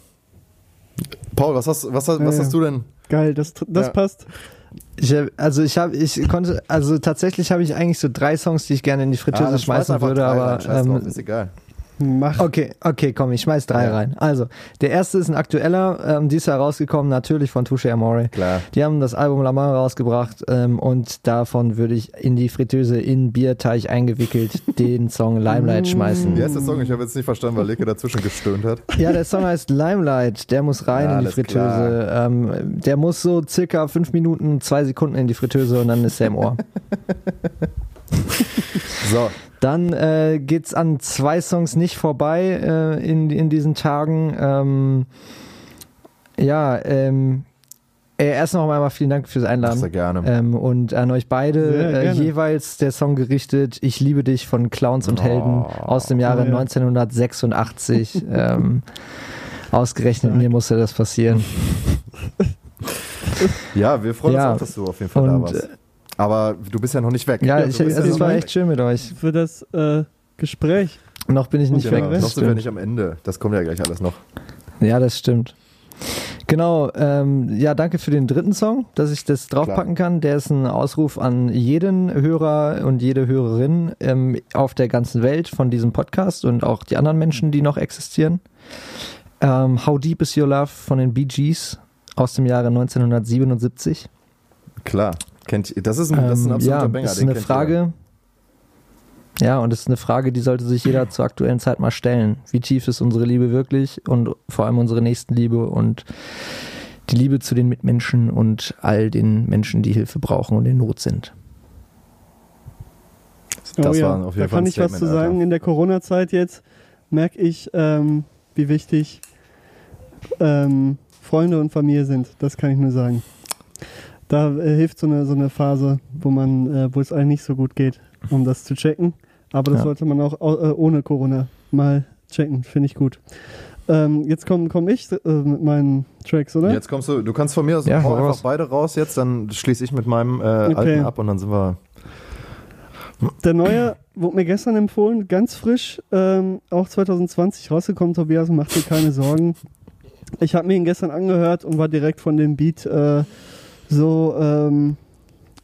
Paul, was hast, was, was Ja, hast du denn? Geil, das, das Ja. passt. Ich, also ich habe, ich konnte, also tatsächlich habe ich eigentlich so drei Songs, die ich gerne in die Fritteuse Ah, schmeißen würde, aber rein, ähm, drauf, ist egal. Mach. Okay, okay, komm, ich schmeiß drei Ja. rein. Also, der erste ist ein aktueller, ähm, dies Jahr rausgekommen, natürlich von Touche Amore. Klar. Die haben das Album La Main rausgebracht ähm, und davon würde ich in die Fritteuse in Bierteig eingewickelt den Song Limelight schmeißen. Wie heißt der Song? Ich habe jetzt nicht verstanden, weil Leke dazwischen gestöhnt hat. Ja, der Song heißt Limelight, der muss rein Ja, in die Fritteuse. Ähm, der muss so circa fünf Minuten, zwei Sekunden in die Fritteuse und dann ist er im Ohr. So, Dann äh, geht's an zwei Songs nicht vorbei äh, in, in diesen Tagen. Ähm, ja, ähm, äh, erst noch einmal vielen Dank fürs Einladen. sehr gerne. Ähm, und an euch beide äh, jeweils der Song gerichtet Ich liebe dich von Clowns und Helden aus dem Jahre Oh, ja. 1986. ähm, ausgerechnet Stark. mir musste das passieren. Ja, wir freuen Ja. uns auch, dass du auf jeden Fall da Und, warst. Aber du bist ja noch nicht weg. Ja, du ich, also ja es noch war echt schön mit euch. Für das äh, Gespräch. Noch bin ich nicht weg. Genau, Rest noch sind wir nicht am Ende. Das kommt ja gleich alles noch. Ja, das stimmt. Genau, ähm, ja, danke für den dritten Song, dass ich das draufpacken kann. Der ist ein Ausruf an jeden Hörer und jede Hörerin ähm, auf der ganzen Welt von diesem Podcast und auch die anderen Menschen, die noch existieren. Ähm, How Deep Is Your Love von den Bee Gees aus dem Jahre 1977. Klar. Kennt, das, ist ein, das ist ein Ähm, absoluter ja, Banger. das ist eine Frage. Ja, und es ist eine Frage, die sollte sich jeder zur aktuellen Zeit mal stellen. Wie tief ist unsere Liebe wirklich und vor allem unsere Nächstenliebe und die Liebe zu den Mitmenschen und all den Menschen, die Hilfe brauchen und in Not sind. jeder. Das oh ja, war auf jeden da Fall kann ich was zu sagen. Alter. In der Corona-Zeit jetzt merke ich, ähm, wie wichtig ähm, Freunde und Familie sind. Das kann ich nur sagen. Da äh, hilft so eine, so eine Phase, wo man, äh, wo es eigentlich nicht so gut geht, um das zu checken. Aber das Ja. sollte man auch au- äh, ohne Corona mal checken. Finde ich gut. Ähm, jetzt komme komm ich äh, mit meinen Tracks, oder? Jetzt kommst du, du kannst von mir aus Ja, hau einfach raus. beide raus jetzt, dann schließe ich mit meinem äh, Okay. alten ab und dann sind wir. Der neue wurde mir gestern empfohlen, ganz frisch, ähm, auch 2020 rausgekommen, Tobias, mach dir keine Sorgen. Ich habe mir ihn gestern angehört und war direkt von dem Beat äh, so ähm,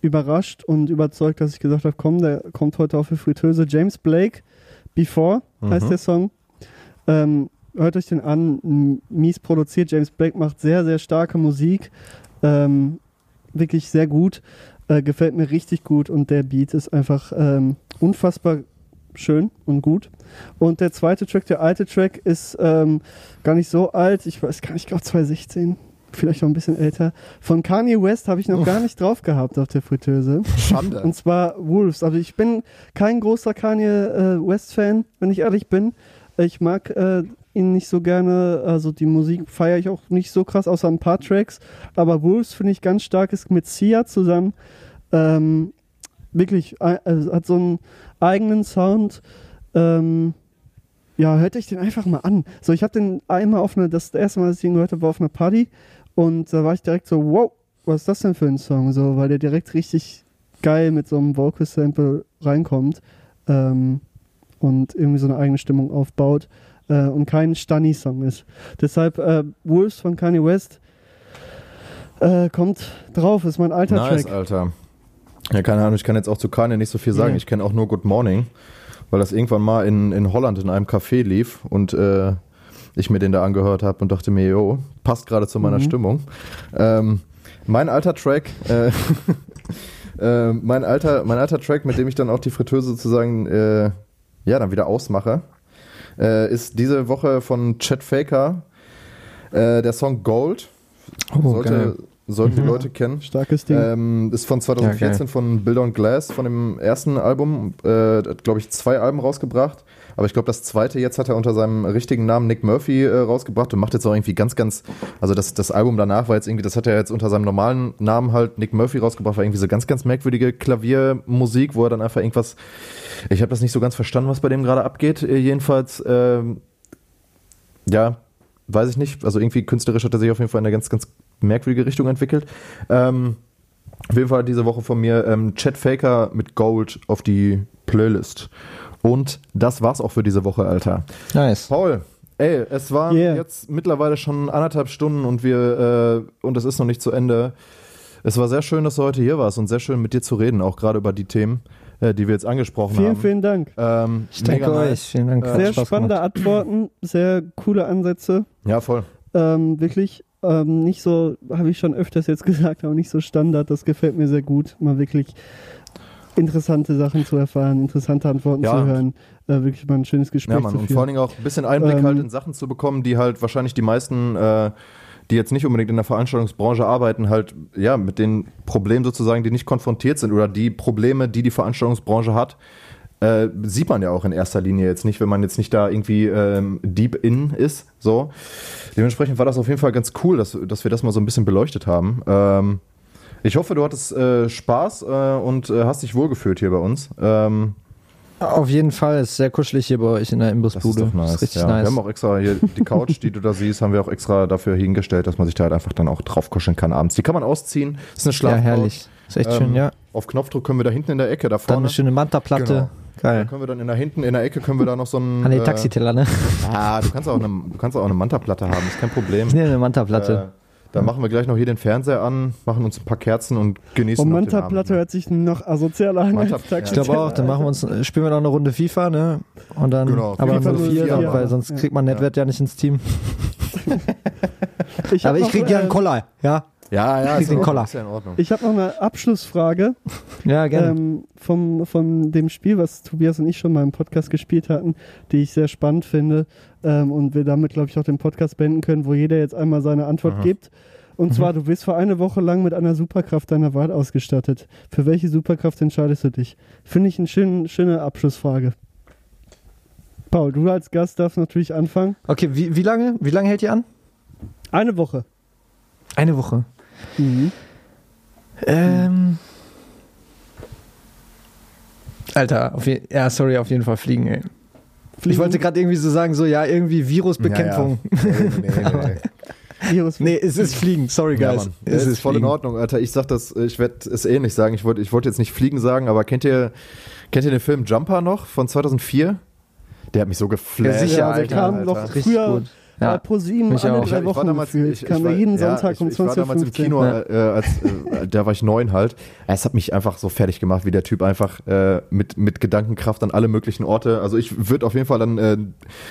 überrascht und überzeugt, dass ich gesagt habe, komm, der kommt heute auf die Fritteuse. James Blake, Before heißt Mhm. der Song. Ähm, hört euch den an, mies produziert. James Blake macht sehr, sehr starke Musik. Ähm, wirklich sehr gut. Äh, gefällt mir richtig gut und der Beat ist einfach ähm, unfassbar schön und gut. Und der zweite Track, der alte Track, ist ähm, gar nicht so alt. Ich weiß gar nicht, ich glaube 2016, vielleicht noch ein bisschen älter. Von Kanye West habe ich noch gar nicht drauf gehabt auf der Fritteuse. Schande. Und zwar Wolves. Also ich bin kein großer Kanye äh, West-Fan, wenn ich ehrlich bin. Ich mag äh, ihn nicht so gerne. Also die Musik feiere ich auch nicht so krass, außer ein paar Tracks. Aber Wolves finde ich ganz stark, ist mit Sia zusammen. Ähm, wirklich, äh, also hat so einen eigenen Sound. Ähm, ja, hört euch den einfach mal an. So, ich habe den einmal auf einer, das erste Mal, dass ich ihn gehört habe, war auf einer Party. Und da war ich direkt so, wow, was ist das denn für ein Song? So, weil der direkt richtig geil mit so einem Vocal Sample reinkommt ähm, und irgendwie so eine eigene Stimmung aufbaut äh, und kein Stunny-Song ist. Deshalb äh, Wolves von Kanye West äh, kommt drauf, ist mein alter nice, Track. Alter. Ja, keine Ahnung, ich kann jetzt auch zu Kanye nicht so viel sagen. Ja. Ich kenne auch nur Good Morning, weil das irgendwann mal in, in Holland in einem Café lief und äh, ich mir den da angehört habe und dachte mir, jo, passt gerade zu meiner Mhm. Stimmung. Ähm, mein alter Track, äh, äh, mein alter, mein alter Track, mit dem ich dann auch die Fritteuse sozusagen, äh, ja, dann wieder ausmache, äh, ist diese Woche von Chet Faker, äh, der Song Gold. Oh, Sollte, geil. sollten die Mhm. Leute kennen. Starkes Ding. Ähm, ist von 2014 von Build on Glass, von dem ersten Album. Äh, hat, glaube ich, zwei Alben rausgebracht. Aber ich glaube, das zweite jetzt hat er unter seinem richtigen Namen Nick Murphy äh, rausgebracht und macht jetzt auch irgendwie ganz, ganz. Also das, das Album danach war jetzt irgendwie, das hat er jetzt unter seinem normalen Namen halt Nick Murphy rausgebracht, war irgendwie so ganz, ganz merkwürdige Klaviermusik, wo er dann einfach irgendwas. Ich habe das nicht so ganz verstanden, was bei dem gerade abgeht. Äh, jedenfalls, ähm, ja, weiß ich nicht. Also irgendwie künstlerisch hat er sich auf jeden Fall in eine ganz, ganz merkwürdige Richtung entwickelt. Ähm, auf jeden Fall diese Woche von mir ähm, Chet Faker mit Gold auf die Playlist. Und das war's auch für diese Woche, Alter. Nice. Paul, ey, es waren Yeah. jetzt mittlerweile schon anderthalb Stunden und wir äh, und es ist noch nicht zu Ende. Es war sehr schön, dass du heute hier warst und sehr schön mit dir zu reden, auch gerade über die Themen, äh, die wir jetzt angesprochen vielen, haben. vielen Dank. Ähm, Ich danke mega euch. nice. Vielen Dank. Äh, Sehr Spaß spannende gemacht. Antworten, sehr coole Ansätze. Ja, voll. Ähm, wirklich ähm, nicht so, habe ich schon öfters jetzt gesagt, aber nicht so Standard. Das gefällt mir sehr gut, mal wirklich interessante Sachen zu erfahren, interessante Antworten Ja. zu hören, äh, wirklich mal ein schönes Gespräch Ja, Mann, zu und führen. vor allen Dingen auch ein bisschen Einblick Ähm, halt in Sachen zu bekommen, die halt wahrscheinlich die meisten, äh, die jetzt nicht unbedingt in der Veranstaltungsbranche arbeiten, halt ja mit den Problemen sozusagen, die nicht konfrontiert sind oder die Probleme, die die Veranstaltungsbranche hat, äh, sieht man ja auch in erster Linie jetzt nicht, wenn man jetzt nicht da irgendwie ähm, deep in ist. So. Dementsprechend war das auf jeden Fall ganz cool, dass, dass wir das mal so ein bisschen beleuchtet haben. Ähm, ich hoffe, du hattest äh, Spaß äh, und äh, hast dich wohlgefühlt hier bei uns. Ähm, Auf jeden Fall, ist sehr kuschelig hier bei euch in der Das ist nice. Ist richtig ja. Wir nice. haben auch extra hier die Couch, die du da siehst, haben wir auch extra dafür hingestellt, dass man sich da halt einfach dann auch drauf kuscheln kann abends. Die kann man ausziehen. Ist eine Ja, Schlafcouch. herrlich. Ist echt Ähm, schön, ja. Auf Knopfdruck können wir da hinten in der Ecke, da Dann vorne. eine schöne Manta-Platte. Genau. Da Geil. können wir dann in der hinten in der Ecke können wir da noch so ein Ah, nee, äh, Taxiteller, ne? Ah, du kannst auch eine du kannst auch eine Manta-Platte haben, ist kein Problem. Ich nehme eine Manta-Platte. Äh, dann machen wir gleich noch hier den Fernseher an, machen uns ein paar Kerzen und genießen Und noch den Manta-Platte Abend. hört sich noch asozialer an Manta- ja. ich glaube auch, dann machen wir uns, äh, spielen wir noch eine Runde FIFA, ne? Und dann, Genau, aber FIFA nur 04, vier, aber- weil sonst Ja. kriegt man Nedved ja nicht ins Team. Ich aber ich krieg ja einen äh, Koller, ja? Ja, ja, ist den in Ordnung, Koller. Ist ja in Ordnung. Ich habe noch eine Abschlussfrage Ja, gerne. ähm, vom, von dem Spiel, was Tobias und ich schon mal im Podcast gespielt hatten, die ich sehr spannend finde ähm, und wir damit, glaube ich, auch den Podcast beenden können, wo jeder jetzt einmal seine Antwort Aha. gibt. Und zwar, du bist für eine Woche lang mit einer Superkraft deiner Wahl ausgestattet. Für welche Superkraft entscheidest du dich? Finde ich eine schöne, schöne Abschlussfrage. Paul, du als Gast darfst natürlich anfangen. Okay, wie, wie lange? Wie lange hält ihr an? Eine Woche. Eine Woche. Mhm. Ähm. Alter, auf je ja, sorry, auf jeden Fall fliegen, ey. Ich Fliegen, wollte gerade irgendwie so sagen, so, ja, irgendwie Virusbekämpfung. Nee, nee, nee. Virus. Nee, es ist Fliegen, sorry, Ja, guys. Mann. es ist, voll Fliegen. in Ordnung, Alter. Ich sag das, ich werde es eh nicht sagen. Ich wollte ich wollte jetzt nicht fliegen sagen, aber kennt ihr, kennt ihr den Film Jumper noch von 2004? Der hat mich so geflasht. Ja, sicher, ja, der Alter, kam Alter. noch Richtig früher gut. Ja. Ja. pro sieben Mich alle auch. drei Ich war Wochen damals, gefühlt. ich, kam ich da war, jeden ja, Sonntag ich, um ich war damals im 20.15 Kino, Ja. äh, als, äh, da war ich neun halt. Es hat mich einfach so fertig gemacht, wie der Typ einfach äh, mit, mit Gedankenkraft an alle möglichen Orte. Also ich würde auf jeden Fall dann äh,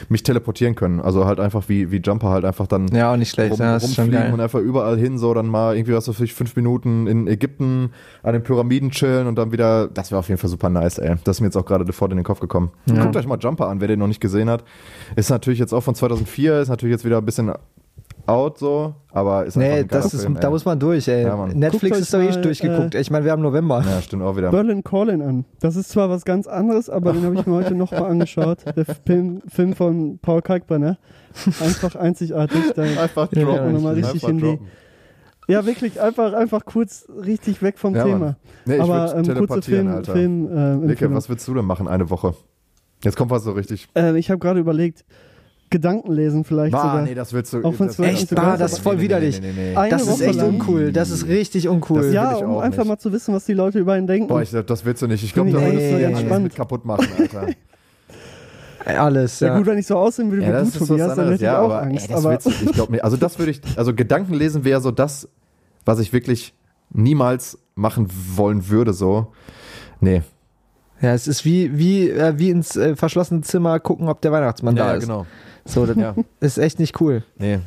mich teleportieren können. Also halt einfach wie, wie Jumper halt einfach dann Ja, auch nicht schlecht. rum, ja, das ist schon rumfliegen geil. und einfach überall hin, so dann mal irgendwie was so für fünf Minuten in Ägypten an den Pyramiden chillen und dann wieder, das wäre auf jeden Fall super nice, ey. Das ist mir jetzt auch gerade sofort in den Kopf gekommen. Ja. Guckt euch mal Jumper an, wer den noch nicht gesehen hat. Ist natürlich jetzt auch von 2004, ist natürlich jetzt wieder ein bisschen out so, aber ist Nee, das ist, Film, da muss man durch, ey. Ja. Netflix Guckt ist doch eh durchgeguckt. äh, ich meine, wir haben November. Ja, stimmt auch wieder. Berlin Calling an. Das ist zwar was ganz anderes, aber den habe ich mir heute noch mal angeschaut. Der Film, Film von Paul Kalkbrenner. Einfach einzigartig. Da, Einfach Ja, droppen. ja, nochmal richtig Einfach in die- droppen. ja, wirklich, einfach, einfach kurz richtig weg vom Ja, Thema. Nee, ich aber ähm, kurze teleportieren, Film, Alter. Film äh, Leke, was würdest du denn machen eine Woche? Jetzt kommt was so richtig. äh, Ich habe gerade überlegt, Gedanken lesen vielleicht Bah, sogar. nee, das willst du. Auch das- Echt, bah, das ist voll widerlich. Nee, nee, nee. Das ist Woche echt lang. uncool. Das ist richtig uncool. Das- ja, ich um einfach nicht. mal zu wissen, was die Leute über ihn denken. Boah, ich, das willst du nicht. Ich glaube, Nee, da würdest du nee, alles entspannt. mit kaputt machen, Alter. Alles, ja. ja. gut, wenn ich so aussehen würde wie Ja, du, ist Tobias, dann hätte ich Ja, auch aber, Angst. ey, das aber willst du, ich glaube nicht. Also das würde ich, also Gedanken lesen wäre so das, was ich wirklich niemals machen wollen würde, so. Nee. Ja, es ist wie, wie, äh, wie ins äh, verschlossene Zimmer gucken, ob der Weihnachtsmann da ist. genau. So, das Ja, ist echt nicht cool. nee.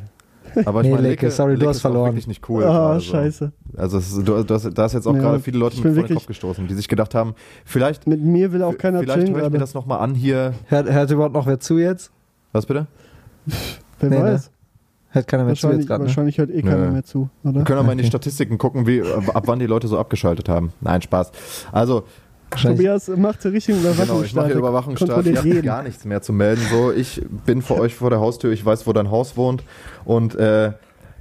Aber ich Nee, meine, Leke, Leke, sorry, du Leke hast ist auch verloren. wirklich nicht cool. ah, so. scheiße. Also ist, du, du hast, da ist jetzt auch Ja, gerade viele Leute mit vor den Kopf gestoßen, die sich gedacht haben, vielleicht, Mit mir will auch keiner vielleicht chillen höre ich mir das nochmal an hier. Hört, hört überhaupt noch wer zu jetzt? Was bitte? Wer Nee, ne? weiß. Hört keiner mehr zu Wahrscheinlich, jetzt gerade. Ne? wahrscheinlich hört eh keiner Nö. mehr zu, oder? Wir können aber mal in die Okay. Statistiken gucken, wie, ab wann die Leute so abgeschaltet haben. Nein, Spaß. Also. Tobias macht hier richtig Genau, ich mache hier Ihr habt jeden. gar nichts mehr zu melden. So, ich bin für euch vor der Haustür. Ich weiß, wo dein Haus wohnt. Und äh,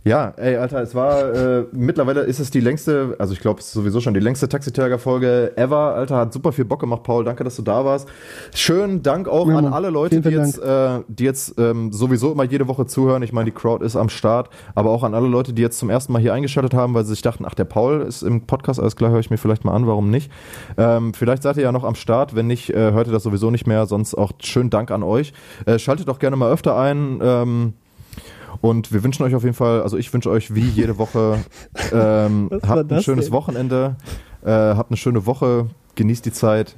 ja, ey, Alter, es war äh, mittlerweile ist es die längste, also ich glaube, es ist sowieso schon die längste Taxi-Folge ever. Alter, hat super viel Bock gemacht, Paul. Danke, dass du da warst. Schönen Dank auch Ja, an alle Leute, die jetzt, äh, die jetzt ähm, sowieso immer jede Woche zuhören. Ich meine, die Crowd ist am Start, aber auch an alle Leute, die jetzt zum ersten Mal hier eingeschaltet haben, weil sie sich dachten, ach, der Paul ist im Podcast, alles klar, höre ich mir vielleicht mal an, warum nicht? Ähm, vielleicht seid ihr ja noch am Start, wenn nicht, äh, hört ihr das sowieso nicht mehr, sonst auch schönen Dank an euch. Äh, schaltet auch gerne mal öfter ein. Ähm, und wir wünschen euch auf jeden Fall, also ich wünsche euch wie jede Woche, ähm, habt ein schönes denn? Wochenende, äh, habt eine schöne Woche, genießt die Zeit.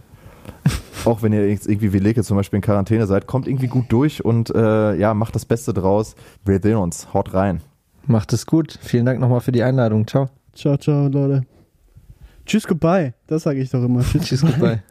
Auch wenn ihr jetzt irgendwie wie Leke zum Beispiel in Quarantäne seid, kommt irgendwie gut durch und äh, ja, macht das Beste draus. Wir sehen uns. Haut rein. Macht es gut. Vielen Dank nochmal für die Einladung. Ciao. Ciao, ciao, Leute. Tschüss, goodbye. Das sage ich doch immer. Tschüss, Tschüss, goodbye.